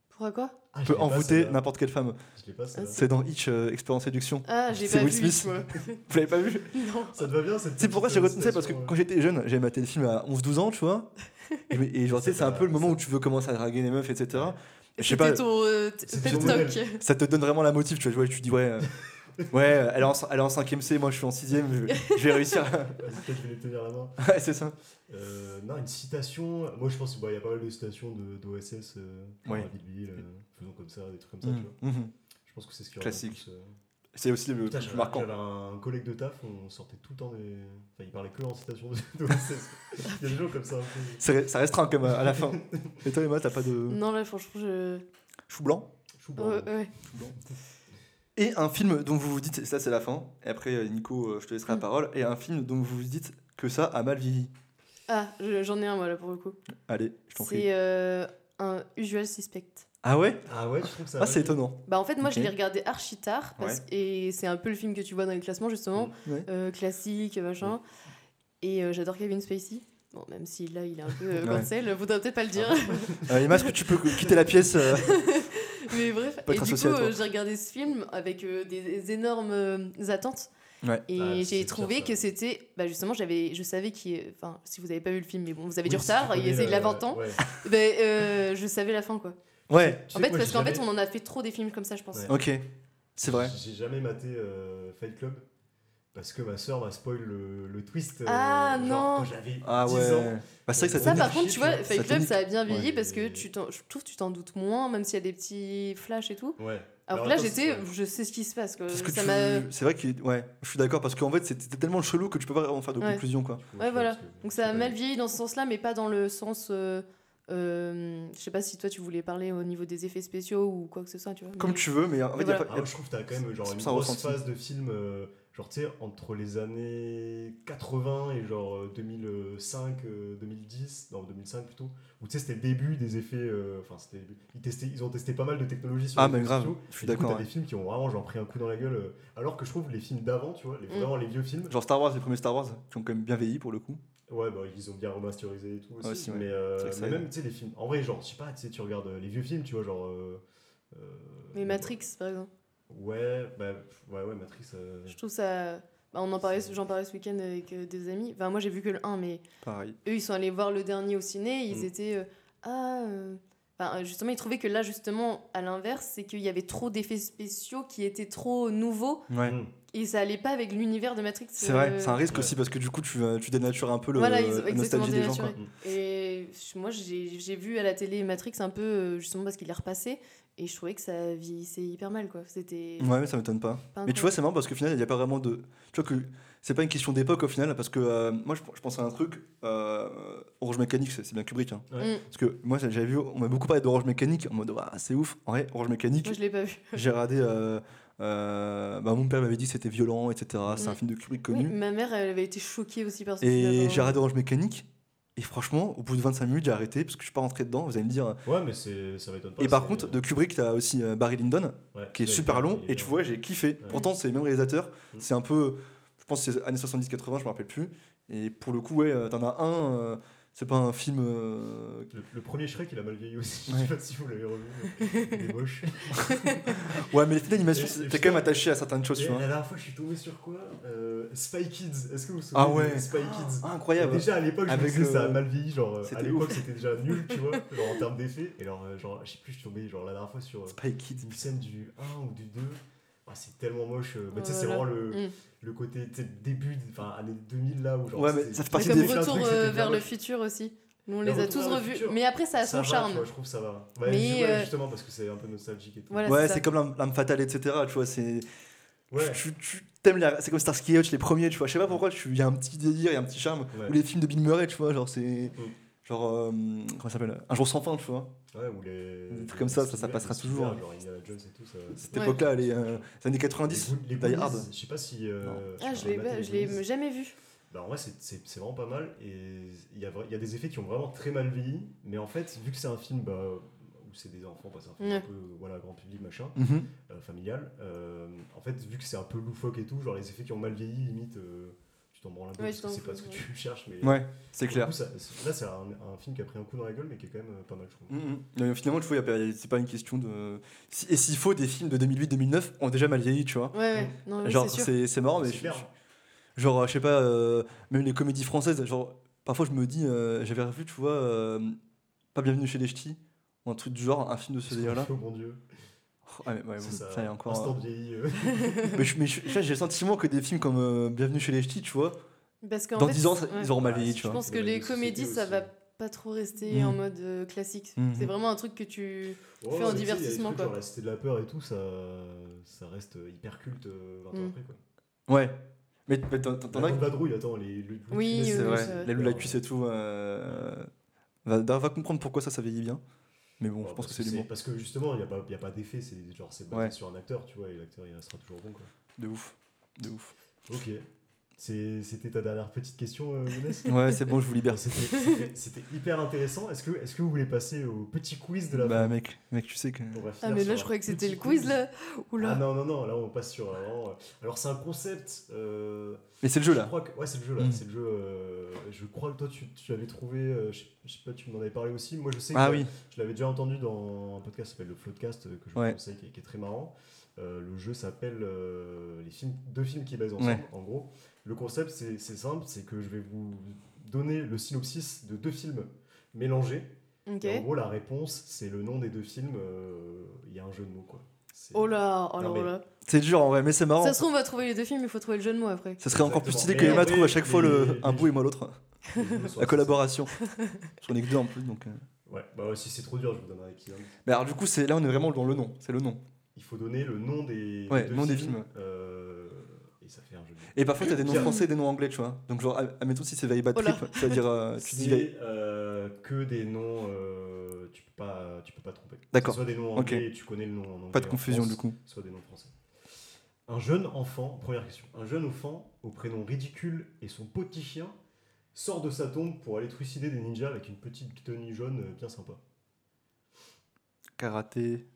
Pourquoi quoi? Ah, Peut envoûter n'importe quelle femme. Je l'ai pas, celle-là. C'est dans Hitch, euh, Expérience Séduction. Ah, j'ai C'est pas Will vu. Smith. moi. Vous l'avez pas vu non. Ça te va bien cette C'est pourquoi j'ai petite retenu ça parce que quand j'étais jeune, j'avais maté le film à 11-12 ans, tu vois. Et, et genre, tu sais, c'est un peu le moment où tu veux commencer à draguer les meufs, etc. Je sais pas, C'était ton euh, ton ça te donne vraiment la motive, tu vois. Tu dis, ouais, euh, ouais, elle est en, elle est en 5ème C, moi je suis en 6ème, je, je vais réussir. peut-être je vais les tenir la main. ouais, c'est ça. Euh, non, une citation. Moi, je pense qu'il y a pas mal de citations de- d'OSS. Euh, Ouais. Ville, euh, faisons comme ça, des trucs comme ça, tu vois. mhm. Je pense que c'est ce qui Classique. plus, euh, C'est aussi le Putain, plus marquant. j'avais un collègue de taf, on sortait tout le temps des. Enfin, il parlait que en citation de- d'OSS. Il y a des gens comme ça un peu. Ça restreint quand même à la fin. Et toi, Emma, t'as pas de Non, là, franchement, je. chou blanc? Chou blanc. Ouais, ouais. Et un film dont vous vous dites, ça c'est la fin, et après euh, Nico, euh, je te laisserai la Mm. parole, et un film dont vous vous dites que ça a mal vieilli. Ah, je- j'en ai un, moi, là, pour le coup. Allez, je t'en prie. C'est euh, un Usual Suspect. Ah ouais? Ah ouais, je trouve que ça. Ah, c'est étonnant. Bah, en fait, moi, je l'ai regardé archi tard. parce- Et c'est un peu le film que tu vois dans les classements, justement. Mm. Ouais. Euh, classique, machin. Et euh, j'adore Kevin Spacey. Bon, même si là, il est un peu euh, Ouais. cancel, faudrait peut-être pas le dire. Euh, Emma, est-ce que tu peux quitter la pièce euh, Mais bref, Pas et du coup, euh, j'ai regardé ce film avec euh, des, des énormes euh, attentes. Ouais. Et Ah, j'ai trouvé ça. que c'était. Bah justement, j'avais, je savais qui. Enfin, si vous avez pas vu le film, mais bon, vous avez du Oui, retard, il, il a 20 ans. ouais. Ben, euh, je savais la fin, quoi. Ouais, Tu sais En fait, parce qu'en fait, on en a fait trop des films comme ça, je pense. Ouais. ok. C'est vrai. J'ai jamais maté euh, Fight Club parce que ma soeur m'a spoil le, le twist. euh, Ah, genre, non. Quand j'avais 10 Ah ouais. ans. Bah, c'est vrai que ça Ça, par contre, tu vois, Fight Club, ça a bien vieilli Ouais, parce que tu t'en- je trouve que tu t'en doutes moins, même s'il y a des petits flashs et tout. Ouais. Alors, Alors, que là, j'étais, je sais ce qui se passe. Quoi. Parce que ça tu- m'a. C'est vrai que ouais, je suis d'accord parce qu'en fait c'était tellement chelou que tu peux pas vraiment faire de Ouais. conclusion quoi. Ouais, voilà. Donc ça a mal vieilli dans ce sens-là, mais pas dans le sens. euh, euh, je sais pas si toi tu voulais parler au niveau des effets spéciaux ou quoi que ce soit, tu vois. Comme mais- tu veux, mais en fait, Mais y a voilà. pas- Ah, y a- moi, je trouve que t'as quand même genre une ça, grosse phase de film, euh, genre tu sais, entre les années 80 et genre euh, 2005, euh, 2010, non 2005 plutôt, où tu sais c'était le début des effets, euh, enfin c'était, le début. ils testaient, ils ont testé pas mal de technologies sur Ah, les mais grave, spéciaux, je suis et du coup, d'accord, T'as ouais. des films qui ont vraiment genre pris un coup dans la gueule, euh, alors que je trouve les films d'avant, tu vois, les, Mm. vraiment les vieux films, Genre Star Wars, les premiers Star Wars qui ont quand même bien vieilli pour le coup. Ouais, bah, ils ont bien remasterisé et tout aussi. Ouais, aussi, ouais. Mais, euh, mais même, tu sais, les films. En vrai, genre, je sais pas, tu sais, tu regardes euh, les vieux films, tu vois, genre. euh, euh, Mais Matrix, par exemple. Ouais, bah, ouais, ouais, Matrix. euh, Je trouve ça. Bah, on en parlait, j'en parlais ce week-end avec euh, des amis. Enfin, moi j'ai vu que le 1, mais Pareil. eux ils sont allés voir le dernier au ciné. Ils Mm. étaient. euh, ah. Euh, Enfin, justement, ils trouvaient que là, justement, à l'inverse, c'est qu'il y avait trop d'effets spéciaux qui étaient trop nouveaux Ouais. hmm. et ça allait pas avec l'univers de Matrix. C'est vrai, euh, c'est un risque ouais. aussi parce que du coup tu, euh, tu dénatures un peu le, Voilà, la nostalgie des gens. Quoi. dénaturé. Et moi, j'ai j'ai vu à la télé Matrix un peu, justement parce qu'il est repassé, et je trouvais que ça vieillissait hyper mal, quoi. C'était. Ouais, mais ça m'étonne pas. pas Mais tu vois, c'est marrant parce qu'au final, il n'y a pas vraiment de. Tu vois que c'est pas une question d'époque au final, parce que euh, moi je, je pense à un truc. Euh, Orange Mécanique, c'est bien Kubrick. Hein. Ouais. Mm. Parce que moi j'avais vu, on m'a beaucoup parlé d'Orange Mécanique en mode ah, c'est ouf. En vrai, Orange Mécanique, Moi, je l'ai pas vu. j'ai regardé. euh, euh, bah, mon père m'avait dit que c'était violent, etc. C'est un film de Kubrick Oui, connu. ma mère, elle avait été choquée aussi par ce Et film. j'ai regardé Orange Mécanique. Et franchement, au bout de 25 minutes, j'ai arrêté parce que je suis pas rentré dedans. Vous allez me dire. Ouais, mais ça m'étonne pas. Et par contre, de Kubrick, t'as aussi Barry Lyndon, ouais, qui est super long. Et tu vois, j'ai kiffé. Pourtant, c'est les mêmes réalisateurs. Mm. C'est un peu. Pense que c'est années 70-80, je me rappelle plus. Et pour le coup, ouais, euh, t'en as un. euh, c'est pas un film. euh, Le, le premier Shrek, il a mal vieilli aussi. Ouais. Je sais pas si vous l'avez revu. mais Il est moche. Ouais, mais les films d'animation, t'es quand même attaché à certaines choses, Et tu vois. la dernière fois, je suis tombé sur quoi euh, Spy Kids. Est-ce que vous vous souvenez Ah ouais. de Spy Kids Ah, incroyable. Déjà à l'époque, je me disais ça a mal vieilli, genre à l'époque c'était déjà nul, tu vois, genre en termes d'effets. Et alors, genre, je sais plus, je suis tombé genre la dernière fois sur Spy Kids. une scène du 1 ou du 2. Ah, c'est tellement moche. euh, mais tu sais, Oh c'est vraiment le, Mm. le côté début, enfin années 2000 là où genre. Ouais, mais ça fait C'est partie comme des Retour truc, euh, bien vers le futur aussi. Nous, on Le les a Retour tous revus. Mais après, ça a Ça son va, charme. vois, je trouve que ça va. Mais, euh, justement parce que c'est un peu nostalgique et tout. Voilà, Ouais, c'est comme l'âme l'âme fatale, etc. Tu vois, c'est. Ouais. Tu, tu t'aimes les- C'est comme Starsky Hutch, les premiers, tu vois. Je sais pas pourquoi, tu- il y a un petit délire, il y a un petit charme. Ouais. Ou les films de Bill Murray, tu vois, genre c'est. Genre, euh, comment ça s'appelle? Un jour sans fin, tu vois. Ouais, ou les. Des trucs comme ça, ça, ça les passera toujours. hein. Genre Indiana Jones et tout, ça. Cette Ouais. époque-là, les, euh, les années 90, les, Die Goonies, Hard. Je sais pas si. euh, Ah, je l'ai jamais vu. Bah, en vrai, c'est- vraiment pas mal. Et il y, a, y a des effets qui ont vraiment très mal vieilli. Mais en fait, vu que c'est un film bah, où c'est des enfants, bah, c'est un film Ouais. un peu voilà, grand public, machin, Mhm. euh, familial, euh, en fait, vu que c'est un peu loufoque et tout, genre les effets qui ont mal vieilli, limite, euh, tu t'en branles un peu Ouais, parce que c'est pas ce que ouais. tu cherches. Mais Ouais, c'est clair. coup, ça- là, c'est un, un film qui a pris un coup dans la gueule, mais qui est quand même euh, pas mal, je trouve. Mhm. Mais finalement, tu c'est pas une question de. Et s'il faut, des films de 2008-2009 ont déjà mal vieilli, tu vois. Ouais, ouais. Non, Genre, c'est marrant, mais je- je- genre, je sais pas, euh, même les comédies françaises, genre, parfois je me dis, euh, j'avais revu, tu vois, euh, Pas Bienvenue chez les Ch'tis, ou un truc du genre, un film de ce délire-là. Oh mon dieu. Mais ouais, C'est bon, ça. ça y est encore. Instant euh, vieilli. euh. mais je- mais je- j'ai le sentiment que des films comme euh, Bienvenue chez les Ch'tis, tu vois, Parce qu'en dans fait, 10 ans, ça- ouais. ils auront mal vieilli, tu je vois. Je pense que les comédies, ça va pas trop rester Mm. en mode euh, classique. Mhm. C'est vraiment un truc que tu. Ouais, Fait en mais divertissement, trucs quoi. Genre la Cité de la Peur et tout, ça, ça reste hyper culte euh, 20 ans Mm. après. Quoi. Ouais. Mais, mais t'en t'en- as Vadrouille, attends, les. les- Oui, C'est vrai, la lue la cuisse et tout. va, va comprendre pourquoi ça, ça vieillit bien. Mais bon, je pense que parce c'est l'humour. Parce que justement, il n'y a pas, il y a pas d'effet, c'est genre c'est basé Ouais. sur un acteur, tu vois, et l'acteur il restera toujours bon. Quoi. De ouf. De ouf. Ok. C'était ta dernière petite question, euh, Younes Ouais, c'est bon, je vous libère. C'était- hyper intéressant. Est-ce que, est que vous voulez passer au petit quiz de la Bah, fin mec, mec, tu sais que. Ah, mais là, je croyais que c'était le quiz, là. Oula. Ah non, non, non, là on passe sur. euh, alors c'est un concept. euh, Mais c'est le jeu Je là. crois que, ouais, c'est le jeu là. Mm. C'est le jeu. euh, je crois que toi, tu, tu avais trouvé. euh, je, sais- je sais pas, tu m'en avais parlé aussi. Moi, je sais que Ah oui. je l'avais déjà entendu dans un podcast qui s'appelle le Floodcast que je vous Ouais. conseille, qui est, qui est très marrant. Euh, le jeu s'appelle euh, les films, deux films qui baisent ensemble. Ouais. En gros, le concept c'est simple, c'est que je vais vous donner le synopsis de deux films mélangés. En gros, la réponse c'est le nom des deux films. euh, Il y a un jeu de mots quoi. C'est- Oh là, oh là, Non, mais- oh là. C'est dur en vrai, mais c'est marrant. Ça se trouve, on va trouver les deux films, il faut trouver le jeu de mots après. Ça serait encore plus stylé que Emma trouve à chaque fois les- le, les- un bout et moi l'autre. La collaboration. J'en ai que deux en plus donc. euh. Ouais, bah si c'est trop dur, je vous donnerai qui. hein. Mais alors du coup, c'est là on est vraiment dans le nom. C'est le nom. Il faut donner le nom des, Ouais, deux nom des films. films. euh, ça fait un jeu. Et parfois t'as des noms français et des noms anglais, tu vois. Donc genre, admettons si c'est Very Bad. Trip, c'est-à-dire euh, tu dis euh, que des noms, euh, tu peux pas, tu peux pas tromper. D'accord. Soit des noms anglais, et tu connais le nom en anglais. Pas de confusion France, du coup. Soit des noms français. Un jeune enfant, première question. Un jeune enfant au prénom ridicule et son petit chien sort de sa tombe pour aller trucider des ninjas avec une petite tenue jaune euh, bien sympa. Karaté.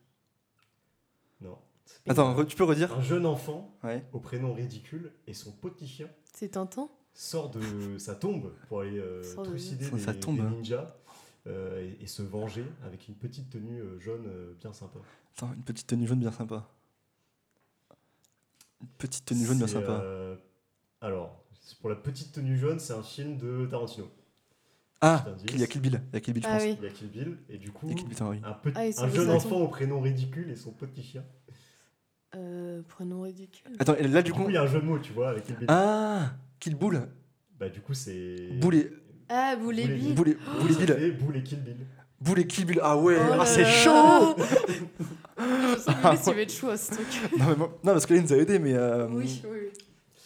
Attends, tu peux redire Un jeune enfant Ouais. au prénom ridicule et son petit chien C'est Tintin sort de sa tombe pour aller euh, trucider de des, sa tombe, des hein. ninjas euh, et, et se venger avec une petite tenue euh, jaune euh, bien sympa. Attends, une petite tenue jaune bien sympa. Une petite tenue jaune bien sympa. euh, alors, pour la petite tenue jaune, c'est un film de Tarantino. Ah, il y a Kill Bill. Il y a Kill Bill, je Ah pense. oui. Il y a Kill Bill et du coup, Bill, oui. un, petit, Ah, un jeune enfant au prénom ridicule et son petit chien. Ridicule. Attends, et là Du du coup, coup. il y a un jeu de mots, tu vois, avec Kill Bill. Ah Kill Bull. Bah du coup, c'est... Bull et, Ah, Boulet Boulet Bill. Bull et, Bull et Ça Bill. fait Bull et Kill Bill. Kill Bill. Ah ouais, Oh ah, c'est chaud Je sais Ah que tu vas être chaud à ce truc. non, mais moi- non, parce que là, il nous a aidé, mais. euh, Oui, oui, oui.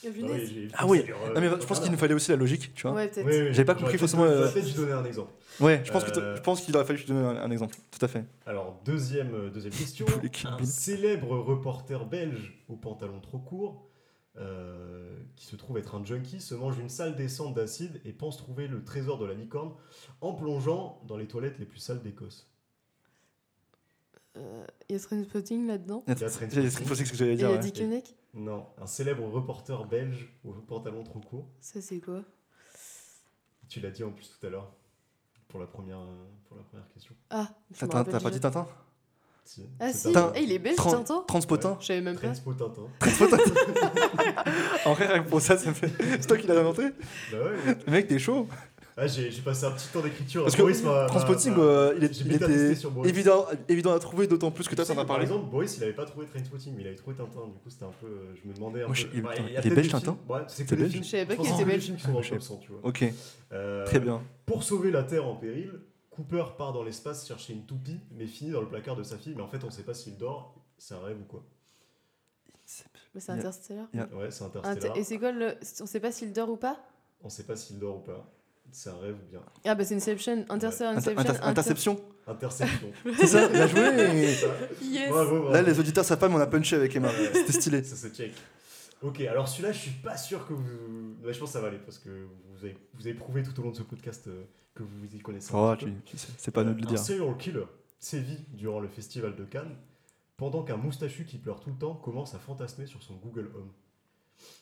Ah oui, Ah oui. Non, mais je pense qu'il nous fallait aussi la logique, tu vois. Ouais. Oui, oui, J'avais pas compris peut-être- forcément, euh, donner un exemple. Ouais, je pense, que Euh, t- je pense qu'il aurait fallu que je te donne un, un exemple. Tout à fait. Alors, deuxième, euh, deuxième question. Un célèbre reporter belge au pantalon trop court, euh, qui se trouve être un junkie, se mange une sale descente d'acide et pense trouver le trésor de la licorne en plongeant dans les toilettes les plus sales d'Écosse. Euh, Il y a Trainspotting là-dedans. y a Trainspotting. c'est ce que j'allais Et il y dire. a. Dick. Non, un célèbre reporter belge au pantalon trop court. Ça, c'est quoi? Tu l'as dit en plus tout à l'heure pour la première, pour la première question. Ah, T'as pas dit Tintin? Si, Ah c'est si, Tintin. Eh, il est belge, Tran- Tintin Transpotin. Je savais même pas. Transpo Tintin. En vrai, rien que pour ça, ça me fait. C'est toi qui l'as inventé? Bah ouais. Le mec, t'es chaud. Ah, j'ai passé un petit temps d'écriture. Parce que Boris m'a- m'a- Transpotting, m'a- euh, il, est- il était sur Boris. évident, évident à trouver, d'autant plus que toi, t'en as que, Par parlé. exemple, Boris, il avait pas trouvé Trainspotting, mais il avait trouvé Tintin. Du coup, c'était un peu. euh, Je me demandais un Moi, peu. je- il- Ouais, il y a est belge, Tintin Ouais, c'est que belge films. Je savais pas qu'il était belge. films qui sont dans je le sais top 100, tu vois. Ok, Euh, très bien. Pour sauver la Terre en péril, Cooper part dans l'espace chercher une toupie, mais finit dans le placard de sa fille. Mais en fait, on sait pas s'il dort, c'est un rêve ou quoi. Mais c'est Il Interstellar. Il Ouais, c'est Inter- Interstellar. Et c'est quoi le. On sait pas s'il dort ou pas? On sait pas s'il dort ou pas. C'est un rêve ou bien Ah bah c'est Inception, Interstellar, Inter- Inception. inter- Interception Interception. C'est ça, bien joué Yes bravo, bravo. Là, les auditeurs savent pas, mais on a punché avec Emma. C'était stylé. Ça se check. Ok, alors celui-là, je suis pas sûr que vous. Ouais, je pense que ça va aller parce que vous avez, vous avez prouvé tout au long de ce podcast euh, que vous y connaissez. Oh, petit tu, peu. tu sais, c'est pas à nous de le Un dire. serial killer sévit durant le festival de Cannes pendant qu'un moustachu qui pleure tout le temps commence à fantasmer sur son Google Home.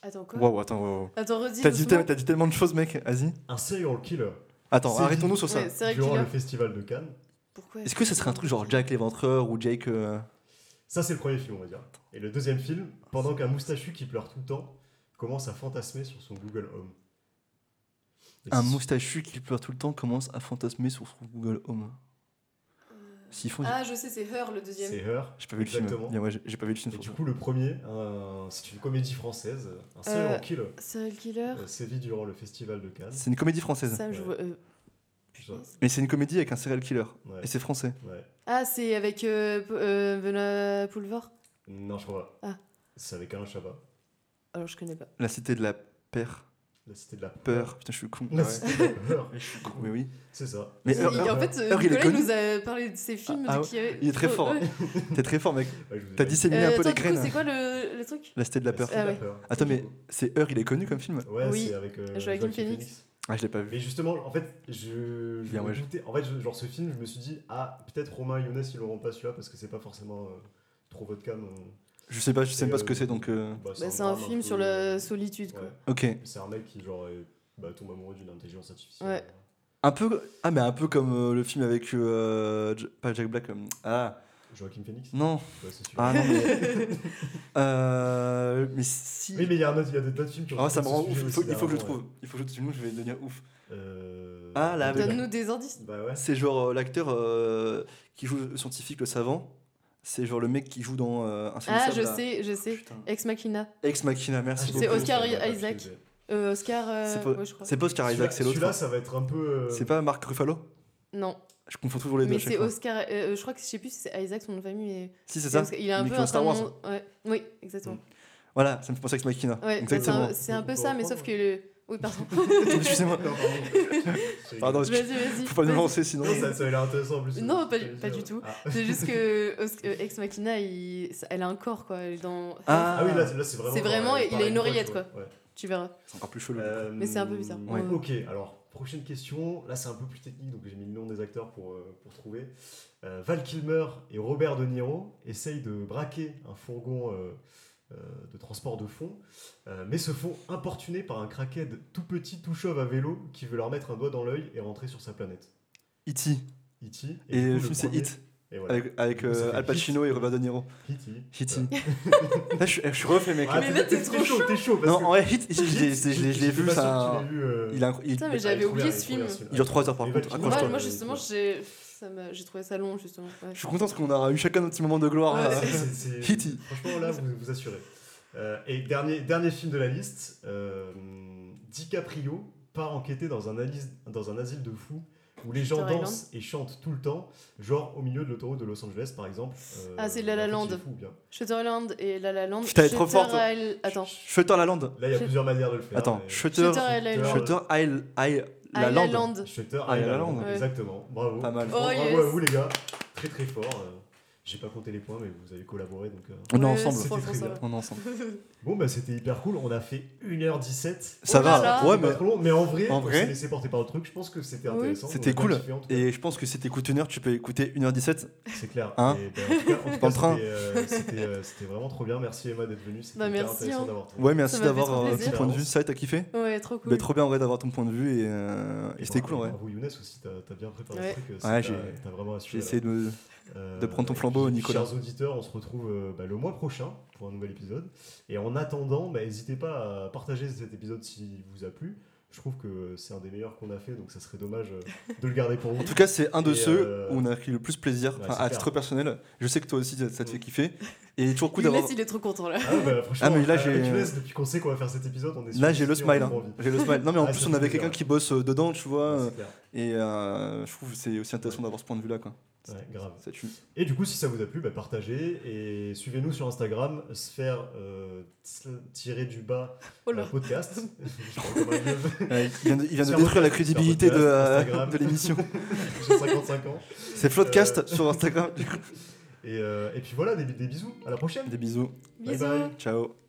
Attends, quoi Wow, attends, wow. Attends, redis T'as dit, tellement de choses, mec. Vas-y. Un serial killer Attends, C'est arrêtons-nous sur ça. Ouais, durant le festival de Cannes. Pourquoi Est-ce que ça serait un truc genre Jack l'éventreur ou Jake. euh, Ça, c'est le premier film, on va dire. Et le deuxième film, pendant qu'un moustachu qui pleure tout le temps commence à fantasmer sur son Google Home. Et Un moustachu qui pleure tout le temps commence à fantasmer sur son Google Home. S'ils font. Ah, je sais, c'est Her le deuxième. C'est Her. J'ai pas vu le film. Exactement. Bien, ouais, j'ai pas vu le film. Et du coup, le premier, un- c'est une comédie française, un serial Euh, killer, Serial Killer euh, sévit durant le festival de Cannes. C'est une comédie française. Ça, je Ouais. vois. euh, Mais c'est une comédie avec un serial killer. ouais, Et c'est français. ouais. Ah, c'est avec euh, euh, Benoît Poulvord Non, je crois pas. Ah. C'est avec Alain Chabat. Alors, je connais pas. La cité de la peur. La cité de la Peur. Putain, je suis con. La Ouais. cité de la peur. Je suis con. Mais oui. C'est ça. Mais Il- Heure- il- Heure- en fait, euh, Heure, il est Nicolas connu. nous a parlé de ses films. Ah, de ah qui avait- Il est très fort. T'es très fort, mec. Ouais, je vous ai T'as dit. disséminé un Euh, peu attends, les du coup, graines. c'est quoi le, le truc La cité de la peur. cité de Ah ouais. peur. Attends, mais c'est Heure, il est connu comme film Ouais, Oui. c'est avec euh, Joaquin Phoenix. Ah, je l'ai pas vu. Mais justement, en fait, je, je Bien, me ouais, doutais- En fait, je- genre ce film, je me suis dit, ah, peut-être Romain et Younes, ils l'auront pas celui-là parce que c'est pas forcément euh, trop votre cam. euh, Je sais pas, je sais même pas ce que euh, c'est donc. euh, bah, Bah, C'est un drame film peu, sur la solitude, quoi. ouais. Ok. C'est un mec qui, genre, est- bah, tombe amoureux d'une intelligence artificielle. Ouais. Un peu. Ah, mais un peu comme euh, le film avec. euh, J- pas Jack Black. euh, Ah, Joaquin Phoenix? Non. Ouais, c'est celui-là. Ah, non, mais. euh, mais si. Oui, mais il y a un autre, il y a d'autres films qui ont Ah, ça me rend ouf. Il faut, aussi il faut que je le trouve. Il faut que je sinon je vais devenir ouf. Euh, Ah, là, avec- Donne-nous des indices. Bah ouais. C'est genre euh, l'acteur euh, qui joue le scientifique, le savant. C'est genre le mec qui joue dans euh, un Ah, je là. sais, je sais. Putain. Ex Machina. Ex Machina, merci Ah, C'est. Oscar Isaac. Euh, Oscar, euh, C'est pas, ouais, pas Oscar Isaac, c'est l'autre. celui-là, ça va être un peu. euh, C'est pas Marc Ruffalo Non, Je confonds toujours les deux. mais c'est. Oscar. euh, je crois que je sais plus si c'est Isaac son nom de famille. Mais Si, c'est ça. Oscar- Il est un Il est peu un Star Wars. nom- ouais. Oui, exactement. Voilà, ça me fait penser à Ex Machina. Ouais, c'est un, c'est un peu ça, mais sauf que le. Oui, pardon. Excusez-moi. Non, pardon. Vas-y, vas-y. faut pas nous lancer sinon. Non, ça, ça a l'air intéressant en plus. Non, pas du- pas tout. Ah. C'est juste que euh, Ex Machina, il- elle a un corps, quoi. Elle est dans... Ah, Ah oui, là, là c'est vraiment. C'est vraiment- il a une oreillette, quoi. Ouais. Tu verras. c'est encore plus chelou. Euh, Mais c'est un peu bizarre. Ouais. Ok, alors, prochaine question. Là, c'est un peu plus technique, donc j'ai mis le nom des acteurs pour, euh, pour trouver. Euh, Val Kilmer et Robert De Niro essayent de braquer un fourgon de transport de fonds, euh, mais se font importuner par un crackhead tout petit, tout chauve à vélo qui veut leur mettre un doigt dans l'œil et rentrer sur sa planète. E.T. E.T. Et du le coup, film c'est premier- Hit. Et voilà. Avec, avec coup, euh, Al Pacino et Robert De Niro. E.T. Hit. Voilà. Là, je suis, je suis refait, mec. Ah, Mais là, t'es trop chaud, t'es chaud. parce non, que- en vrai, Hit, je l'ai- vu, ça. vu, euh, Il, a, il, Putain, mais j'avais oublié ce film. il dure 3 heures par Et contre. Moi, justement, j'ai ça m'a- j'ai trouvé ça long, justement. Ouais. Je suis content parce qu'on aura eu chacun notre petit moment de gloire. Ouais, euh, C'est- c'est- c'est- Hitty. Franchement, là, vous vous assurez. Euh, et dernier, dernier film de la liste, euh, DiCaprio part enquêter dans un, alis- dans un asile de fous où les gens Island. dansent et chantent tout le temps, genre au milieu de l'autoroute de Los Angeles, par exemple. Euh, Ah, c'est La La fait, Land. Shutterland et La La Land. Putain, elle est trop forte. Attends. Shutter la Land. Là, il y a plusieurs manières de le faire. Attends, mais- Shutter. Shutter Island. La. Land. Shutter Ah, Island. Exactement. Bravo. Pas mal. Oh, Bravo yes. à vous, les gars. Très, très fort. J'ai pas compté les points, mais vous avez collaboré. Donc, euh, On est Ouais, ensemble. très. On est ensemble. Bon, bah c'était hyper cool. On a fait 1h17. Ça Oh va. là. Ouais, C'est pas mais. trop long, mais en vrai, En on vrai s'est laissé porter par le truc. Je pense que c'était Oui. intéressant. C'était cool. Et je pense que si t'écoutes une heure, tu peux écouter 1h17. C'est clair. Hein Et, ben, en tout cas, train. c'était, euh, euh, vraiment trop bien. Merci Emma d'être venue. C'était Bah, merci, intéressant hein. d'avoir ton- Ouais, merci Ça m'a fait d'avoir trop euh, ton point de vue. Ça, t'as kiffé? Ouais, trop cool. Bah, Trop bien en vrai d'avoir ton point de vue et, euh, c'était cool en vrai. Bravo Younes aussi, t'as as bien préparé Ouais. le truc. Ouais, t'as- vraiment. J'ai essayé de de prendre ton flambeau, puis, Nicolas. Chers auditeurs, on se retrouve euh, bah, le mois prochain pour un nouvel épisode. Et en attendant, bah, n'hésitez pas à partager cet épisode s'il vous a plu. Je trouve que c'est un des meilleurs qu'on a fait, donc ça serait dommage euh, de le garder pour vous. En tout cas, c'est un de Et, ceux euh, où on a pris le plus plaisir, ouais, à clair. titre personnel. Je sais que toi aussi, ça te fait Mm. kiffer. Et il est toujours cool d'avoir. il est trop content là. Ah, bah, franchement, Ah, mais là, j'ai- depuis qu'on sait qu'on va faire cet épisode, on est Là, j'ai le smile. hein. J'ai le smile. Non, mais en Ah, plus, on avait quelqu'un qui bosse euh, dedans, tu vois. Ouais, euh. Et euh, je trouve que c'est aussi intéressant d'avoir ce point de vue-là, quoi. Ouais, grave. Ça tue. Et du coup, si ça vous a plu, bah, partagez et suivez-nous sur Instagram, sphère euh, tiré du bas Oh là. euh, podcast. Ouais, il vient de, il vient de détruire la crédibilité de, euh, de l'émission. J'ai 55 ans. C'est Floodcast sur Instagram. Et, euh, et puis voilà, des, des bisous. À la prochaine. Des bisous. Bye bye. Ciao.